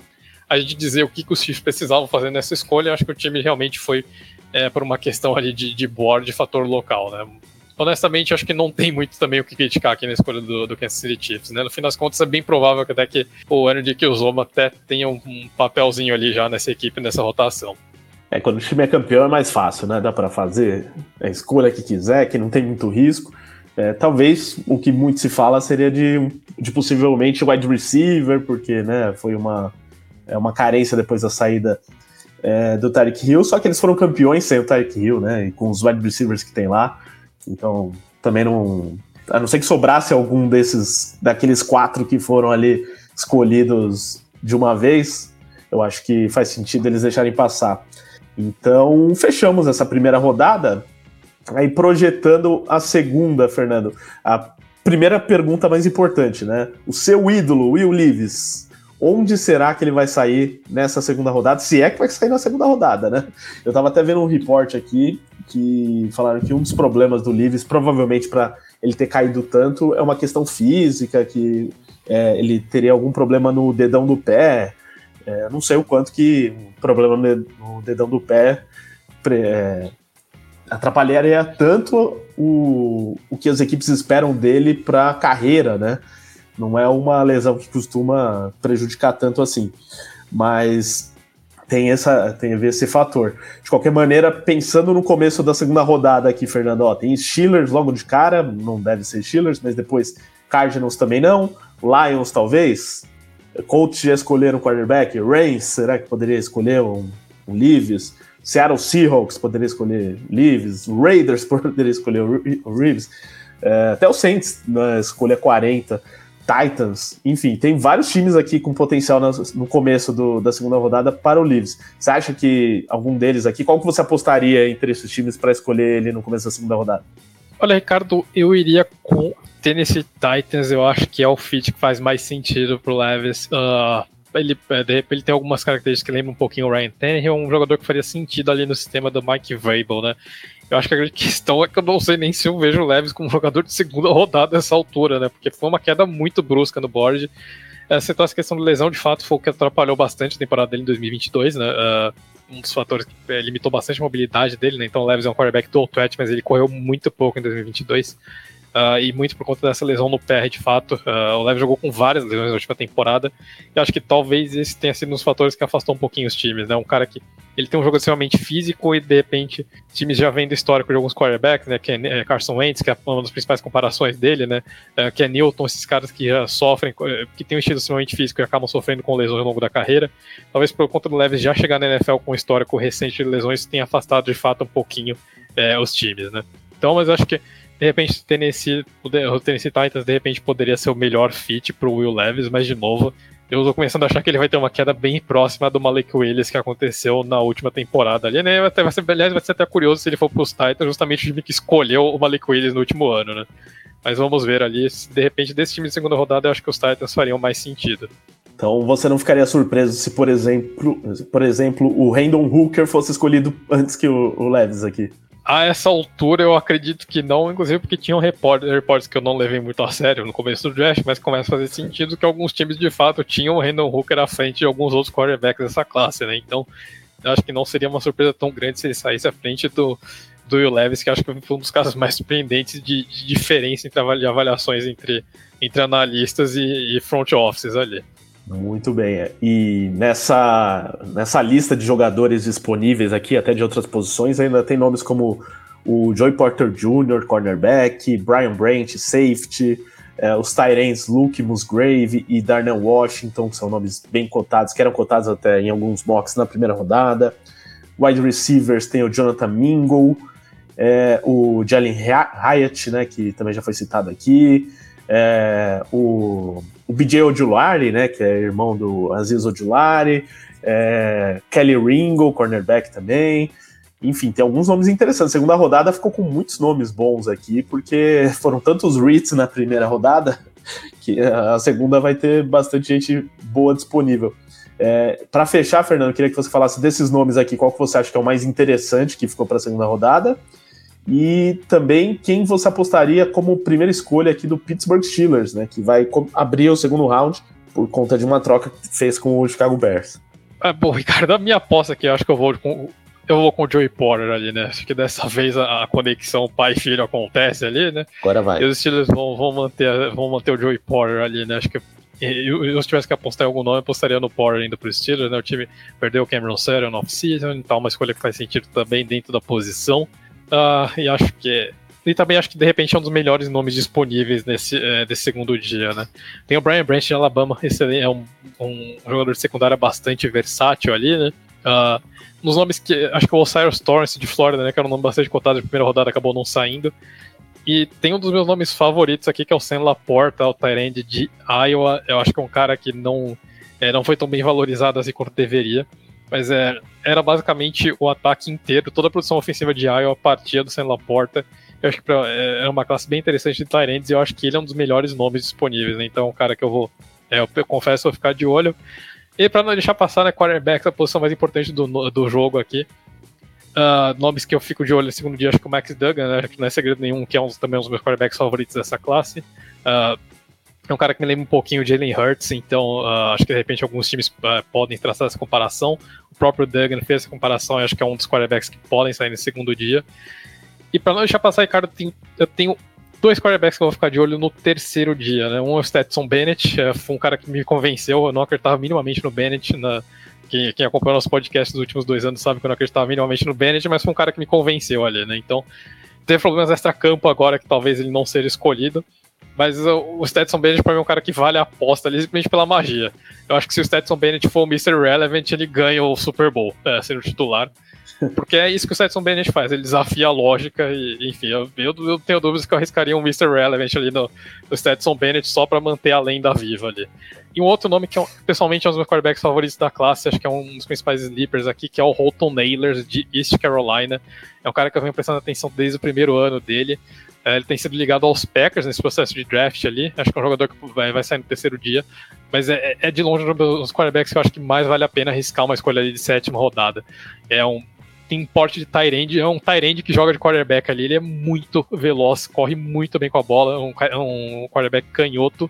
a gente dizer o que, que os Chiefs precisavam fazer nessa escolha. Acho que o time realmente foi é, por uma questão ali de, de board, de fator local, né? Honestamente, acho que não tem muito também o que criticar aqui na escolha do, do Kansas City Chiefs, né? No fim das contas, é bem provável que até que o Energy Killzoma até tenha um, um papelzinho ali já nessa equipe, nessa rotação. É, quando o time é campeão é mais fácil, né? Dá para fazer a escolha que quiser, que não tem muito risco. É, talvez o que muito se fala seria de, de possivelmente wide receiver, porque né, foi uma, é uma carência depois da saída é, do Tyreek Hill, só que eles foram campeões sem o Tyreek Hill, né? E com os wide receivers que tem lá. Então, também não. A não ser que sobrasse algum desses, daqueles quatro que foram ali escolhidos de uma vez, eu acho que faz sentido eles deixarem passar. Então, fechamos essa primeira rodada. Aí projetando a segunda, Fernando. A primeira pergunta mais importante, né? O seu ídolo, Will Leaves, onde será que ele vai sair nessa segunda rodada? Se é que vai sair na segunda rodada, né? Eu tava até vendo um report aqui que falaram que um dos problemas do Leaves, provavelmente para ele ter caído tanto, é uma questão física, que é, ele teria algum problema no dedão do pé. É, não sei o quanto que o problema no dedão do pé é, atrapalharia tanto o, o que as equipes esperam dele para a carreira, né? Não é uma lesão que costuma prejudicar tanto assim. Mas tem, essa, tem a ver esse fator. De qualquer maneira, pensando no começo da segunda rodada aqui, Fernando, ó, tem Steelers logo de cara, não deve ser Steelers, mas depois Cardinals também não, Lions talvez, Colts já escolheram quarterback, Reigns, será que poderia escolher um, um Leaves? Seattle Seahawks poderia escolher Leaves, Raiders poderia escolher o Reeves, é, até o Saints né, escolher 40, Titans, enfim, tem vários times aqui com potencial no, começo do, da segunda rodada para o Leaves. Você acha que algum deles aqui, qual que você apostaria entre esses times para escolher ele no começo da segunda rodada? Olha, Ricardo, eu iria com Tennessee Titans, eu acho que é o fit que faz mais sentido pro Levis. Uh, ele, é, ele tem algumas características que lembram um pouquinho o Ryan Tannehill, um jogador que faria sentido ali no sistema do Mike Vrabel, né? Eu acho que a grande questão é que eu não sei nem se eu vejo o Levis como jogador de segunda rodada nessa altura, né? Porque foi uma queda muito brusca no board. Essa questão de lesão, de fato, foi o que atrapalhou bastante a temporada dele em 2022, né? Uh, um dos fatores que é, limitou bastante a mobilidade dele, né? Então o Levis é um quarterback dual threat, mas ele correu muito pouco em 2022. Uh, e muito por conta dessa lesão no pé, de fato. Uh, o Leves jogou com várias lesões na última temporada. E acho que talvez esse tenha sido um dos fatores que afastou um pouquinho os times, né? Um cara que ele tem um jogo extremamente físico e de repente times já vêm do histórico de alguns quarterbacks, né? Que é, é Carson Wentz, que é uma das principais comparações dele, né? Que é Newton, esses caras que sofrem, que tem um estilo extremamente físico e acabam sofrendo com lesões ao longo da carreira. Talvez por conta do Leves já chegar na NFL com um histórico recente de lesões tenha afastado de fato um pouquinho os times, né? Então, mas acho que de repente o Tennessee, o Tennessee Titans de repente poderia ser o melhor fit pro Will Levis, mas de novo, eu tô começando a achar que ele vai ter uma queda bem próxima do Malik Willis que aconteceu na última temporada ali, né? Vai ser, aliás, vai ser até curioso se ele for pros Titans, justamente o time que escolheu o Malik Willis no último ano, né? Mas vamos ver ali, se de repente desse time de segunda rodada eu acho que os Titans fariam mais sentido. Então você não ficaria surpreso se, por exemplo, por exemplo, o Randall Hooker fosse escolhido antes que o, o Levis aqui. A essa altura eu acredito que não, inclusive porque tinham reportes que eu não levei muito a sério no começo do draft, mas começa a fazer sentido que alguns times de fato tinham o Randall Hooker à frente de alguns outros quarterbacks dessa classe, né? Então, eu acho que não seria uma surpresa tão grande se ele saísse à frente do, do Will Levis, que acho que foi um dos casos mais surpreendentes de, de diferença entre avaliações entre, entre analistas e, e front offices ali. Muito bem. E nessa, nessa lista de jogadores disponíveis aqui, até de outras posições, ainda tem nomes como o Joey Porter Jr., cornerback, Brian Branch, safety, é, os Tyrants Luke Musgrave e Darnell Washington, que são nomes bem cotados, que eram cotados até em alguns mocks na primeira rodada. Wide receivers tem o Jonathan Mingle, é, o Jalen Hyatt, né, que também já foi citado aqui, é, o o BJ Ojulari, né, que é irmão do Aziz Ojulari, é, Kelly Ringo, cornerback também. Enfim, tem alguns nomes interessantes. Segunda rodada ficou com muitos nomes bons aqui, porque foram tantos REITs na primeira rodada que a segunda vai ter bastante gente boa disponível. É, para fechar, Fernando, queria que você falasse desses nomes aqui, qual que você acha que é o mais interessante que ficou para a segunda rodada e também quem você apostaria como primeira escolha aqui do Pittsburgh Steelers, né? Que vai abrir o segundo round por conta de uma troca que fez com o Chicago Bears. É, bom, Ricardo, a minha aposta aqui, eu acho que eu vou com, eu vou com o Joey Porter ali, né? Acho que dessa vez a, a conexão pai-filho acontece ali, né? Agora vai. E os Steelers vão, vão, manter, vão manter o Joey Porter ali, né? Acho que eu, eu, se tivesse que apostar em algum nome, eu apostaria no Porter ainda pro Steelers, né? O time perdeu o Cameron Sutton no off-season, então uma escolha que faz sentido também dentro da posição. Uh, e acho que. E também acho que de repente é um dos melhores nomes disponíveis nesse, é, segundo dia, né? Tem o Brian Branch de Alabama, esse é um, um jogador de secundária bastante versátil ali, né? Uh, nos nomes que. Acho que o Osiris Torrance de Florida, né? Que era um nome bastante cotado de primeira rodada, acabou não saindo. E tem um dos meus nomes favoritos aqui, que é o Sam Laporta, o Tyrande de Iowa. Eu acho que é um cara que não, é, não foi tão bem valorizado assim quanto deveria. Mas é, era basicamente o ataque inteiro, toda a produção ofensiva de Iowa partia do Sam Laporta. Eu acho que pra, é, é uma classe bem interessante de Tyrants e eu acho que ele é um dos melhores nomes disponíveis. Né? Então, um cara que eu vou, é, eu, eu confesso, vou ficar de olho. E para não deixar passar, né, quarterback, a posição mais importante do, do jogo aqui. Uh, nomes que eu fico de olho no segundo dia, acho que o Max Duggan, né, que não é segredo nenhum, que é um, também um dos meus quarterbacks favoritos dessa classe. Uh, é um cara que me lembra um pouquinho de Jalen Hurts, então uh, acho que de repente alguns times uh, podem traçar essa comparação. O próprio Duggan fez essa comparação e acho que é um dos quarterbacks que podem sair no segundo dia. E para não deixar passar, Ricardo, tenho, eu tenho dois quarterbacks que eu vou ficar de olho no terceiro dia. Né? Um é o Stetson Bennett, é, foi um cara que me convenceu, eu não acreditava minimamente no Bennett. Na, quem, quem acompanhou nosso podcast dos últimos dois anos sabe que eu não acreditava minimamente no Bennett, mas foi um cara que me convenceu ali, né? Então, teve problemas extra-campo agora que talvez ele não seja escolhido. Mas o Stetson Bennett, pra mim, é um cara que vale a aposta ali simplesmente pela magia. Eu acho que se o Stetson Bennett for o Mr. Relevant, ele ganha o Super Bowl, é, sendo titular. Porque é isso que o Stetson Bennett faz, ele desafia a lógica e, enfim, eu, eu, eu tenho dúvidas que eu arriscaria um Mr. Relevant ali no, no Stetson Bennett só para manter a lenda viva ali. E um outro nome que, é, pessoalmente, é um dos meus quarterbacks favoritos da classe, acho que é um dos principais sleepers aqui, que é o Holton Nailers, de East Carolina. É um cara que eu venho prestando atenção desde o primeiro ano dele. É, ele tem sido ligado aos Packers nesse processo de draft ali. Acho que é um jogador que vai, vai sair no terceiro dia. Mas é, é de longe um dos quarterbacks que eu acho que mais vale a pena arriscar uma escolha ali de sétima rodada. É um tem porte de Tyrande, é um Tyrande que joga de quarterback ali, ele é muito veloz, corre muito bem com a bola, é um, é um quarterback canhoto,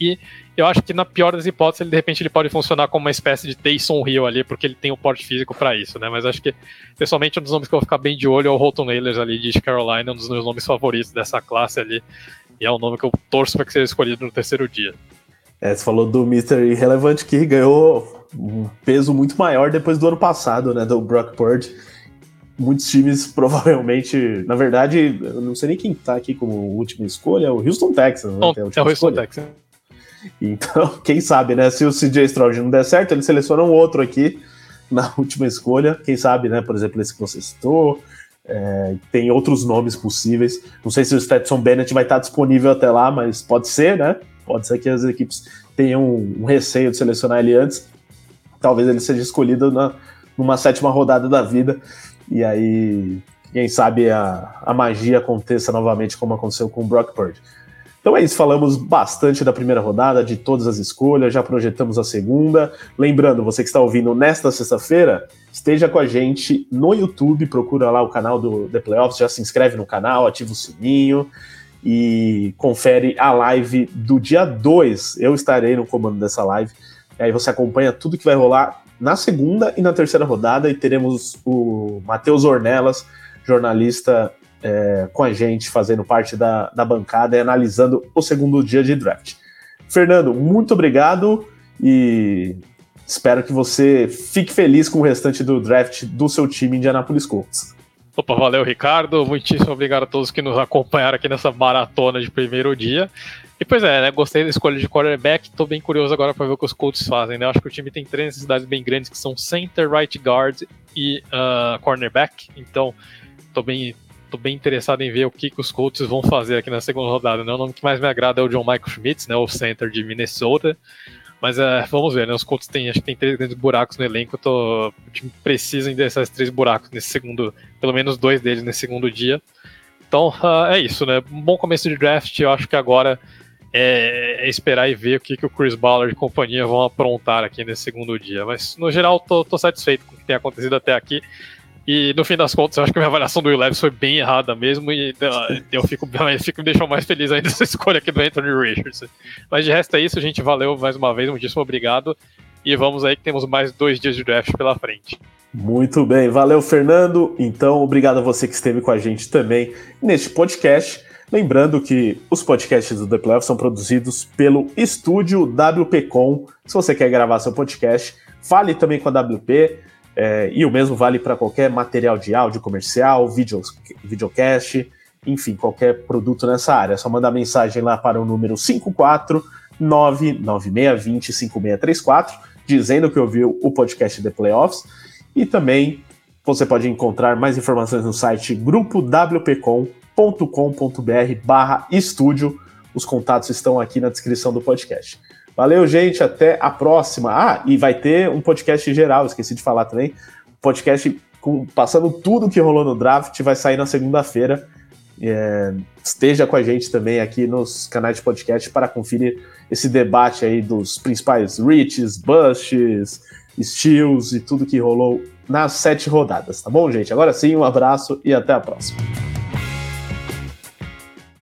E eu acho que na pior das hipóteses, ele de repente ele pode funcionar como uma espécie de Taysom Hill ali, porque ele tem o porte físico para isso, né? Mas acho que, pessoalmente, um dos nomes que eu vou ficar bem de olho é o Holton Nailers ali de Carolina, um dos meus nomes favoritos dessa classe ali. E é um nome que eu torço para que seja escolhido no terceiro dia. É, você falou do Mr. Irrelevant que ganhou um peso muito maior depois do ano passado, né? Do Brock Purdy. Muitos times provavelmente, na verdade, eu não sei nem quem tá aqui como última escolha, é o Houston Texans, né? é, é o Houston Texans. Então, quem sabe, né? Se o CJ Stroud não der certo, eles selecionam outro aqui na última escolha. Quem sabe, né? Por exemplo, esse que você citou. É, tem outros nomes possíveis. Não sei se o Stetson Bennett vai estar disponível até lá, mas pode ser, né? Pode ser que as equipes tenham um, receio de selecionar ele antes. Talvez ele seja escolhido na, numa sétima rodada da vida. E aí, quem sabe a, a magia aconteça novamente, como aconteceu com o Brock Purdy. Então é isso, falamos bastante da primeira rodada, de todas as escolhas, já projetamos a segunda. Lembrando, você que está ouvindo nesta sexta-feira, esteja com a gente no YouTube, procura lá o canal do The Playoffs, já se inscreve no canal, ativa o sininho e confere a live do dia 2. Eu estarei no comando dessa live. E aí você acompanha tudo que vai rolar na segunda e na terceira rodada e teremos o Matheus Ornelas, jornalista é, com a gente, fazendo parte da, da bancada e analisando o segundo dia de draft. Fernando, muito obrigado e espero que você fique feliz com o restante do draft do seu time Indianapolis Colts. Opa, valeu, Ricardo. Muitíssimo obrigado a todos que nos acompanharam aqui nessa maratona de primeiro dia. E pois é, né? Gostei da escolha de quarterback. Tô bem curioso agora para ver o que os Colts fazem, né? Eu acho que o time tem três necessidades bem grandes que são center, right guard e uh, cornerback. Então, tô bem, tô bem interessado em ver o que, que os Colts vão fazer aqui na segunda rodada. Né? O nome que mais me agrada é o John Michael Schmitz, né, o center de Minnesota. Mas é, vamos ver, né? Os Colts têm, acho que tem três grandes buracos no elenco. Tô, o time precisa desses três buracos nesse segundo, pelo menos dois deles nesse segundo dia. Então uh, é isso, né? Um bom começo de draft. Eu acho que agora é, é esperar e ver o que, que o Chris Ballard e companhia vão aprontar aqui nesse segundo dia. Mas no geral, tô, tô satisfeito com o que tem acontecido até aqui. E no fim das contas, eu acho que a minha avaliação do Will foi bem errada mesmo, e uh, eu fico, fico me deixou mais feliz ainda essa escolha aqui do Anthony Richardson. Mas de resto é isso, gente valeu mais uma vez, muitíssimo obrigado. E vamos aí que temos mais dois dias de draft pela frente. Muito bem, valeu Fernando. Então, obrigado a você que esteve com a gente também neste podcast. Lembrando que os podcasts do The Playoff são produzidos pelo estúdio WPcom. Se você quer gravar seu podcast, fale também com a WP. É, e o mesmo vale para qualquer material de áudio comercial, video, videocast, enfim, qualquer produto nessa área. É só mandar mensagem lá para o número 54996205634, dizendo que ouviu o podcast The Playoffs. E também você pode encontrar mais informações no site grupowpcom.com.br barra estúdio. Os contatos estão aqui na descrição do podcast. Valeu, gente. Até a próxima. Ah, e vai ter um podcast geral, esqueci de falar também. Podcast com, passando tudo que rolou no draft, vai sair na segunda-feira. É, esteja com a gente também aqui nos canais de podcast para conferir esse debate aí dos principais reaches, busts, steals e tudo que rolou nas sete rodadas, tá bom, gente? Agora sim, um abraço e até a próxima.